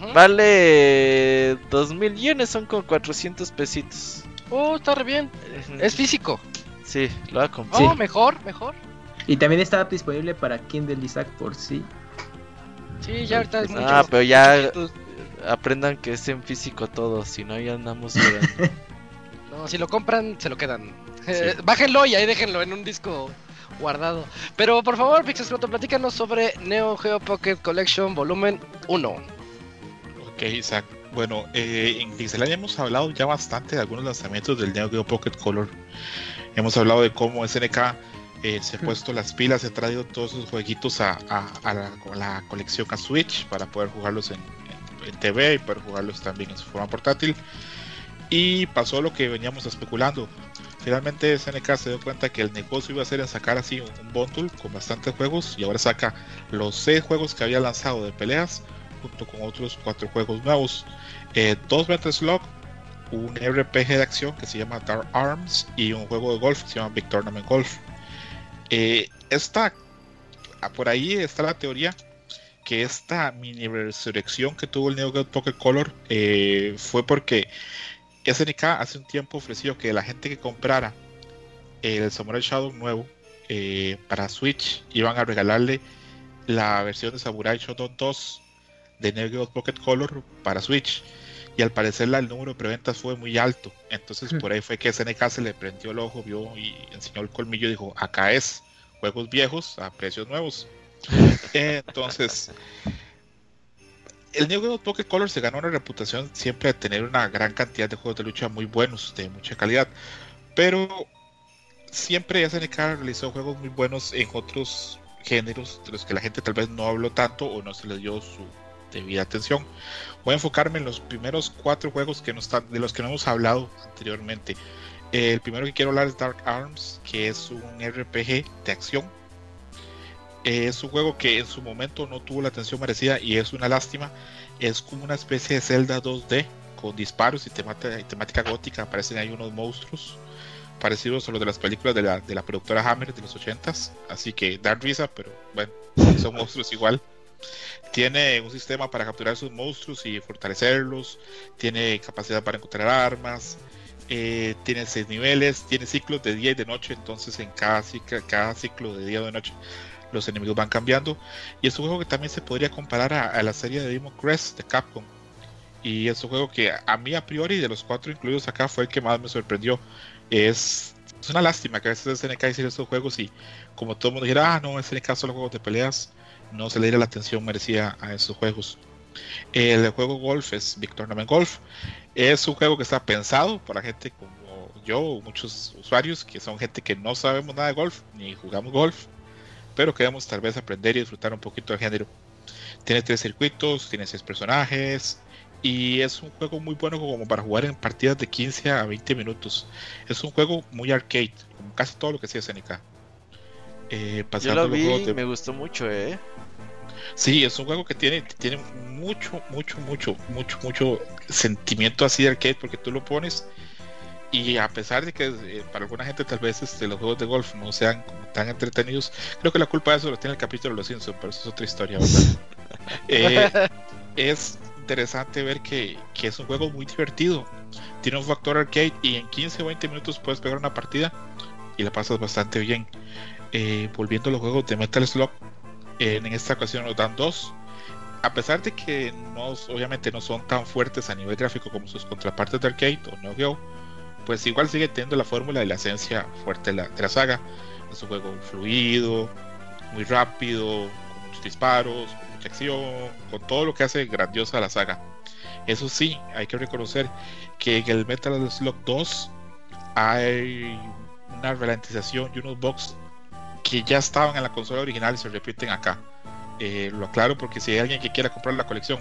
Ujú. Vale 2000 yenes, son como 400 pesitos. Oh, está re bien. Es físico. Sí, lo voy a comprar. Oh, mejor, mejor. y también está disponible para Kindle Isaac por sí. Sí, ya ahorita es mucho. Ah, pero ya aprendan que es en físico todo, si no ya andamos. No, si lo compran, se lo quedan. Eh, bájenlo y ahí déjenlo en un disco guardado. Pero por favor, Pixel platícanos sobre Neo Geo Pocket Collection Volumen 1. Ok, Isaac. Bueno, eh, en Pixelania hemos hablado ya bastante de algunos lanzamientos del Neo Geo Pocket Color. Hemos hablado de cómo SNK eh, se ha puesto las pilas, se ha traído todos sus jueguitos a, a- a la, a la colección a Switch para poder jugarlos en, en- en TV y poder jugarlos también en su forma portátil. Y pasó lo que veníamos especulando. Finalmente SNK se dio cuenta que el negocio iba a ser en sacar así un, un bundle con bastantes juegos y ahora saca los 6 juegos que había lanzado de peleas junto con otros cuatro juegos nuevos. Eh, dos Metal Slug, un RPG de acción que se llama Dark Arms y un juego de golf que se llama Big Tournament Golf. Eh, esta, ah, por ahí está la teoría que esta mini resurrección que tuvo el Neo Geo Pocket Color eh, fue porque SNK hace un tiempo ofreció que la gente que comprara el Samurai Shadow nuevo eh, para Switch iban a regalarle la versión de Samurai Shodown 2 de Neo Geo Pocket Color para Switch. Y al parecer la- el número de preventas fue muy alto. Entonces Mm. por ahí fue que SNK se le prendió el ojo, vio y enseñó el colmillo y dijo, acá es, juegos viejos a precios nuevos. Entonces, el Neo Geo Pocket Color se ganó una reputación siempre de tener una gran cantidad de juegos de lucha muy buenos, de mucha calidad. Pero siempre SNK realizó juegos muy buenos en otros géneros de los que la gente tal vez no habló tanto o no se les dio su debida atención. Voy a enfocarme en los primeros cuatro juegos que no están, de los que no hemos hablado anteriormente. El primero que quiero hablar es Dark Arms, que es un RPG de acción. Eh, Es un juego que en su momento no tuvo la atención merecida y es una lástima. Es como una especie de Zelda 2D con disparos y temática, y temática gótica. Aparecen ahí unos monstruos parecidos a los de las películas de la, de la productora Hammer de los 80s. Así que dan risa, pero bueno, son monstruos igual. Tiene un sistema para capturar sus monstruos y fortalecerlos. Tiene capacidad para encontrar armas. eh, tiene seis niveles. Tiene ciclos de día y de noche. Entonces en cada ciclo, cada ciclo de día o de noche los enemigos van cambiando. Y es un juego que también se podría comparar a, la serie de Demon Crest de Capcom. Y es un juego que a mí a priori de los cuatro incluidos acá fue el que más me sorprendió. Es, es una lástima que a veces SNK hiciera estos juegos y como todo el mundo dijera, ah, no, SNK solo juegos de peleas, no se le diera la atención merecida a esos juegos. El juego Golf es Big Tournament Golf. Es un juego que está pensado para gente como yo muchos usuarios que son gente que no sabemos nada de golf ni jugamos golf, pero queremos tal vez aprender y disfrutar un poquito del género. Tiene tres circuitos, tiene seis personajes y es un juego muy bueno como para jugar en partidas de 15 a 20 minutos. Es un juego muy arcade, como casi todo lo que hacía SNK. Eh, Yo pasando lo los vi de- me gustó mucho, ¿eh? Sí, es un juego que tiene, tiene mucho, mucho, mucho, mucho, mucho sentimiento así de arcade porque tú lo pones y a pesar de que eh, para alguna gente tal vez este, los juegos de golf no sean como tan entretenidos, creo que la culpa de eso lo tiene el capítulo de los Simpsons, pero eso es otra historia, ¿verdad? Eh, es interesante ver que, que es un juego muy divertido. Tiene un factor arcade y en 15 o 20 minutos puedes pegar una partida y la pasas bastante bien. Eh, volviendo a los juegos de Metal Slug, en esta ocasión nos dan dos. A pesar de que no, obviamente no son tan fuertes a nivel gráfico como sus contrapartes de arcade o Neo Geo, pues igual sigue teniendo la fórmula y la esencia fuerte de la, de la saga. Es un juego fluido, muy rápido, con muchos disparos, con mucha acción, con todo lo que hace grandiosa la saga. Eso sí, hay que reconocer que en el Metal Slug 2 hay una ralentización y unos bugs que ya estaban en la consola original y se repiten acá. Eh, lo aclaro porque si hay alguien que quiera comprar la colección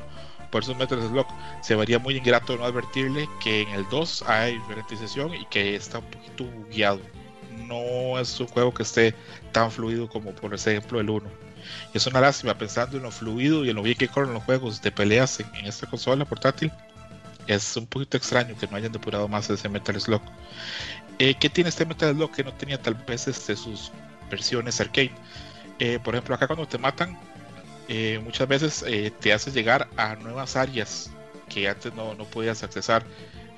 por esos Metal Slug, se vería muy ingrato no advertirle que en el 2 hay ralentización y que está un poquito guiado. No es un juego que esté tan fluido como por ejemplo el 1. Y es una lástima pensando en lo fluido y en lo bien que corren los juegos de peleas en, en esta consola portátil. Es un poquito extraño que no hayan depurado más ese Metal Slug. Eh, ¿Qué tiene este Metal Slug que no tenía tal vez este, sus versiones arcade? Eh, por ejemplo, acá cuando te matan, eh, muchas veces eh, te hace llegar a nuevas áreas que antes no, no podías accesar.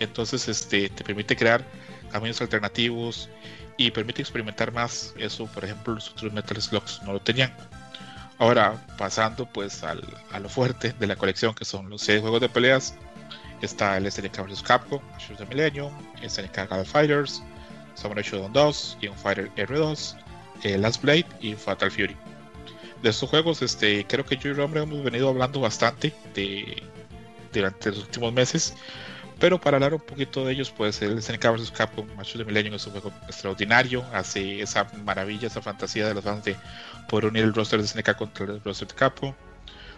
Entonces este, te permite crear caminos alternativos y permite experimentar más. Eso, por ejemplo, los otros Metal Slugs no lo tenían. Ahora, pasando pues al, a lo fuerte de la colección, que son los seis juegos de peleas, está el SNK vs. Capcom, Shoot the Millennium, SNK Gala Fighters, Samurai Shodown 2, King of Fighter R2, eh, Last Blade y Fatal Fury. De estos juegos, este, creo que yo y Romero hemos venido hablando bastante de, durante los últimos meses. Pero para hablar un poquito de ellos, pues el SNK vs Capcom Match the Millennium es un juego extraordinario. Hace esa maravilla, esa fantasía de los fans de poder unir el roster de SNK contra el roster de Capcom.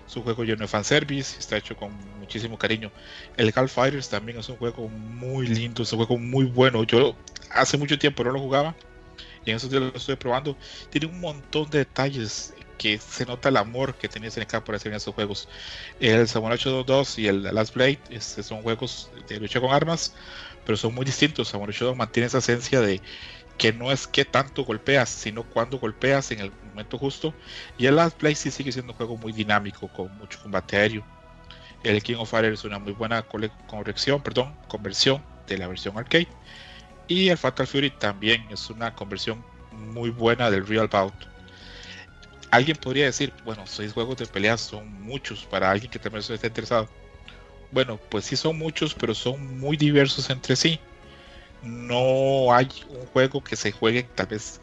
Es un juego lleno de fanservice, está hecho con muchísimo cariño. El Gal Fighters también es un juego muy lindo, es un juego muy bueno. Yo hace mucho tiempo no lo jugaba y en esos días lo estoy probando. Tiene un montón de detalles que se nota el amor que tenía SNK por hacer en esos juegos. El Samurai Shodown 2 y el Last Blade este, son juegos de lucha con armas, pero son muy distintos. Samurai Shodown mantiene esa esencia de que no es que tanto golpeas, sino cuando golpeas en el momento justo. Y el Last Blade sí sigue siendo un juego muy dinámico, con mucho combate aéreo. El King of Fire es una muy buena corrección, perdón, conversión de la versión arcade. Y el Fatal Fury también es una conversión muy buena del Real Bout alguien podría decir, bueno, seis juegos de peleas son muchos para alguien que también esté interesado. Bueno, pues sí son muchos, pero son muy diversos entre sí. No hay un juego que se juegue tal vez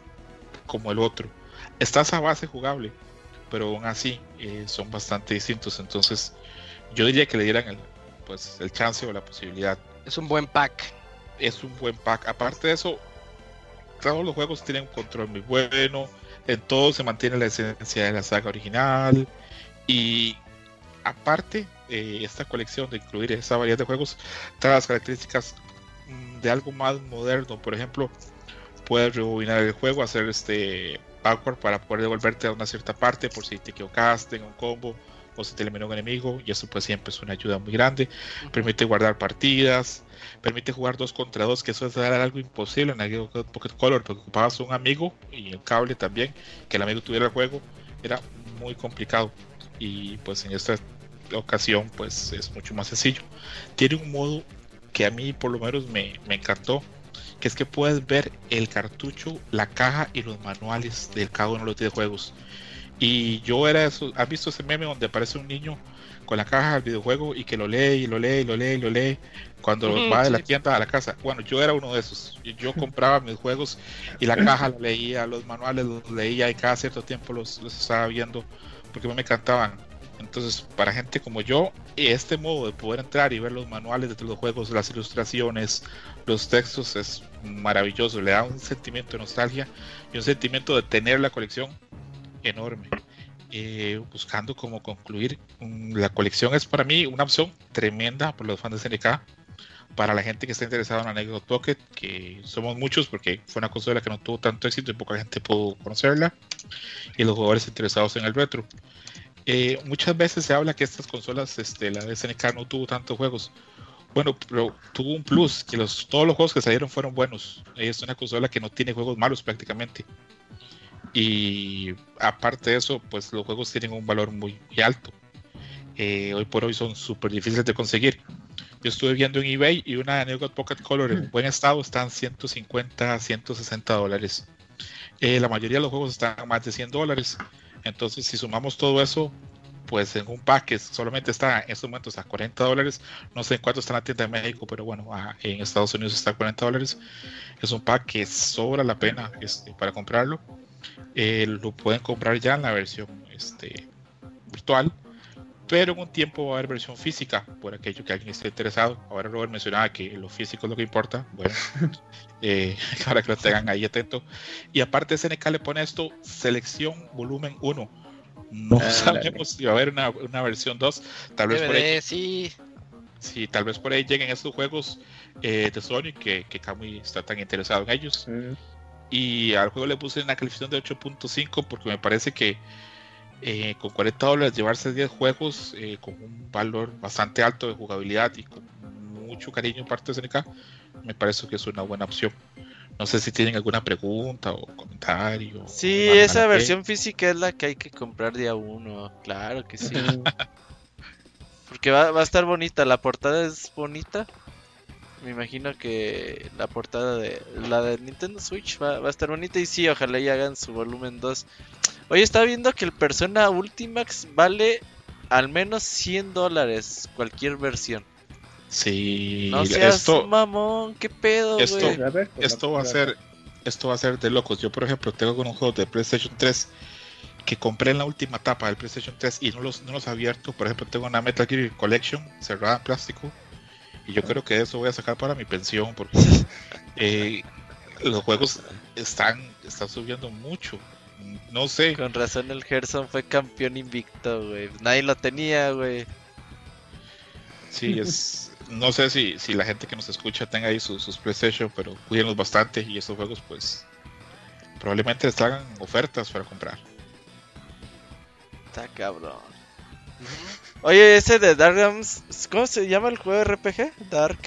como el otro. Está esa base jugable, pero aún así eh, son bastante distintos. Entonces, yo diría que le dieran el, pues, el chance o la posibilidad. Es un buen pack. Es un buen pack. Aparte de eso, todos los juegos tienen un control muy bueno. En todo se mantiene la esencia de la saga original. Y aparte, eh, esta colección de incluir esa variedad de juegos trae las características mm, de algo más moderno. Por ejemplo, puedes rebobinar el juego, hacer este backward para poder devolverte a una cierta parte por si te equivocaste en un combo o si te eliminó un enemigo. Y eso pues siempre es una ayuda muy grande. Permite guardar partidas. Permite jugar dos contra dos, que eso es algo imposible en el Pocket Color, porque ocupabas un amigo y el cable también, que el amigo tuviera el juego, era muy complicado. Y pues en esta ocasión pues es mucho más sencillo. Tiene un modo que a mí por lo menos me, me encantó, que es que puedes ver el cartucho, la caja y los manuales de cada uno de los videojuegos. Y yo era eso, ¿has visto ese meme donde aparece un niño con la caja del videojuego y que lo lee y lo lee y lo lee y lo lee cuando va de la tienda a la casa? Bueno, yo era uno de esos. Yo compraba mis juegos y la caja la leía, los manuales los leía y cada cierto tiempo los, los estaba viendo porque me encantaban. Entonces, para gente como yo, este modo de poder entrar y ver los manuales de los juegos, las ilustraciones, los textos es maravilloso. Le da un sentimiento de nostalgia y un sentimiento de tener la colección enorme. Eh, buscando cómo concluir, mm, la colección es para mí una opción tremenda por los fans de SNK. Para la gente que está interesada en Anecdote Pocket, que somos muchos porque fue una consola que no tuvo tanto éxito y poca gente pudo conocerla, y los jugadores interesados en el retro. Eh, muchas veces se habla que estas consolas, este, la de SNK no tuvo tantos juegos. Bueno, pero tuvo un plus, que los, todos los juegos que salieron fueron buenos. Es una consola que no tiene juegos malos prácticamente. Y aparte de eso, pues los juegos tienen un valor muy, alto. Eh, hoy por hoy son súper difíciles de conseguir. Yo estuve viendo en eBay y una New Pocket Color en buen estado están 150, 160 dólares. Eh, la mayoría de los juegos están más de 100 dólares. Entonces, si sumamos todo eso, pues en un pack que solamente está en estos momentos a 40 dólares, no sé en cuánto está en la tienda de México, pero bueno, en Estados Unidos está a 40 dólares. Es un pack que sobra la pena este, para comprarlo. Eh, lo pueden comprar ya en la versión este, virtual, pero en un tiempo va a haber versión física, por aquello que alguien esté interesado. Ahora Robert mencionaba que lo físico es lo que importa, bueno, eh, para que lo tengan ahí atento. Y aparte SNK le pone esto, selección volumen 1. No Ah, sabemos si va a haber una, una versión 2, tal vez por ahí DVD, sí. Sí, tal vez por ahí lleguen estos juegos eh, de Sony que, que Kamui está tan interesado en ellos. Mm, Y al juego le puse una calificación de 8.5 porque me parece que eh, con 40 dólares llevarse 10 juegos eh, con un valor bastante alto de jugabilidad y con mucho cariño parte de SNK, me parece que es una buena opción. No sé si tienen alguna pregunta o comentario. Sí, o esa versión física es la que hay que comprar día uno. Claro que sí. Porque va, va a estar bonita. La portada es bonita. Me imagino que la portada de la de Nintendo Switch va, va a estar bonita. Y sí, ojalá y hagan su volumen 2. Oye, estaba viendo que el Persona Ultimax vale al menos 100 dólares. Cualquier versión. Sí, No seas esto, mamón. ¿Qué pedo, esto- güey? a ver, pues, esto va a ser esto va a ser de locos. Yo, por ejemplo, tengo algunos juegos de PlayStation 3 que compré en la última etapa del PlayStation 3 y no los, no los he abierto. Por ejemplo, tengo una Metal Gear Collection cerrada en plástico y yo creo que eso voy a sacar para mi pensión porque eh, los juegos están, están subiendo mucho. No sé, Con razón el Gerson fue campeón invicto, güey. Nadie lo tenía, güey. Sí, es. No sé si, si la gente que nos escucha tenga ahí sus, sus PlayStation, pero cuídenlos bastante y estos juegos, pues. Probablemente les hagan ofertas para comprar. Está cabrón. Oye, ese de Dark Arms, ¿cómo se llama el juego de RPG? Dark.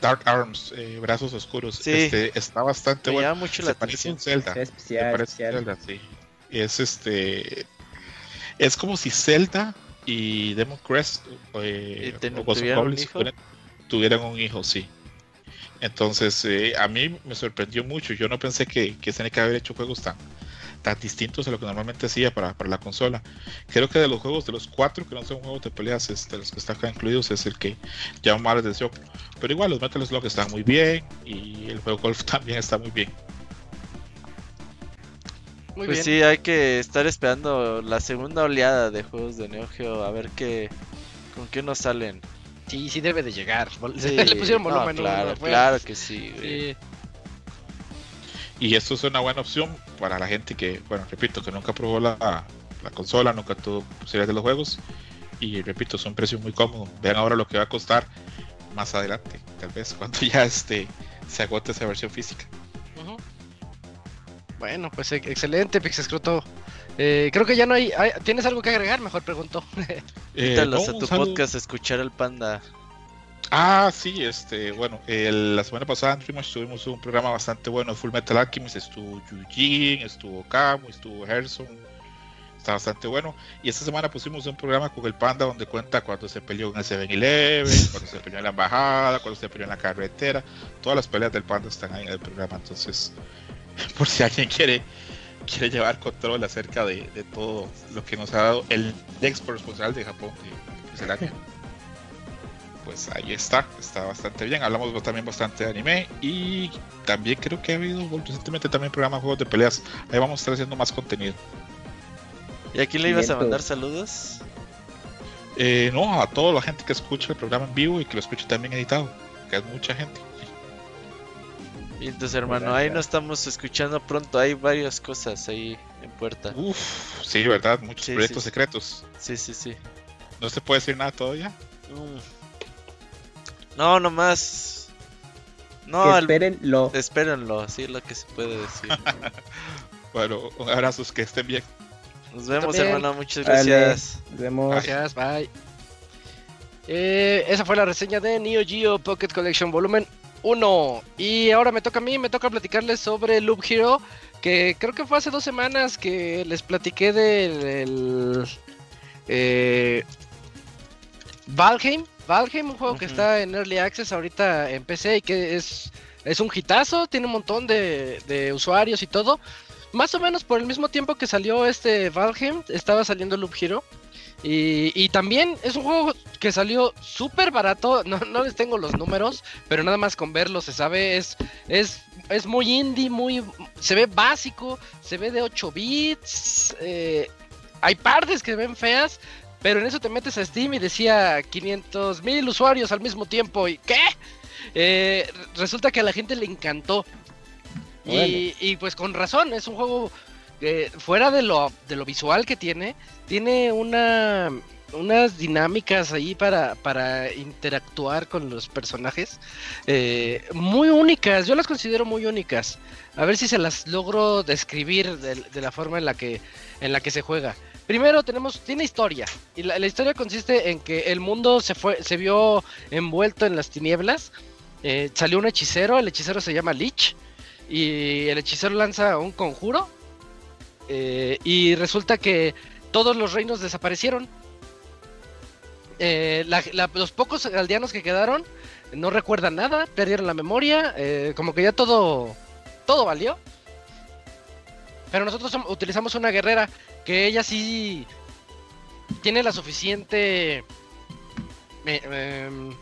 Dark Arms, eh, Brazos Oscuros. Sí. Este, está bastante Me bueno. llama mucho Se la parece atención. un Zelda. Se especial, parece un especial. Zelda, sí. Es este. Es como si Zelda y Demon Crest eh, ¿Y ten- o tuvieran un Goblins hijo? tuvieran, tuvieran un hijo, sí. Entonces, eh, a mí me sorprendió mucho. Yo no pensé que, que SNK haber hecho juegos tan, tan distintos a lo que normalmente hacía para, para, la consola. Creo que de los juegos, de los cuatro que no son juegos de peleas, este, los que están acá incluidos, es el que llama más la atención. Pero igual, los Metal Slug están muy bien y el juego Golf también está muy bien. Muy pues sí, hay que estar esperando la segunda oleada de juegos de Neo Geo a ver qué con qué nos salen. Sí, sí debe de llegar. Le pusieron volumen. claro, claro que sí, sí. Y esto es una buena opción para la gente que, bueno, repito, que nunca probó la, consola, nunca tuvo posibilidades de los juegos. Y repito, es un precio muy cómodo. Vean ahora lo que va a costar más adelante, tal vez cuando ya este, se agote esa versión física. Bueno, pues excelente, Pixescroto. Eh, creo que ya no hay, ¿Tienes algo que agregar? Mejor pregunto. eh, a tu podcast a escuchar al panda. Ah, sí, este, bueno, la semana pasada en Dreamers tuvimos un programa bastante bueno de Full Metal Alchemist, estuvo Yujin, estuvo Kamo, estuvo Gerson, está bastante bueno. Y esta semana pusimos un programa con el Panda donde cuenta cuando se peleó en el 7-Eleven, cuando se peleó en la embajada, cuando se peleó en la carretera, todas las peleas del Panda están ahí en el programa, entonces, por si alguien quiere quiere llevar control acerca de, todo lo que nos ha dado el ex responsable de Japón, que es el año pues ahí está, está bastante bien. Hablamos también bastante de anime y también creo que ha habido recientemente también programas de juegos de peleas. Ahí vamos a estar haciendo más contenido. ¿Y aquí le ibas a mandar saludos? Eh, no, a toda la gente que escucha el programa en vivo y que lo escuche también editado, que es mucha gente. Y entonces, hermano, ahí no estamos escuchando pronto. Hay varias cosas ahí en puerta. Uf, sí, ¿verdad? Muchos proyectos secretos. Sí, sí, sí. ¿No se puede decir nada todavía? Mm. No, nomás. No, espérenlo. espérenlo, así es lo que se puede decir. bueno, un abrazo, que estén bien. Nos vemos, hermano. Muchas gracias. Nos vemos. Gracias, bye. Eh, esa fue la reseña de Neo Geo Pocket Collection Volumen 1. Y ahora me toca a mí, me toca platicarles sobre Loop Hero. Que creo que fue hace dos semanas que les platiqué del. eh, Valheim. Valheim, un juego que está en Early Access ahorita en PC y que es, es un hitazo, tiene un montón de, usuarios y todo. Más o menos por el mismo tiempo que salió este Valheim, estaba saliendo Loop Hero. Y, también es un juego que salió súper barato, no, no, les tengo los números, pero nada más con verlo se sabe, es, es, es muy indie, muy, se ve básico, se ve de 8 bits, eh, hay partes que ven feas, pero en eso te metes a Steam y decía 500 mil usuarios al mismo tiempo. ¿Y qué? Eh, resulta que a la gente le encantó. Y, pues con razón, es un juego eh, fuera de lo, de lo visual que tiene, tiene una, unas dinámicas ahí para, para interactuar con los personajes eh, muy únicas. Yo las considero muy únicas. A ver si se las logro describir de, de la forma en la que, en la que se juega. Primero tenemos, tiene historia. Y la, historia consiste en que el mundo se fue, se vio envuelto en las tinieblas. Eh, salió un hechicero, el hechicero se llama Lich. Y el hechicero lanza un conjuro. Eh, y resulta que todos los reinos desaparecieron. Eh, los pocos aldeanos que quedaron no recuerdan nada, perdieron la memoria, como que ya todo, todo valió. Pero nosotros utilizamos una guerrera que ella sí tiene la suficiente... Em,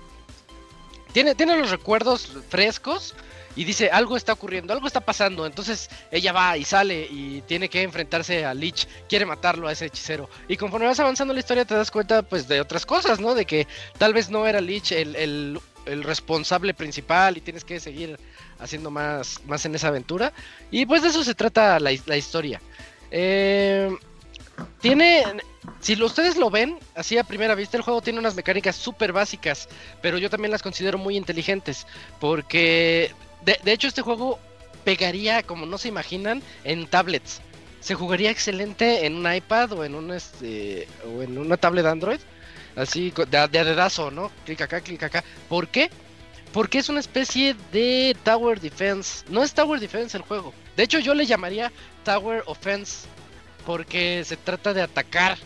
tiene, tiene los recuerdos frescos y dice algo está ocurriendo, algo está pasando. Entonces ella va y sale y tiene que enfrentarse a Lich, quiere matarlo a ese hechicero. Y conforme vas avanzando la historia te das cuenta pues de otras cosas, ¿no? De que tal vez no era Lich el, el responsable principal y tienes que seguir haciendo más, más en esa aventura. Y pues de eso se trata la, historia. Eh, tiene, si ustedes lo ven, así a primera vista, el juego tiene unas mecánicas súper básicas, pero yo también las considero muy inteligentes, porque de, de, hecho este juego pegaría, como no se imaginan, en tablets. Se jugaría excelente en un iPad o en, un, este, o en una tablet Android, así de, de dedazo, ¿no? Clic acá, clic acá. ¿Por qué? Porque es una especie de Tower Defense. No es Tower Defense el juego. De hecho, yo le llamaría Tower Offense. Porque se trata de atacar.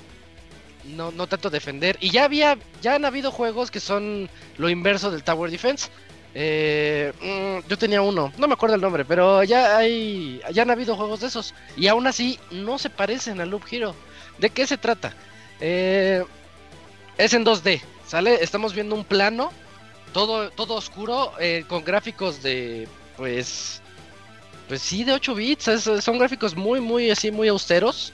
No, no tanto defender. Y ya había. Ya han habido juegos que son lo inverso del Tower Defense. Eh, mm, yo tenía uno, no me acuerdo el nombre, pero ya hay, ya han habido juegos de esos y aún así no se parecen a Loop Hero. ¿De qué se trata? Eh, es en 2D, ¿sale? Estamos viendo un plano, todo, todo oscuro, eh, con gráficos de, pues, pues sí, de 8 bits. es- son gráficos muy, muy, así, muy austeros.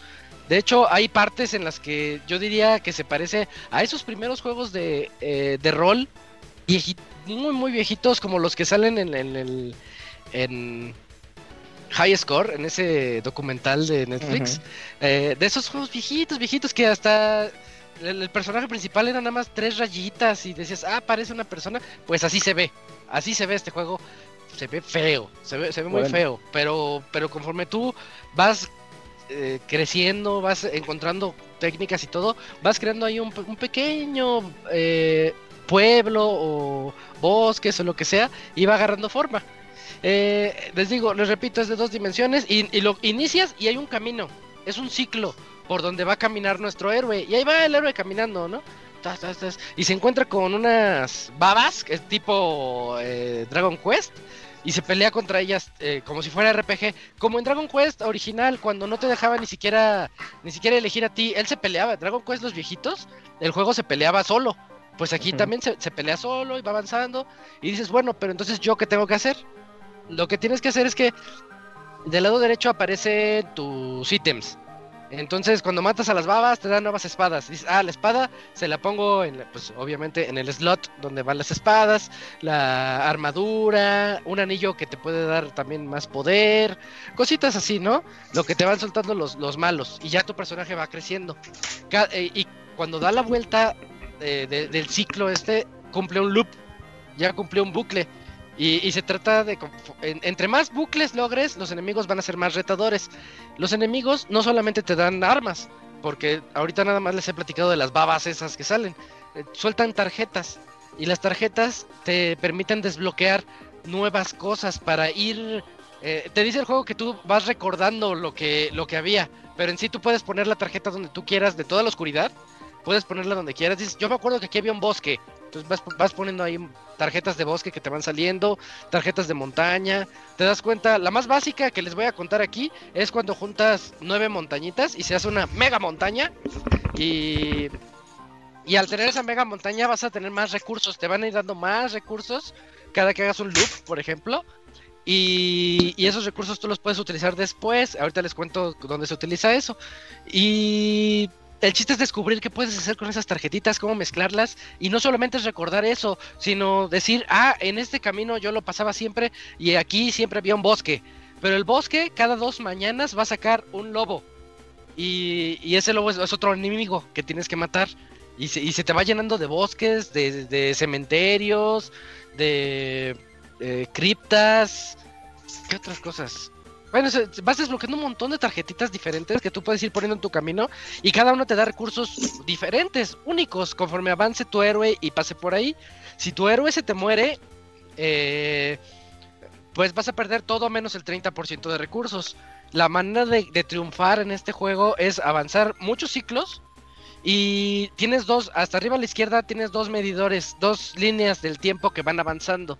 De hecho, hay partes en las que yo diría que se parece a esos primeros juegos de, eh, de rol vieji- muy, muy viejitos, como los que salen en, en el en High Score, en ese documental de Netflix. Eh, de esos juegos viejitos, viejitos que hasta el, el personaje principal era nada más tres rayitas y decías, ah, parece una persona. Pues así se ve, así se ve este juego. Se ve feo, se ve, se ve muy feo, pero, pero conforme tú vas eh, creciendo, vas encontrando técnicas y todo, vas creando ahí un, un pequeño eh, pueblo o bosques o lo que sea y va agarrando forma. Eh, les digo, les repito, es de dos dimensiones y, y lo inicias y hay un camino, es un ciclo por donde va a caminar nuestro héroe y ahí va el héroe caminando, ¿no? Tas, tas, tas, y se encuentra con unas babas, que es tipo eh, Dragon Quest, y se pelea contra ellas eh, como si fuera RPG, como en Dragon Quest original, cuando no te dejaba ni siquiera ni siquiera elegir a ti, él se peleaba, Dragon Quest los viejitos, el juego se peleaba solo, pues aquí también se, se pelea solo y va avanzando, y dices, bueno, pero entonces yo qué tengo que hacer? Lo que tienes que hacer es que del lado derecho aparecen tus ítems. Entonces, cuando matas a las babas, te dan nuevas espadas. Dices, ah, la espada se la pongo, en, pues obviamente en el slot donde van las espadas, la armadura, un anillo que te puede dar también más poder, cositas así, ¿no? Lo que te van soltando los, los malos y ya tu personaje va creciendo. Eh, y cuando da la vuelta eh, de- del ciclo este, cumple un loop, ya cumplió un bucle. Y, se trata de, entre más bucles logres, los enemigos van a ser más retadores. Los enemigos no solamente te dan armas, porque ahorita nada más les he platicado de las babas esas que salen. Eh, sueltan tarjetas y las tarjetas te permiten desbloquear nuevas cosas para ir... eh, te dice el juego que tú vas recordando lo que, lo que había, pero en sí tú puedes poner la tarjeta donde tú quieras de toda la oscuridad. Puedes ponerla donde quieras. Dices, yo me acuerdo que aquí había un bosque. Entonces vas, poniendo ahí tarjetas de bosque que te van saliendo, tarjetas de montaña. Te das cuenta, la más básica que les voy a contar aquí es cuando juntas nueve montañitas y se hace una mega montaña. Y, y al tener esa mega montaña vas a tener más recursos, te van a ir dando más recursos cada que hagas un loop, por ejemplo. Y, y esos recursos tú los puedes utilizar después. Ahorita les cuento dónde se utiliza eso. Y el chiste es descubrir qué puedes hacer con esas tarjetitas, cómo mezclarlas. Y no solamente es recordar eso, sino decir, ah, en este camino yo lo pasaba siempre y aquí siempre había un bosque. Pero el bosque cada dos mañanas va a sacar un lobo. Y, y ese lobo es, otro enemigo que tienes que matar. Y se, y se te va llenando de bosques, de, de cementerios, de eh, criptas. ¿Qué otras cosas? Bueno, vas desbloqueando un montón de tarjetitas diferentes que tú puedes ir poniendo en tu camino y cada uno te da recursos diferentes, únicos, conforme avance tu héroe y pase por ahí. Si tu héroe se te muere, eh, pues vas a perder todo menos el 30% de recursos. La manera de, de triunfar en este juego es avanzar muchos ciclos y tienes dos, hasta arriba a la izquierda tienes dos medidores, dos líneas del tiempo que van avanzando.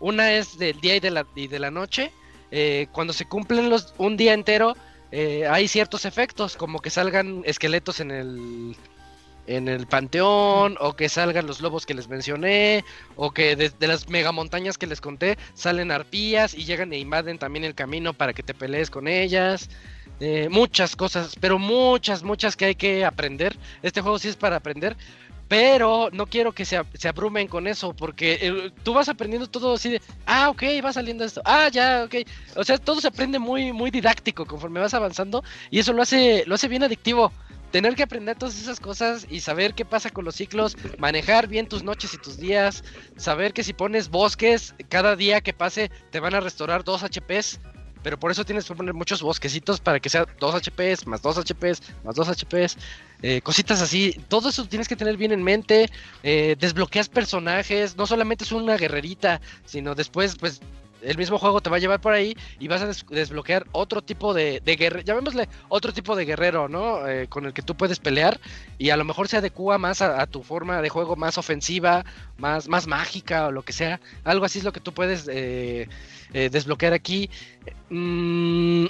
Una es del día y de la, y de la noche. Eh, cuando se cumplen los un día entero, eh, hay ciertos efectos, como que salgan esqueletos en el en el panteón, o que salgan los lobos que les mencioné, o que desde las megamontañas que les conté salen arpías y llegan e invaden también el camino para que te pelees con ellas. Eh, muchas cosas, pero muchas, muchas que hay que aprender. Este juego sí es para aprender, pero no quiero que se, se abrumen con eso, porque eh, tú vas aprendiendo todo así de, ah, ok, va saliendo esto, ah, ya, ok. O sea, todo se aprende muy, muy didáctico conforme vas avanzando y eso lo hace, lo hace bien adictivo. Tener que aprender todas esas cosas y saber qué pasa con los ciclos, manejar bien tus noches y tus días, saber que si pones bosques, cada día que pase te van a restaurar 2 HPs, pero por eso tienes que poner muchos bosquecitos para que sea 2 HPs, más 2 HPs, más 2 HPs, eh, cositas así. Todo eso tienes que tener bien en mente. eh, desbloqueas personajes, no solamente es una guerrerita, sino después, pues, el mismo juego te va a llevar por ahí y vas a des- desbloquear otro tipo de, de guerrero, llamémosle otro tipo de guerrero, ¿no? Eh, con el que tú puedes pelear y a lo mejor se adecua más a, a tu forma de juego más ofensiva, más, más mágica o lo que sea. Algo así es lo que tú puedes eh, eh, desbloquear aquí. Mm,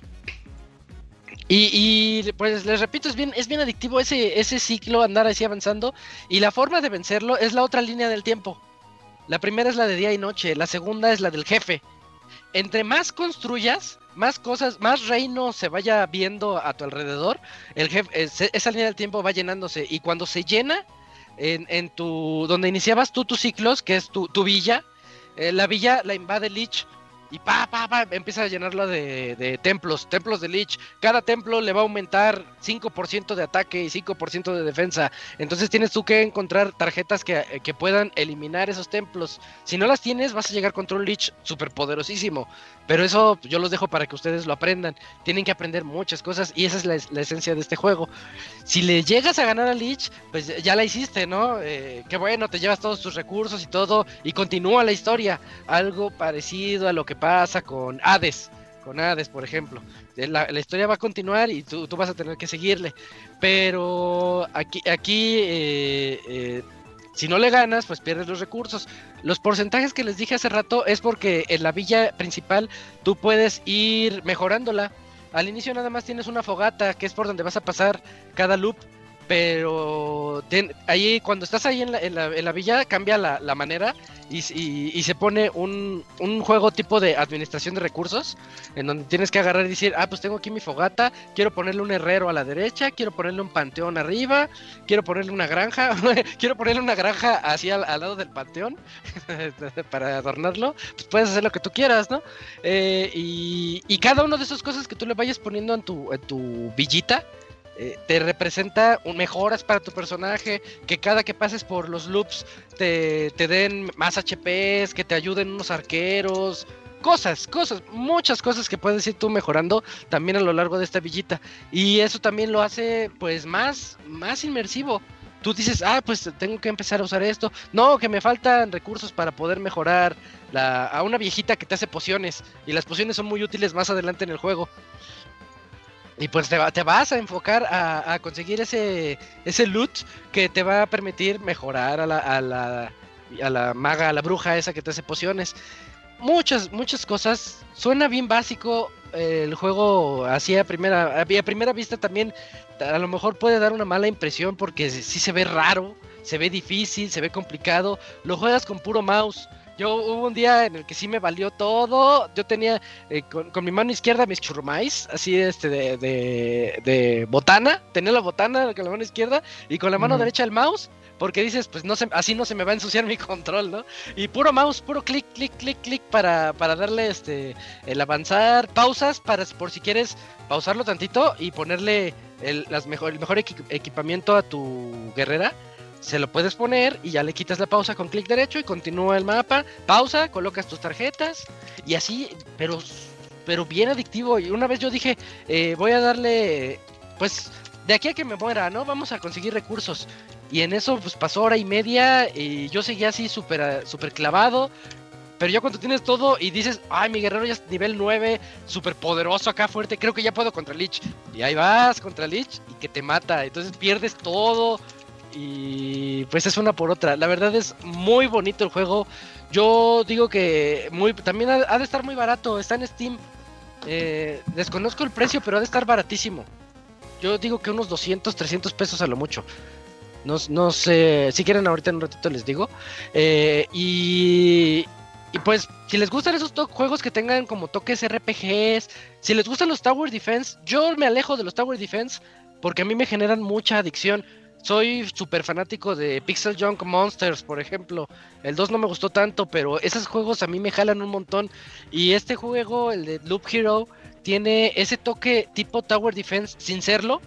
y, pues les repito, es bien, es bien adictivo ese, ese ciclo, andar así avanzando. Y la forma de vencerlo es la otra línea del tiempo. La primera es la de día y noche, la segunda es la del jefe. Entre más construyas, más cosas, más reino se vaya viendo a tu alrededor, el jefe, es- esa línea del tiempo va llenándose. Y cuando se llena, en, en tu. donde iniciabas tú tus ciclos, que es tu, tu villa, eh, la villa la invade Lich. Y pa, pa, pa, empieza a llenarlo de, de templos, templos de Lich. Cada templo le va a aumentar 5% de ataque y 5% de defensa. Entonces tienes tú que encontrar tarjetas que, que puedan eliminar esos templos. Si no las tienes, vas a llegar contra un Lich súper poderosísimo. Pero eso yo los dejo para que ustedes lo aprendan. Tienen que aprender muchas cosas y esa es la, la esencia de este juego. Si le llegas a ganar a Lich, pues ya la hiciste, ¿no? Eh, qué bueno, te llevas todos tus recursos y todo y continúa la historia. Algo parecido a lo que pasa con Hades. Con Hades, por ejemplo. Eh, La, historia va a continuar y tú, tú vas a tener que seguirle. Pero aquí, aquí eh, eh, si no le ganas, pues pierdes los recursos. Los porcentajes que les dije hace rato es porque en la villa principal tú puedes ir mejorándola. Al inicio nada más tienes una fogata, que es por donde vas a pasar cada loop. Pero ahí cuando estás ahí en la, en la- villa cambia la, la manera y- y se pone un, un juego tipo de administración de recursos en donde tienes que agarrar y decir, ah, pues tengo aquí mi fogata, quiero ponerle un herrero a la derecha, quiero ponerle un panteón arriba, quiero ponerle una granja, quiero ponerle una granja así al, al lado del panteón para adornarlo, pues puedes hacer lo que tú quieras, ¿no? Eh, y, y cada una de esas cosas que tú le vayas poniendo en tu, en tu villita, eh, te representa mejoras para tu personaje, que cada que pases por los loops te, te den más HPs, que te ayuden unos arqueros, cosas, cosas, muchas cosas que puedes ir tú mejorando también a lo largo de esta villita. Y eso también lo hace pues más, más inmersivo. Tú dices, ah, pues tengo que empezar a usar esto. No, que me faltan recursos para poder mejorar a una viejita que te hace pociones. Y las pociones son muy útiles más adelante en el juego. Y pues te, va- te vas a enfocar a, a conseguir ese, ese loot que te va a permitir mejorar a la, a la, a la maga, a la bruja esa que te hace pociones. Muchas, muchas cosas. Suena bien básico eh, el juego así a primera, a, a primera vista también. A lo mejor puede dar una mala impresión porque sí se ve raro, se ve difícil, se ve complicado. Lo juegas con puro mouse. Yo hubo un día en el que sí me valió todo. Yo tenía eh, con, con mi mano izquierda mis churrumais, así este de, de, de botana. Tenía la botana con la mano izquierda y con la mano derecha el mouse. Porque dices, pues no se, así no se me va a ensuciar mi control, ¿no? Y puro mouse, puro clic, clic, clic, clic para, para darle este el avanzar, pausas para por si quieres pausarlo tantito y ponerle el, las mejor, el mejor equi- equipamiento a tu guerrera. Se lo puedes poner y ya le quitas la pausa con clic derecho y continúa el mapa. Pausa, colocas tus tarjetas y así, pero, pero bien adictivo. Y una vez yo dije, eh, voy a darle, pues, de aquí a que me muera, ¿no? Vamos a conseguir recursos. Y en eso, pues pasó hora y media y yo seguía así súper súper clavado. Pero ya cuando tienes todo y dices, ay, mi guerrero ya es nivel 9, súper poderoso acá, fuerte, creo que ya puedo contra Lich. Y ahí vas contra Lich y que te mata. Entonces pierdes todo y pues es una por otra. La verdad es muy bonito el juego. Yo digo que muy también ha, de estar muy barato. Está en Steam. Eh, desconozco el precio, pero ha de estar baratísimo. Yo digo que unos 200, 300 pesos a lo mucho. No, no sé, si quieren ahorita en un ratito les digo. Eh, y, y pues, si les gustan esos juegos que tengan como toques RPGs, si les gustan los Tower Defense, yo me alejo de los Tower Defense porque a mí me generan mucha adicción. Soy súper fanático de Pixel Junk Monsters, por ejemplo. El 2 no me gustó tanto, pero esos juegos a mí me jalan un montón. Y este juego, el de Loop Hero, tiene ese toque tipo Tower Defense sin serlo.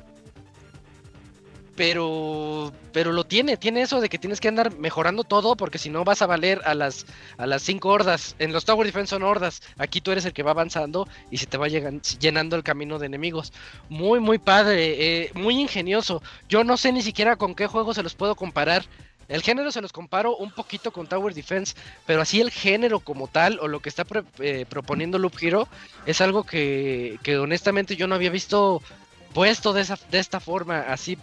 Pero, pero lo tiene, tiene eso de que tienes que andar mejorando todo porque si no vas a valer a las a las cinco hordas. En los Tower Defense son hordas. Aquí tú eres el que va avanzando y se te va llegan- llenando el camino de enemigos. Muy, muy padre, eh, muy ingenioso. Yo no sé ni siquiera con qué juego se los puedo comparar El género se los comparo un poquito con Tower Defense, pero así el género como tal, o lo que está eh, proponiendo Loop Hero, es algo que, que honestamente yo no había visto puesto de, esa, de esta forma, así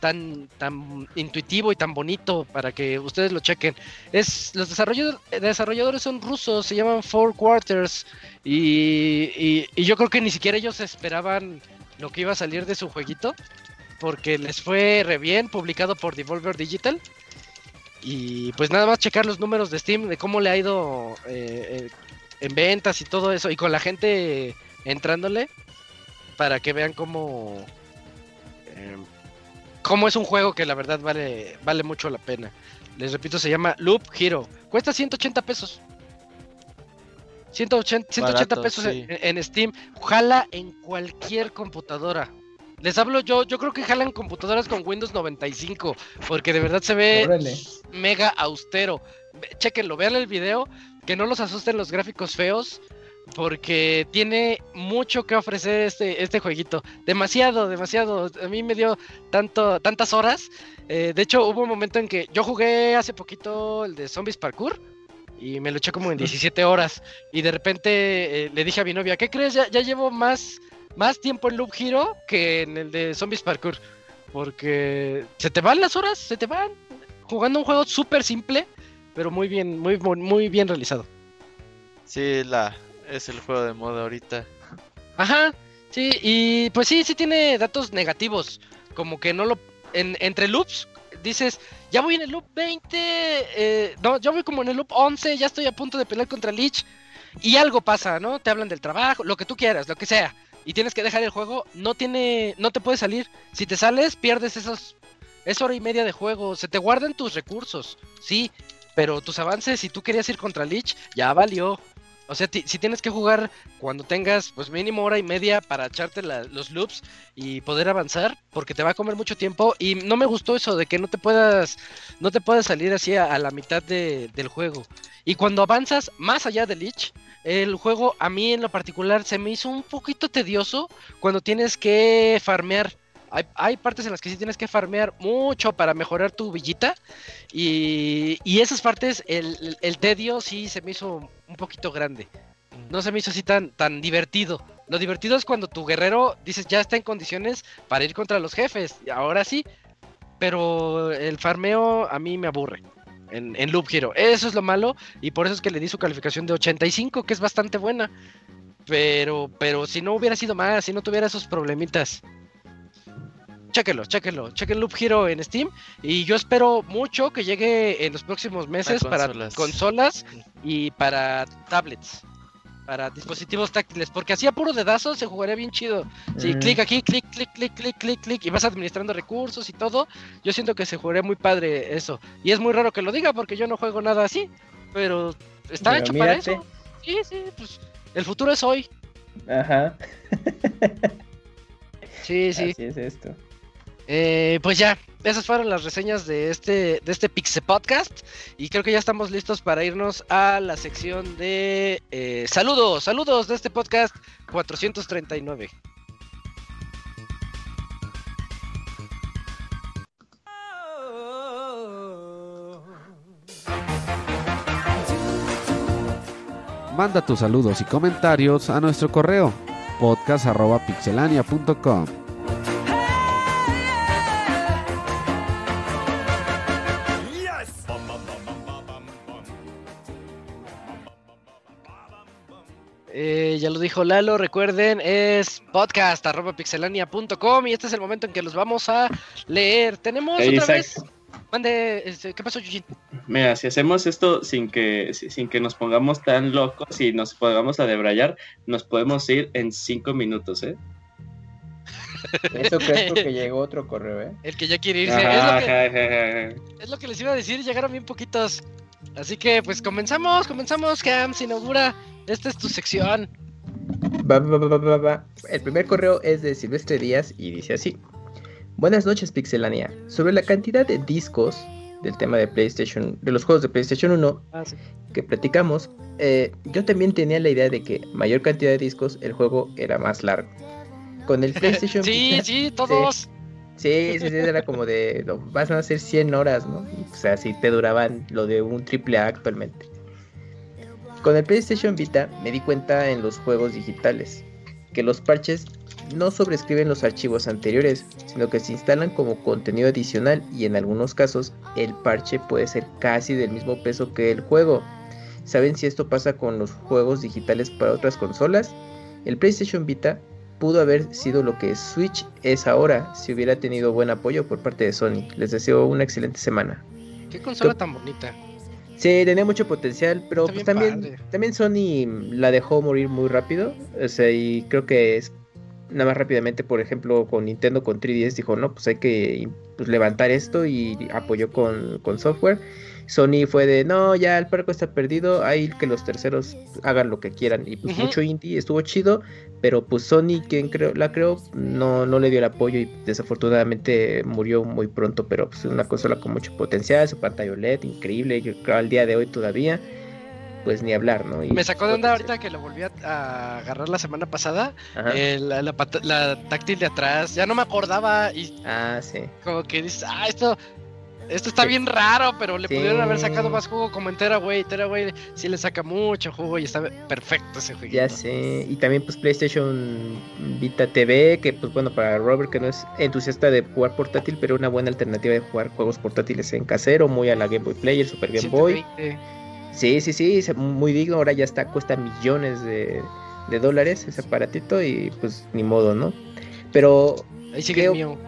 tan, tan intuitivo y tan bonito para que ustedes lo chequen. Es, los desarrolladores, son rusos, se llaman Four Quarters, y, y- yo creo que ni siquiera ellos esperaban lo que iba a salir de su jueguito, porque les fue re bien, publicado por Devolver Digital. Y pues nada más checar los números de Steam, de cómo le ha ido eh, eh, en ventas y todo eso, y con la gente entrándole, para que vean cómo, eh, cómo es un juego que la verdad vale, vale mucho la pena. Les repito, se llama Loop Hero. Cuesta 180 pesos. 180, 180 Barato, pesos sí. en, en Steam. Jala en cualquier computadora. Les hablo yo, yo creo que jalan computadoras con Windows 95, porque de verdad se ve Órale. mega austero. Chequenlo, vean el video, que no los asusten los gráficos feos, porque tiene mucho que ofrecer este, este jueguito. Demasiado, demasiado. A mí me dio tanto, tantas horas. Eh, de hecho, hubo un momento en que yo jugué hace poquito el de Zombies Parkour. Y me lo eché como en 17 horas. Y de repente eh, le dije a mi novia, ¿qué crees? Ya, ya llevo más, más tiempo en Loop Hero que en el de Zombies Parkour. Porque se te van las horas, se te van. Jugando un juego súper simple, pero muy bien, muy, muy, muy bien realizado. Sí, la, es el juego de moda ahorita. Ajá, sí, y pues sí, sí tiene datos negativos. Como que no lo. En, entre loops, dices, ya voy en el loop 20. eh, no, ya voy como en el loop 11, ya estoy a punto de pelear contra Lich. Y algo pasa, ¿no? Te hablan del trabajo, lo que tú quieras, lo que sea. Y tienes que dejar el juego, no tiene. No te puedes salir. Si te sales, pierdes esos. Es hora y media de juego. Se te guardan tus recursos, sí. Pero tus avances, si tú querías ir contra Lich, ya valió. O sea, si tienes que jugar cuando tengas pues mínimo hora y media para echarte los loops y poder avanzar, porque te va a comer mucho tiempo. Y no me gustó eso de que no te puedas, no te puedas salir así a, la mitad de- del juego. Y cuando avanzas más allá de Lich, el juego a mí en lo particular se me hizo un poquito tedioso cuando tienes que farmear. Hay, partes en las que sí tienes que farmear mucho para mejorar tu villita. Y, y esas partes, el tedio sí se me hizo un poquito grande. No se me hizo así tan, tan divertido. Lo divertido es cuando tu guerrero dices ya está en condiciones para ir contra los jefes. y Ahora sí. Pero el farmeo a mí me aburre. En, en Loop Hero. Eso es lo malo. Y por eso es que le di su calificación de 85, que es bastante buena. Pero, pero si no hubiera sido más, si no tuviera esos problemitas. Chéquenlo, chéquenlo. Chequen Loop Hero en Steam. Y yo espero mucho que llegue en los próximos meses para consolas. consolas y para tablets. Para dispositivos táctiles. Porque así a puro dedazo se jugaría bien chido. Si Mm. clic aquí, clic, clic, clic, clic, clic, clic. Y vas administrando recursos y todo. Yo siento que se jugaría muy padre eso. Y es muy raro que lo diga porque yo no juego nada así. Pero está Pero hecho para eso. Sí, sí, pues el futuro es hoy. Ajá. Sí, sí. Así es esto. Eh, pues ya, esas fueron las reseñas de este, de este Pixel Podcast. Y creo que ya estamos listos para irnos a la sección de eh, saludos, saludos de este podcast 439. Manda tus saludos y comentarios a nuestro correo podcast.pixelania.com. Eh, ya lo dijo Lalo, recuerden, es podcast arroba pixelania.com y este es el momento en que los vamos a leer. Tenemos Hey, otra Isaac. vez. Mande, este, ¿qué pasó, Yujin? Mira, si hacemos esto sin que, si- sin que nos pongamos tan locos y nos pongamos a debrayar, nos podemos ir en cinco minutos, ¿eh? Eso crees porque llegó otro correo, ¿eh? El que ya quiere irse. Ajá, es, lo que, ajá, ajá, ajá. es lo que les iba a decir, llegaron bien poquitos. Así que, pues comenzamos, comenzamos, Cam, se inaugura. Esta es tu sección. Va. El primer correo es de Silvestre Díaz y dice así. Buenas noches, Pixelania. Sobre la cantidad de discos del tema de PlayStation, de los juegos de PlayStation 1 que platicamos, eh, yo también tenía la idea de que mayor cantidad de discos el juego era más largo. Con el PlayStation Sí, Vita- sí, todos. Sí, sí, sí, era como de, vas a hacer 100 horas, ¿no? Y, O sea, si te duraban lo de un triple A actualmente. Con el PlayStation Vita me di cuenta en los juegos digitales que los parches no sobrescriben los archivos anteriores, sino que se instalan como contenido adicional y en algunos casos el parche puede ser casi del mismo peso que el juego. ¿Saben si esto pasa con los juegos digitales para otras consolas? El PlayStation Vita pudo haber sido lo que Switch es ahora si hubiera tenido buen apoyo por parte de Sony. Les deseo una excelente semana. Qué consola tan bonita. Sí, tenía mucho potencial, pero pues, también, padre. también Sony la dejó morir muy rápido. O sea, y creo que es nada más rápidamente, por ejemplo, con Nintendo con 3DS dijo, no, pues hay que pues, levantar esto y apoyó con, con software. Sony fue de, no, ya el parco está perdido, hay que los terceros hagan lo que quieran. Y pues mucho indie, estuvo chido, pero pues Sony, quien creo, la creó, no, no le dio el apoyo y desafortunadamente murió muy pronto, pero pues una consola con mucho potencial, su pantalla OLED, increíble, yo creo al día de hoy todavía, pues ni hablar, ¿no? Y Me sacó de onda potencial. ahorita que lo volví a, a agarrar la semana pasada. Eh, la, la pata- la táctil de atrás. Ya no me acordaba y Ah, sí. como que dices, ah, esto, esto está Sí. bien raro, pero le Sí. pudieron haber sacado más jugo como en Teraway. Teraway sí le saca mucho jugo y está perfecto ese jueguito. Ya sé, y también pues PlayStation Vita TV, que pues bueno, para Robert que no es entusiasta de jugar portátil, pero una buena alternativa de jugar juegos portátiles en casero, muy a la Game Boy Player, Super Game Boy. 120. Sí, sí, sí, es muy digno, ahora ya está, cuesta millones de, de dólares ese aparatito y pues ni modo, ¿no? Pero Ahí sigue el Creo- mío.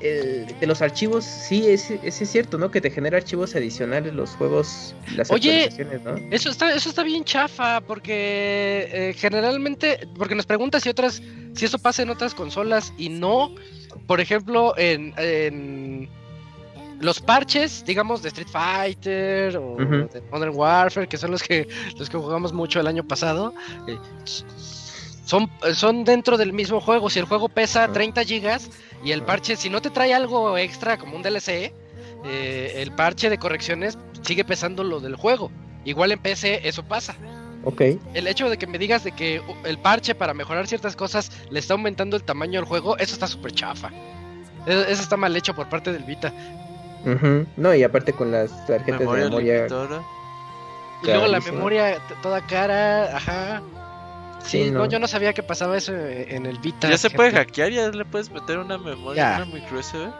el- de los archivos, sí, es, es, es cierto, ¿no? Que te genera archivos adicionales los juegos, las Oye, actualizaciones, ¿no? Eso está, eso está bien chafa, porque eh, generalmente, porque nos preguntas si otras, si eso pasa en otras consolas y no, por ejemplo, en, en los parches, digamos, de Street Fighter o de Modern Warfare, que son los que los que jugamos mucho el año pasado, eh, son, son dentro del mismo juego. Si el juego pesa Ajá. 30 gigas y el parche, si no te trae algo extra como un DLC, eh, el parche de correcciones sigue pesando lo del juego. Igual en PC eso pasa. Ok. El hecho de que me digas de que uh, el parche para mejorar ciertas cosas le está aumentando el tamaño del juego, eso está súper chafa. E- Eso está mal hecho por parte del Vita. No, y aparte con las tarjetas Memoria de memoria. Y luego la memoria toda cara, ajá. Sí, Sí, no. no. yo no sabía que pasaba eso eh, en el Vita. Ya se puede hackear, ya le puedes meter una memoria, Ya. una micro USB.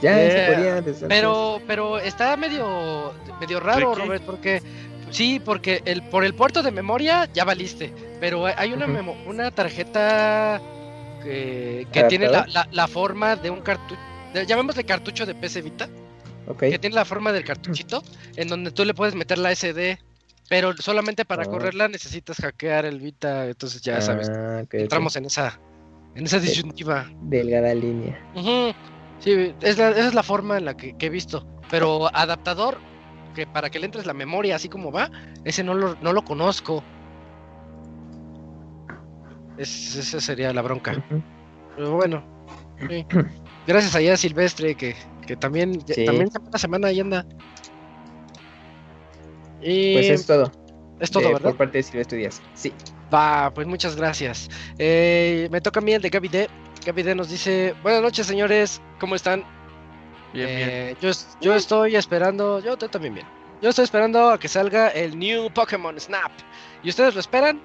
Ya Eh, se podía Pero, pero está medio, medio raro. Robert, porque sí, porque el por el puerto de memoria ya valiste, pero hay una memo- una tarjeta que, que tiene la, la- la forma de un cartucho, llamémosle cartucho de PC Vita, que tiene la forma del cartuchito, en donde tú le puedes meter la SD, pero solamente para Ah. correrla necesitas hackear el Vita, entonces ya sabes, Ah, entramos en esa, en esa disyuntiva. Delgada línea. Sí, es la- esa es la forma en la que, que he visto. Pero adaptador, que para que le entres la memoria así como va, ese no lo, no lo conozco. Es- esa sería la bronca. Pero bueno, sí. gracias allá a Silvestre, que, que también, Sí. también una semana ahí anda. Y Pues es todo. es todo, de- ¿verdad? Por parte de Silvestre Díaz. Sí. Va, pues muchas gracias. Eh, me toca a mí el de Gaby D. Gaby D nos dice, buenas noches señores, ¿cómo están? Bien, bien. Eh, Yo, es- yo estoy esperando, yo estoy también bien. Yo estoy esperando a que salga el new Pokémon Snap. ¿Y ustedes lo esperan?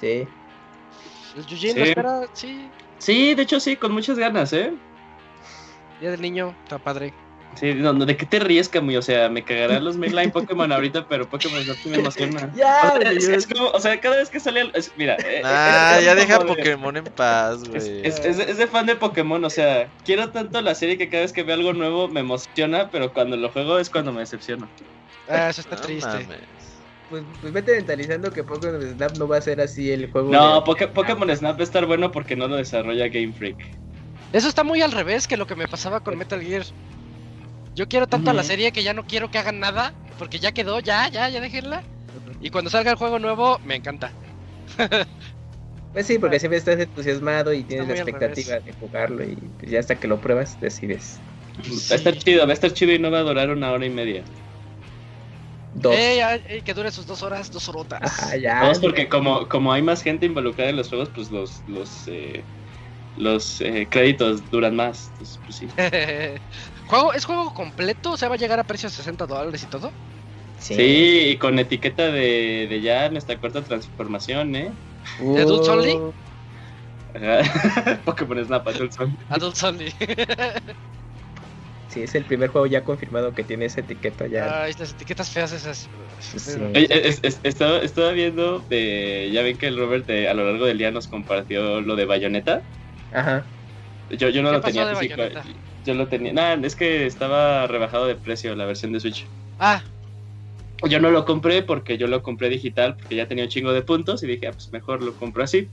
Sí. ¿El Yujin lo espera? Sí. Sí, de hecho sí, con muchas ganas, ¿eh? Día del niño, está padre. Sí, no, no, ¿de qué te ríes, Camuy? O sea, me cagarán los mainline Pokémon ahorita, pero Pokémon Snap sí me emociona. Ya, O sea, es, como, o sea, cada vez que sale, el- es- mira, eh, Ah, ya deja de- Pokémon en paz, Es, güey. es- es- es de fan de Pokémon, o sea, quiero tanto la serie que cada vez que veo algo nuevo me emociona, pero cuando lo juego es cuando me decepciono. Ah, eso está No triste. mames. Pues, pues vete mentalizando que Pokémon Snap no va a ser así el juego. No, de- Poké- Pokémon Snap va a estar bueno porque no lo desarrolla Game Freak. Eso está muy al revés que lo que me pasaba con Metal Gear. Yo quiero tanto a la serie que ya no quiero que hagan nada, porque ya quedó, ya, ya, ya déjenla. Y cuando salga el juego nuevo, me encanta. Pues sí, porque siempre estás entusiasmado y tienes la expectativa de jugarlo y pues ya hasta que lo pruebas decides. Va a estar chido, va a estar chido y no va a durar una hora y media. Dos. Ey, que dure sus dos horas, dos horotas. Ajá, ya. Vamos porque como, como hay más gente involucrada en los juegos, pues los, los, eh, los eh, créditos duran más. Entonces, pues sí. ¿Juego, ¿Es juego completo? O sea, va a llegar a precio de 60 dólares y todo. Sí, y con etiqueta de, de ya nuestra cuarta transformación, ¿eh? ¿De Adults Only? Ajá. Pokémon Snap Adults Only. Adults Only. Sí, es el primer juego ya confirmado que tiene esa etiqueta ya. Ay, las etiquetas feas esas. Sí. Oye, es- es- estaba, estaba viendo, de, ya ven que el Robert eh, a lo largo del día nos compartió lo de Bayonetta. Ajá. Yo, yo no ¿Qué lo pasó tenía físico. Yo lo tenía. Nada, es que estaba rebajado de precio la versión de Switch. Ah, Yo no lo compré porque yo lo compré digital porque ya tenía un chingo de puntos y dije, ah, pues mejor lo compro así.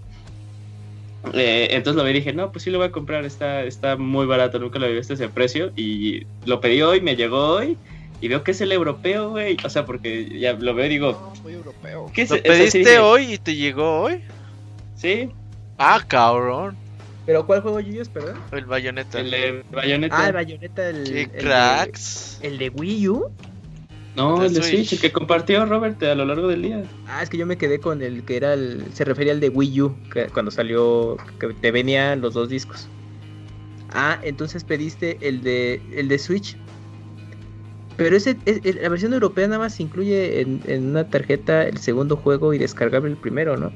Eh, entonces lo vi y dije, no, pues sí lo voy a comprar, está, está muy barato, nunca lo había visto ese precio. Y lo pedí hoy, me llegó hoy y veo que es el europeo, güey. O sea, porque ya lo veo y digo, muy europeo. ¿qué es ¿Lo sí pediste hoy y te llegó hoy? Sí, Ah, cabrón. ¿Pero cuál juego, Yuyos, perdón? El bayoneta. el de Bayonetta. Ah, el Bayonetta, el, Qué el de- cracks. el de Wii U. no, de el de Switch. Switch, el que compartió Robert a lo largo del día. Ah, es que yo me quedé con el que era el. Se refería al de Wii U, que cuando salió. que te venían los dos discos. Ah, entonces pediste el de el de Switch. Pero ese, es- el- la versión europea nada más incluye en, en una tarjeta el segundo juego y descargable el primero, ¿no?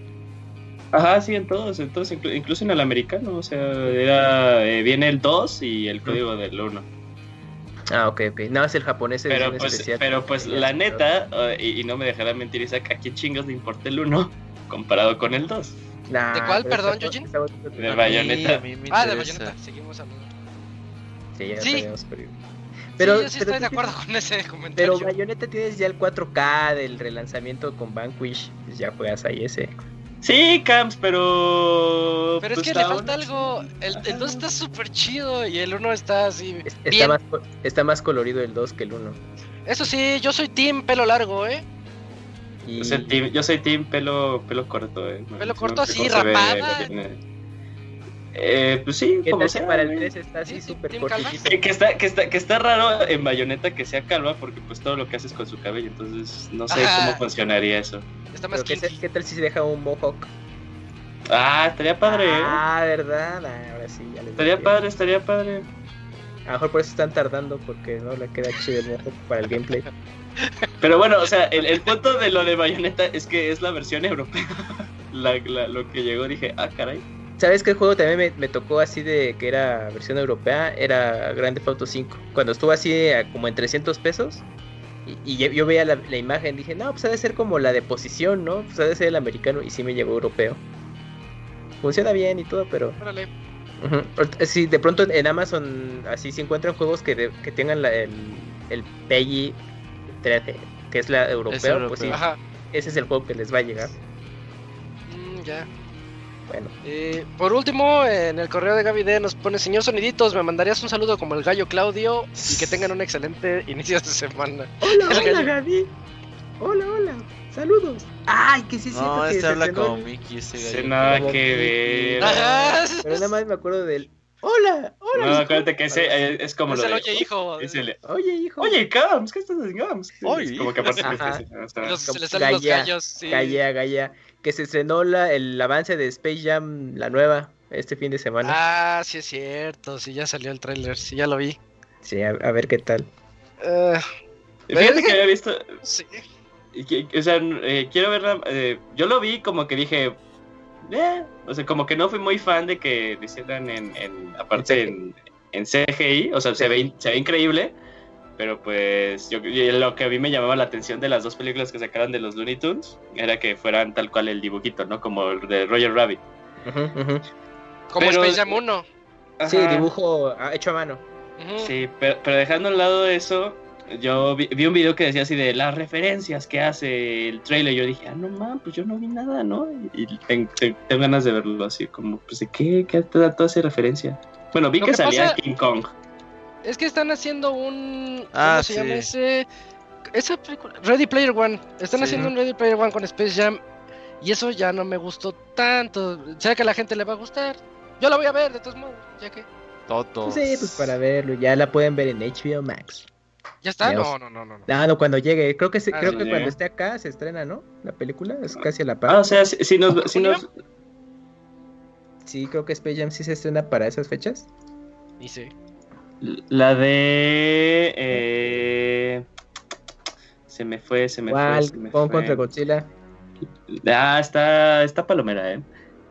Ajá, sí, en todos, en todos, inclu- incluso en el americano, o sea, era, eh, viene el 2 y el código del 1. Ah, ok, ok. Nada más el japonés Pero edición pues, especial. pero pues la neta, eh, y, y no me dejará mentir Isaac, ¿a quién chingos le importa el 1 comparado con el 2? Nah, ¿De cuál, pero perdón, bonito. De mí- Bayonetta. mí Ah, de. Bayonetta. Seguimos hablando. Sí, ya Sí. pero... Pero, sí, yo sí pero estoy de acuerdo tienes- con ese comentario. Pero Bayonetta tienes ya el 4K del relanzamiento con Vanquish, pues ya juegas ahí ese. Sí, Camps, pero... Pero es pues, que le falta algo. El, el 2 está súper chido y el 1 está así. Es- Está Bien. más, está más colorido el 2 que el 1. Eso sí, yo soy team pelo largo, ¿eh? Y... Yo soy team, yo soy team pelo, pelo corto, eh. Pelo No corto así, ve rapada. Eh. Pues sí, ¿Qué como sea, para el güey. 3 está así Sí, súper cortito? Eh, que está, que está, que está raro en Bayonetta que sea calva porque pues todo lo que haces con su cabello, entonces no sé Ajá. cómo funcionaría eso. Está más ¿qué, qué tal si se deja un mohawk? Ah, estaría padre, ¿eh? Ah, ¿verdad? Ah, ahora sí, ya les Estaría padre, estaría padre. A lo mejor por eso están tardando, porque no le queda chido el mohawk para el gameplay. Pero bueno, o sea, el, el punto de lo de Bayonetta es que es la versión europea. La- la- lo que llegó dije, ah, caray. ¿Sabes qué juego también me, me tocó así de que era versión europea? Era Grand Theft Auto 5. Cuando estuvo así a como en 300 pesos. Y, y yo- yo veía la, la imagen, dije, no, pues ha de ser como la de posición, ¿no? Pues ha de ser el americano. Y sí me llegó europeo. Funciona bien y todo, pero... Órale. Ahorita- Sí, de pronto en Amazon así se encuentran juegos que, de- que tengan la- el, el PEGI 13, que es la europeo, europeo. pues sí, Ajá. ese es el juego que les va a llegar. Mm, ya. Bueno, Eh, por último, en el correo de Gaby D nos pone: Señor Soniditos, me mandarías un saludo como el gallo Claudio y que tengan un excelente inicio de semana. Hola, El hola, gallo. Gaby. Hola, hola. Saludos. Ay, que sí, siento No, que este se habla como Mickey, ese Sí, gallo. nada como que ver. Ajá. Pero nada más me acuerdo del. Hola, hola. No, hijo". acuérdate que ese eh, es como Es lo el de. oye, hijo. es el- Oye, hijo. Oye, Cams, ¿qué estás haciendo, Cams? Oye, Es como que aparte Ajá. sí, o sea, Los- se como le salen los gallos. Sí. Gaya, Gaya. Que se estrenó la, el avance de Space Jam, la nueva, este fin de semana. Ah, sí es cierto. Sí, ya salió el tráiler. Sí, ya lo vi. Sí, a, a ver qué tal. Eh, Fíjate que había visto. sí. que- O sea, eh, quiero verla. eh, yo lo vi como que dije. Eh, o sea, como que no fui muy fan de que lo hicieran en. en- aparte en, en CGI. O sea, se ve, se ve increíble. Pero pues yo, y lo que a mí me llamaba la atención de las dos películas que sacaron de los Looney Tunes era que fueran tal cual el dibujito, ¿no? Como el de Roger Rabbit. Como Pero- Space Jam 1. Sí, dibujo ah, hecho a mano. Sí, pero, pero dejando a un lado eso, yo vi, vi un video que decía así de las referencias que hace el trailer. Yo dije, ah, no mames, pues yo no vi nada, ¿no? Y, y ten- ten- tengo ganas de verlo así, como, pues de qué, qué te da toda esa referencia. Bueno, vi que, que salía pasa- King Kong. Es que están haciendo un. ¿Cómo Ah, se sí. llama ese? Esa película. Ready Player One. Están Sí. haciendo un Ready Player One con Space Jam. Y eso ya no me gustó tanto. Sé que a la gente le va a gustar. Yo la voy a ver, de todos modos. Ya que. Todos. Sí, pues para verlo. Ya la pueden ver en HBO Max. ¿Ya está? No, no, no, no. no. Ah, no, cuando llegue. Creo que se- Ah, creo sí, que cuando esté acá se estrena, ¿no? La película es casi a la par. Ah, o sea, si, si nos, si nos, sí, creo que Space Jam sí se estrena para esas fechas. Dice. La de. eh, Se me fue, se me fue. ¿Cuál? se me fue. contra Godzilla. Ah, está, está palomera, ¿eh?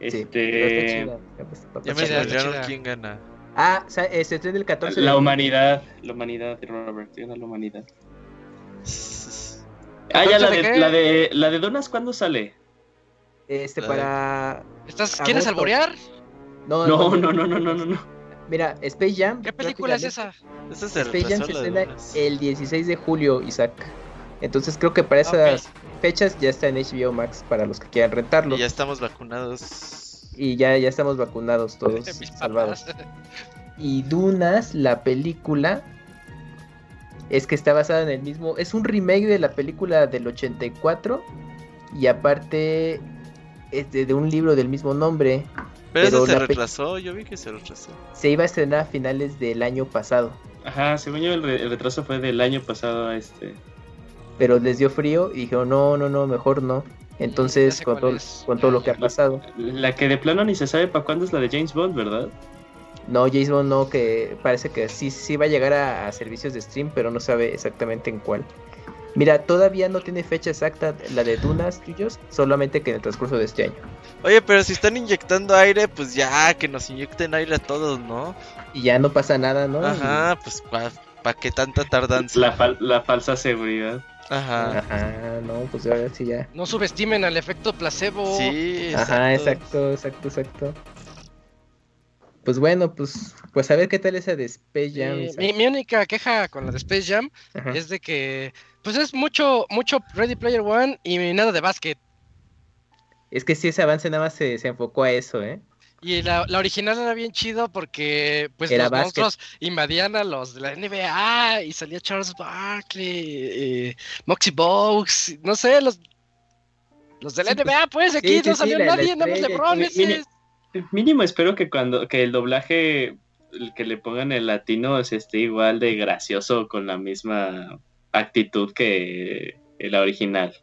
Este. pues, está Ya me quién gana. Ah, o sea, se estrena el 14 de La humanidad, la humanidad de Robert, gana la humanidad. Ah, ya, ¿Entonces la de la de, la de Donas, ¿cuándo sale? Este, para... ¿Estás, ¿Quieres Agosto. alborear? No, No, no, no, no, no, no, no. Mira, Space Jam. ¿Qué película es esa? Ese es el Space Jam se estrena el 16 de julio, Isaac. Entonces creo que para esas fechas ya está en HBO Max para los que quieran rentarlo. Y ya estamos vacunados. Y ya, ya estamos vacunados todos, salvados. Y Dunas, la película, es que está basada en el mismo. Es un remake de la película del 84. Y aparte es de, de un libro del mismo nombre. Pero, se retrasó, yo vi que se retrasó. Se iba a estrenar a finales del año pasado. Ajá, según yo, el, re- el retraso fue del año pasado a este. Pero les dio frío y dijeron, no, no, no, mejor no. Entonces, Ya sé con todo, con todo lo que ha pasado. La que de plano ni se sabe para cuándo es la de James Bond, ¿verdad? No, James Bond no, que parece que sí, sí va a llegar a, a servicios de stream, pero no sabe exactamente en cuál. Mira, todavía no tiene fecha exacta la de Dunas, tuyos, solamente que en el transcurso de este año. Oye, pero si están inyectando aire, pues ya, que nos inyecten aire a todos, ¿no? Y ya no pasa nada, ¿no? Ajá, pues ¿para pa qué tanta tardanza? La, fal- la falsa seguridad. Ajá. Ajá, no, pues ahora sí ya. No subestimen al efecto placebo. Sí, Ajá, exacto, exacto, exacto. Pues bueno, pues, pues a ver qué tal esa de Space Jam. Mi, mi única queja con la de Space Jam Ajá. es de que pues es mucho mucho Ready Player One y nada de básquet. Es que sí, ese avance nada más se, se enfocó a eso, ¿eh? Y la, la original era bien chido porque pues Era los básquet. monstruos invadían a los de la NBA y salía Charles Barkley, eh, Moxie Bogues, no sé, los los de la Sí, pues, NBA, pues aquí sí, no sí, salió la- la nadie, nada más. LeBron, es- Mínimo espero que cuando que el doblaje el que le pongan el latino se esté igual de gracioso con la misma actitud que la original.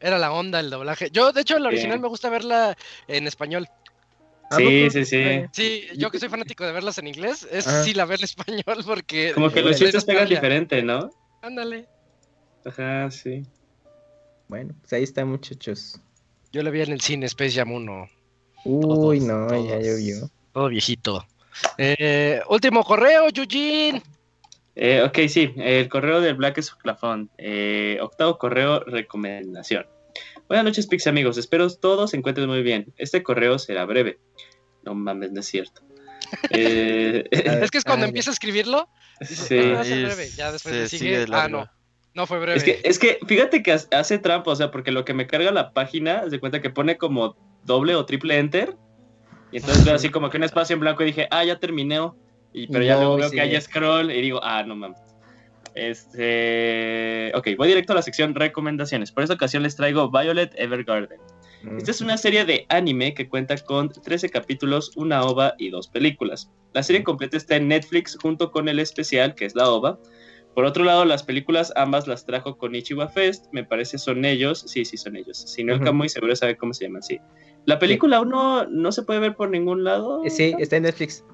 era la onda el doblaje. Yo de hecho la Sí. original me gusta verla en español. ¿A Sí, sí, sí. Sí, yo que soy fanático de verlas en inglés, es Ah. sí la veo en español porque Como que los chistes pegan diferente, ¿no? Ándale. Ajá, sí. Bueno, pues ahí está, muchachos. Yo la vi en el cine Space Jam 1. Uy, Todos, no, ya todos. llovió. Todo viejito. Eh, último correo, Eugene. Eh, ok, sí, el correo del Black es Flafón. Eh, octavo correo, recomendación. Buenas noches, Pix amigos. Espero todos se encuentren muy bien. Este correo será breve. No mames, no es cierto. Eh, Es que es cuando ya. empieza a escribirlo. Sí. "Ah, breve. Ya después sigue ah, no. No fue breve. es, que, es que fíjate que hace- hace trampa, o sea, porque lo que me carga la página, se cuenta que pone como doble o triple enter. Y entonces veo así como que un espacio en blanco y dije, ah, ya terminé. Y, pero ya no, luego veo sí. que hay scroll y digo, ah, no mames. Este. Ok, voy directo a la sección recomendaciones. Por esta ocasión les traigo Violet Evergarden. Mm. Esta es una serie de anime que cuenta con 13 capítulos, una ova y dos películas. La serie completa está en Netflix junto con el especial, que es la ova. Por otro lado, las películas ambas las trajo con Ichiwa Fest, me parece son ellos, sí, sí son ellos. Si no, el. Kamui seguro sabe cómo se llaman, sí. La película aún no, no se puede ver por ningún lado. Sí, está en Netflix.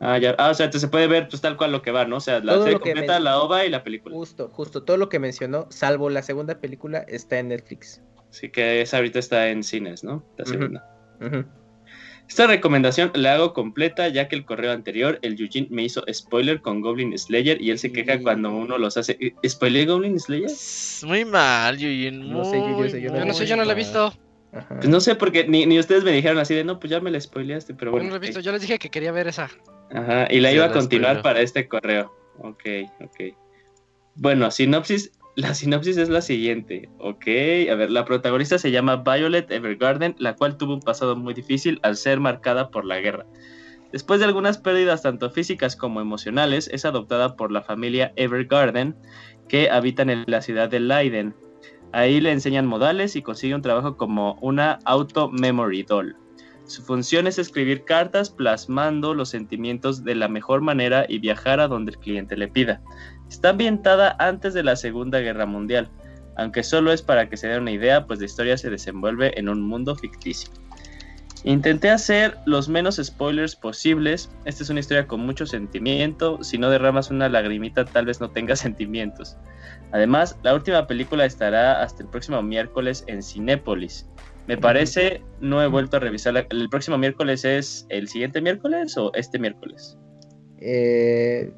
Ah, ya. Ah, o sea, se puede ver pues tal cual lo que va, ¿no? O sea, la Todo serie completa, la ova y la película. Justo, justo. Todo lo que mencionó, salvo la segunda película, está en Netflix. Así que esa ahorita está en cines, ¿no? La segunda. Esta recomendación la hago completa ya que el correo anterior, el Eugene me hizo spoiler con Goblin Slayer y él se queja Sí. cuando uno los hace. ¿Eh, ¿Spoiler Goblin Slayer? Es Muy mal, Yuyin. No sé, yo- yo sé, yo Yo no sé, yo no la he visto. Ajá. Pues no sé, porque ni, ni ustedes me dijeron así de no, pues ya me la spoileaste, pero Yo bueno. no la he visto. ok. Yo les dije que quería ver esa. Ajá, y la iba a continuar para este correo. Ok, ok. Bueno, sinopsis. La sinopsis es la siguiente, ok. A ver, la protagonista se llama Violet Evergarden, la cual tuvo un pasado muy difícil al ser marcada por la guerra. Después de algunas pérdidas tanto físicas como emocionales, es adoptada por la familia Evergarden, que habitan en la ciudad de Leiden. Ahí le enseñan modales y consigue un trabajo como una auto memory doll. Su función es escribir cartas plasmando los sentimientos de la mejor manera y viajar a donde el cliente le pida. Está ambientada antes de la Segunda Guerra Mundial, aunque solo es para que se den una idea, pues la historia se desenvuelve en un mundo ficticio. Intenté hacer los menos spoilers posibles. Esta es una historia con mucho sentimiento. Si no derramas una lagrimita, tal vez no tengas sentimientos. Además, la última película estará hasta el próximo miércoles en Cinépolis. Me parece, no he vuelto a revisarla. ¿El próximo miércoles es el siguiente miércoles o este miércoles? Eh,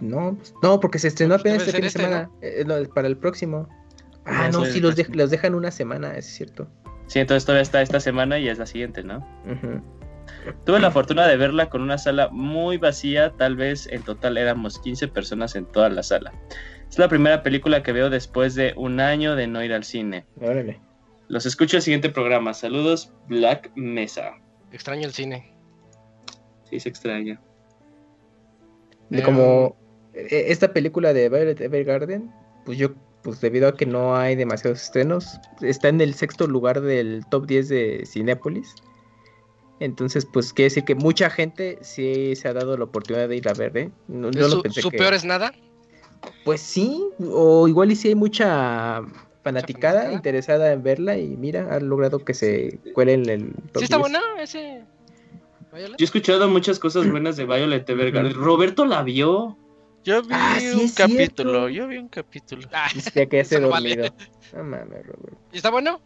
no, pues, no, porque se estrenó Pues apenas debe este fin de este, semana. eh, no, para el próximo. Ah, No, no, sí, los, de- próximo. los dejan una semana, es cierto. Sí, entonces todavía está esta semana y es la siguiente, ¿no? Tuve la fortuna de verla con una sala muy vacía, tal vez en total éramos 15 personas en toda la sala. Es la primera película que veo después de un año de no ir al cine. Órale. Los escucho el siguiente programa. Saludos, Black Mesa. Extraño el cine. Sí, se extraña. De como eh, esta película de Violet Evergarden, pues yo, pues debido a que no hay demasiados estrenos, está en el sexto lugar del top 10 de Cinépolis. Entonces, pues quiere decir que mucha gente sí se ha dado la oportunidad de ir a ver, ¿eh? No, yo ¿Es no su, pensé su que- peor es nada? Pues sí, o igual y si hay mucha fanaticada interesada en verla y mira, ha logrado que se cuele en el top ¿Sí está 10. buena ese? Violet? Yo he escuchado muchas cosas buenas de Violet Evergarden. Roberto la vio. Yo vi Ah, sí, un cierto. capítulo, yo vi un capítulo. Ah, Dice que ya se no vale. dormido. No mames, Robert. ¿Y está bueno?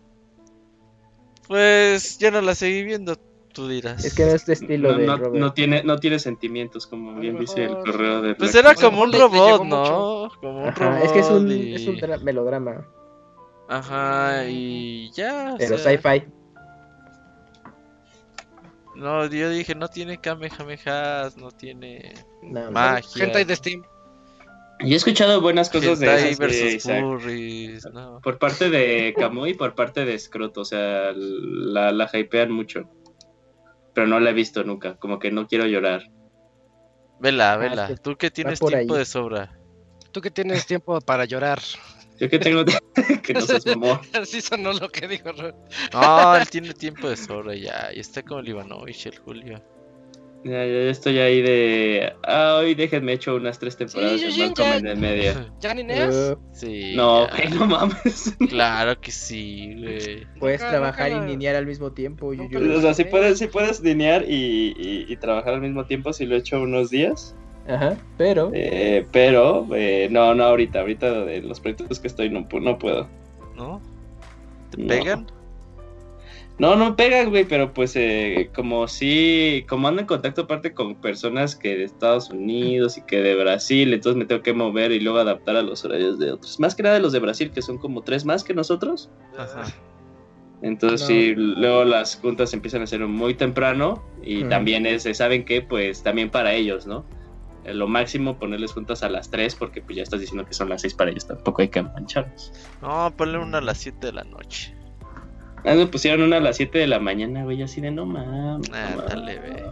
Pues ya no la seguí viendo, tú dirás. Es que no es de estilo No, de no- Robert. no tiene, no tiene sentimientos, como bien dice el correo de Pues Black era como un robot, ¿no? Como un Ajá, robot. es que es un, y- es un dra- melodrama, Ajá, y ya. o pero sea, sci-fi. No, yo dije, no tiene kamehamehas, no tiene No, magia. Hentai de Steam. Y he escuchado buenas cosas de esas de no. Por parte de Kamui y por parte de Scroto. O sea, la, la hypean mucho. Pero no la he visto nunca. Como que no quiero llorar. Vela, Ah, vela. Tú que tienes tiempo ahí. de sobra. Tú que tienes tiempo para llorar. Yo que tengo que no seas mamón. Así sonó lo que dijo Robert. No, él tiene tiempo de sobra ya. Y está como el Ivanovich, el Julio. Ya, ya, ya estoy ahí de. Ah, hoy déjenme hecho unas tres temporadas Sí, de Malcolm ya. en el medio. ¿Ya ni Neas? Uh, Sí. No, ya. no mames. Claro que sí, güey. puedes Nunca- trabajar nunca- y linear al mismo tiempo. nunca Yuyu. O sea, si puedes, si puedes linear y, y- y trabajar al mismo tiempo, si lo he hecho unos días. Ajá, pero Eh, pero, eh, no, no ahorita. Ahorita de los proyectos que estoy no, pu- no puedo. ¿No? ¿Te No. pegan? No, no pegan, güey, pero pues eh, como sí, como ando en contacto aparte con personas que de Estados Unidos y que de Brasil, entonces me tengo que mover y luego adaptar a los horarios de otros. Más que nada de los de Brasil, que son como tres más que nosotros. Ajá. Entonces No. sí, luego las juntas empiezan a ser muy temprano y Mm. también es, eh, ¿saben qué? Pues también para ellos, ¿no? Eh, Lo máximo ponerles juntas a las 3 porque pues ya estás diciendo que son las 6 para ellos, tampoco hay que mancharnos. No, ponle una a las 7 de la noche. Ah, me pusieron una a las 7 de la mañana, güey, así de no mames. Ah, mames". dale, ve.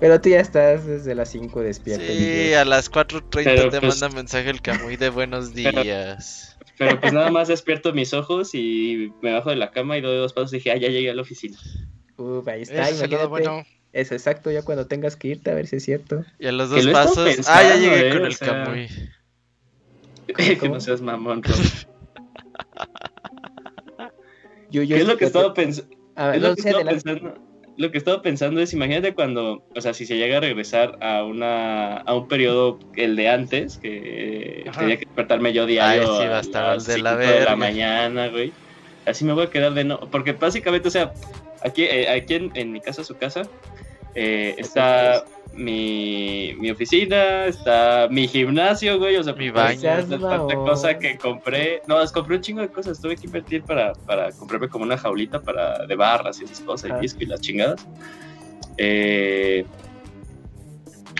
pero tú ya estás desde las 5 despierto. Sí, a las 4.30 Pero, te pues- manda mensaje el Camuy de buenos días. Pero pues nada más despierto mis ojos y me bajo de la cama y doy dos pasos y dije, ah, ya llegué a la oficina. Uf, ahí está, Ese es el lado imagínate. bueno. Es exacto, ya cuando tengas que irte a ver si es cierto. Y a los dos pasos. pensando, ah, ya llegué eh, con el sea, Camuy. que cómo? no seas mamón. Yuyu, ¿Qué es lo que estaba pensando? Es lo que estaba pensando. Lo que estaba pensando es, imagínate cuando, o sea, si se llega a regresar a una a un periodo el de antes, que Ajá. tenía que despertarme yo diario Ay, sí, va a estar las de la cinco verga. mañana, güey. Así me voy a quedar de no, porque básicamente, o sea, aquí, eh, aquí en, en mi casa, su casa, eh, está mi, mi oficina, está mi gimnasio, güey, o sea, Mi pues, baño. Tanta cosa que compré. No, es- compré un chingo de cosas. Tuve que invertir para, para comprarme como una jaulita para, de barras y esas cosas, y disco y las chingadas. Eh,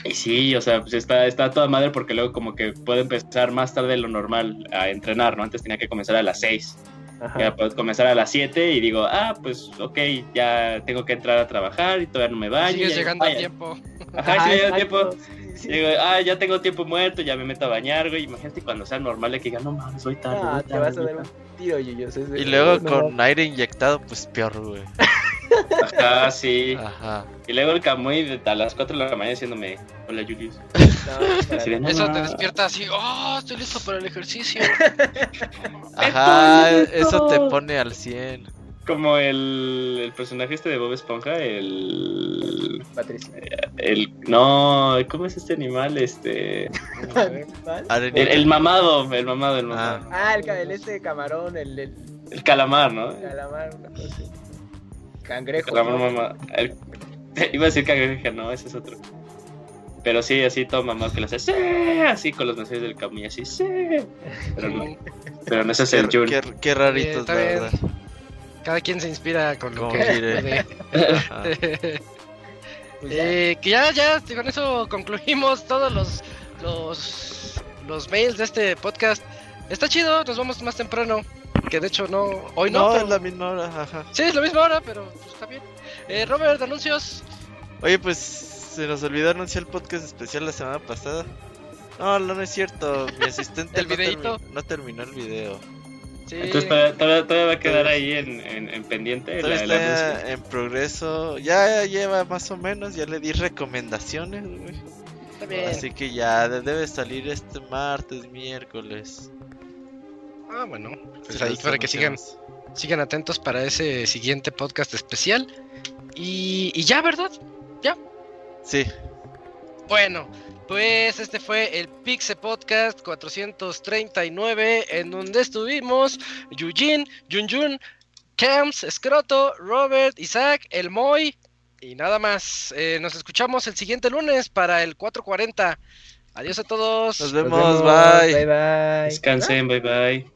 y sí, o sea, pues está, está toda madre porque luego como que puedo empezar más tarde de lo normal a entrenar, ¿no? Antes tenía que comenzar a las 6. Ajá. Ya puedo comenzar a las 7 y digo, ah, pues ok, ya tengo que entrar a trabajar y todavía no me baño. Sigues llegando a tiempo. Ajá, sí, llega tiempo. sí. Digo, ah, ya tengo tiempo muerto, ya me meto a bañar, güey. Imagínate cuando sea normal de que diga, no mames, voy tarde. Ah, te vas a dar un tarde". tiro, Y luego no, con aire inyectado, pues peor, güey. Ajá, sí. Ajá. Y luego el Camuy de- a las 4 de la mañana diciéndome, hola Julius. No, Eso no. te despierta así, oh, estoy listo para el ejercicio. Ajá, eso te pone al 100. como el, el personaje este de Bob Esponja, el... Patricia. el no, ¿cómo es este animal? Este... El, el mamado, el mamado, el mamado. Ah, el, el este camarón, el, el El calamar, ¿no? calamar, una cosa así. Cangrejo. Calamar ¿no? mamá. El- iba a decir cangrejo, no, ese es otro. Pero sí, así todo mamado que lo hace, sí, así con los mensajes del Camuy, así, sí. Pero no, pero no ese es el Qué, Jun. qué, qué raritos, la verdad. Cada quien se inspira con lo que. Ajá. Pues ya. Eh, que ya, ya, con eso concluimos todos los, los, los mails de este podcast. Está chido, nos vamos más temprano. Que de hecho no, hoy no, no, pero- es la misma hora, ajá. Sí, es la misma hora, pero pues, está bien. Eh, Robert, anuncios. Oye, pues se nos olvidó anunciar el podcast especial la semana pasada. No, no, no es cierto. Mi asistente ¿El no, videíto? termi- no terminó el video. Sí. Entonces todavía, va a quedar ahí en, en, en pendiente. Todavía la- está en progreso. Ya lleva más o menos. Ya le di recomendaciones, güey. Así que ya de- debe salir este martes, miércoles. Ah, bueno. Pues ahí para que sigan, sigan atentos para ese siguiente podcast especial. Y, y ya, ¿verdad? Sí, Bueno, pues este fue el Pixe Podcast 439, en donde estuvimos Yujin, Junjun, Camps, Scroto, Robert, Isaac, El Moy y nada más. Eh, nos escuchamos el siguiente lunes para el 440. Adiós a todos. nos Nos vemos, vemos, bye. Bye bye. Descansen, bye bye.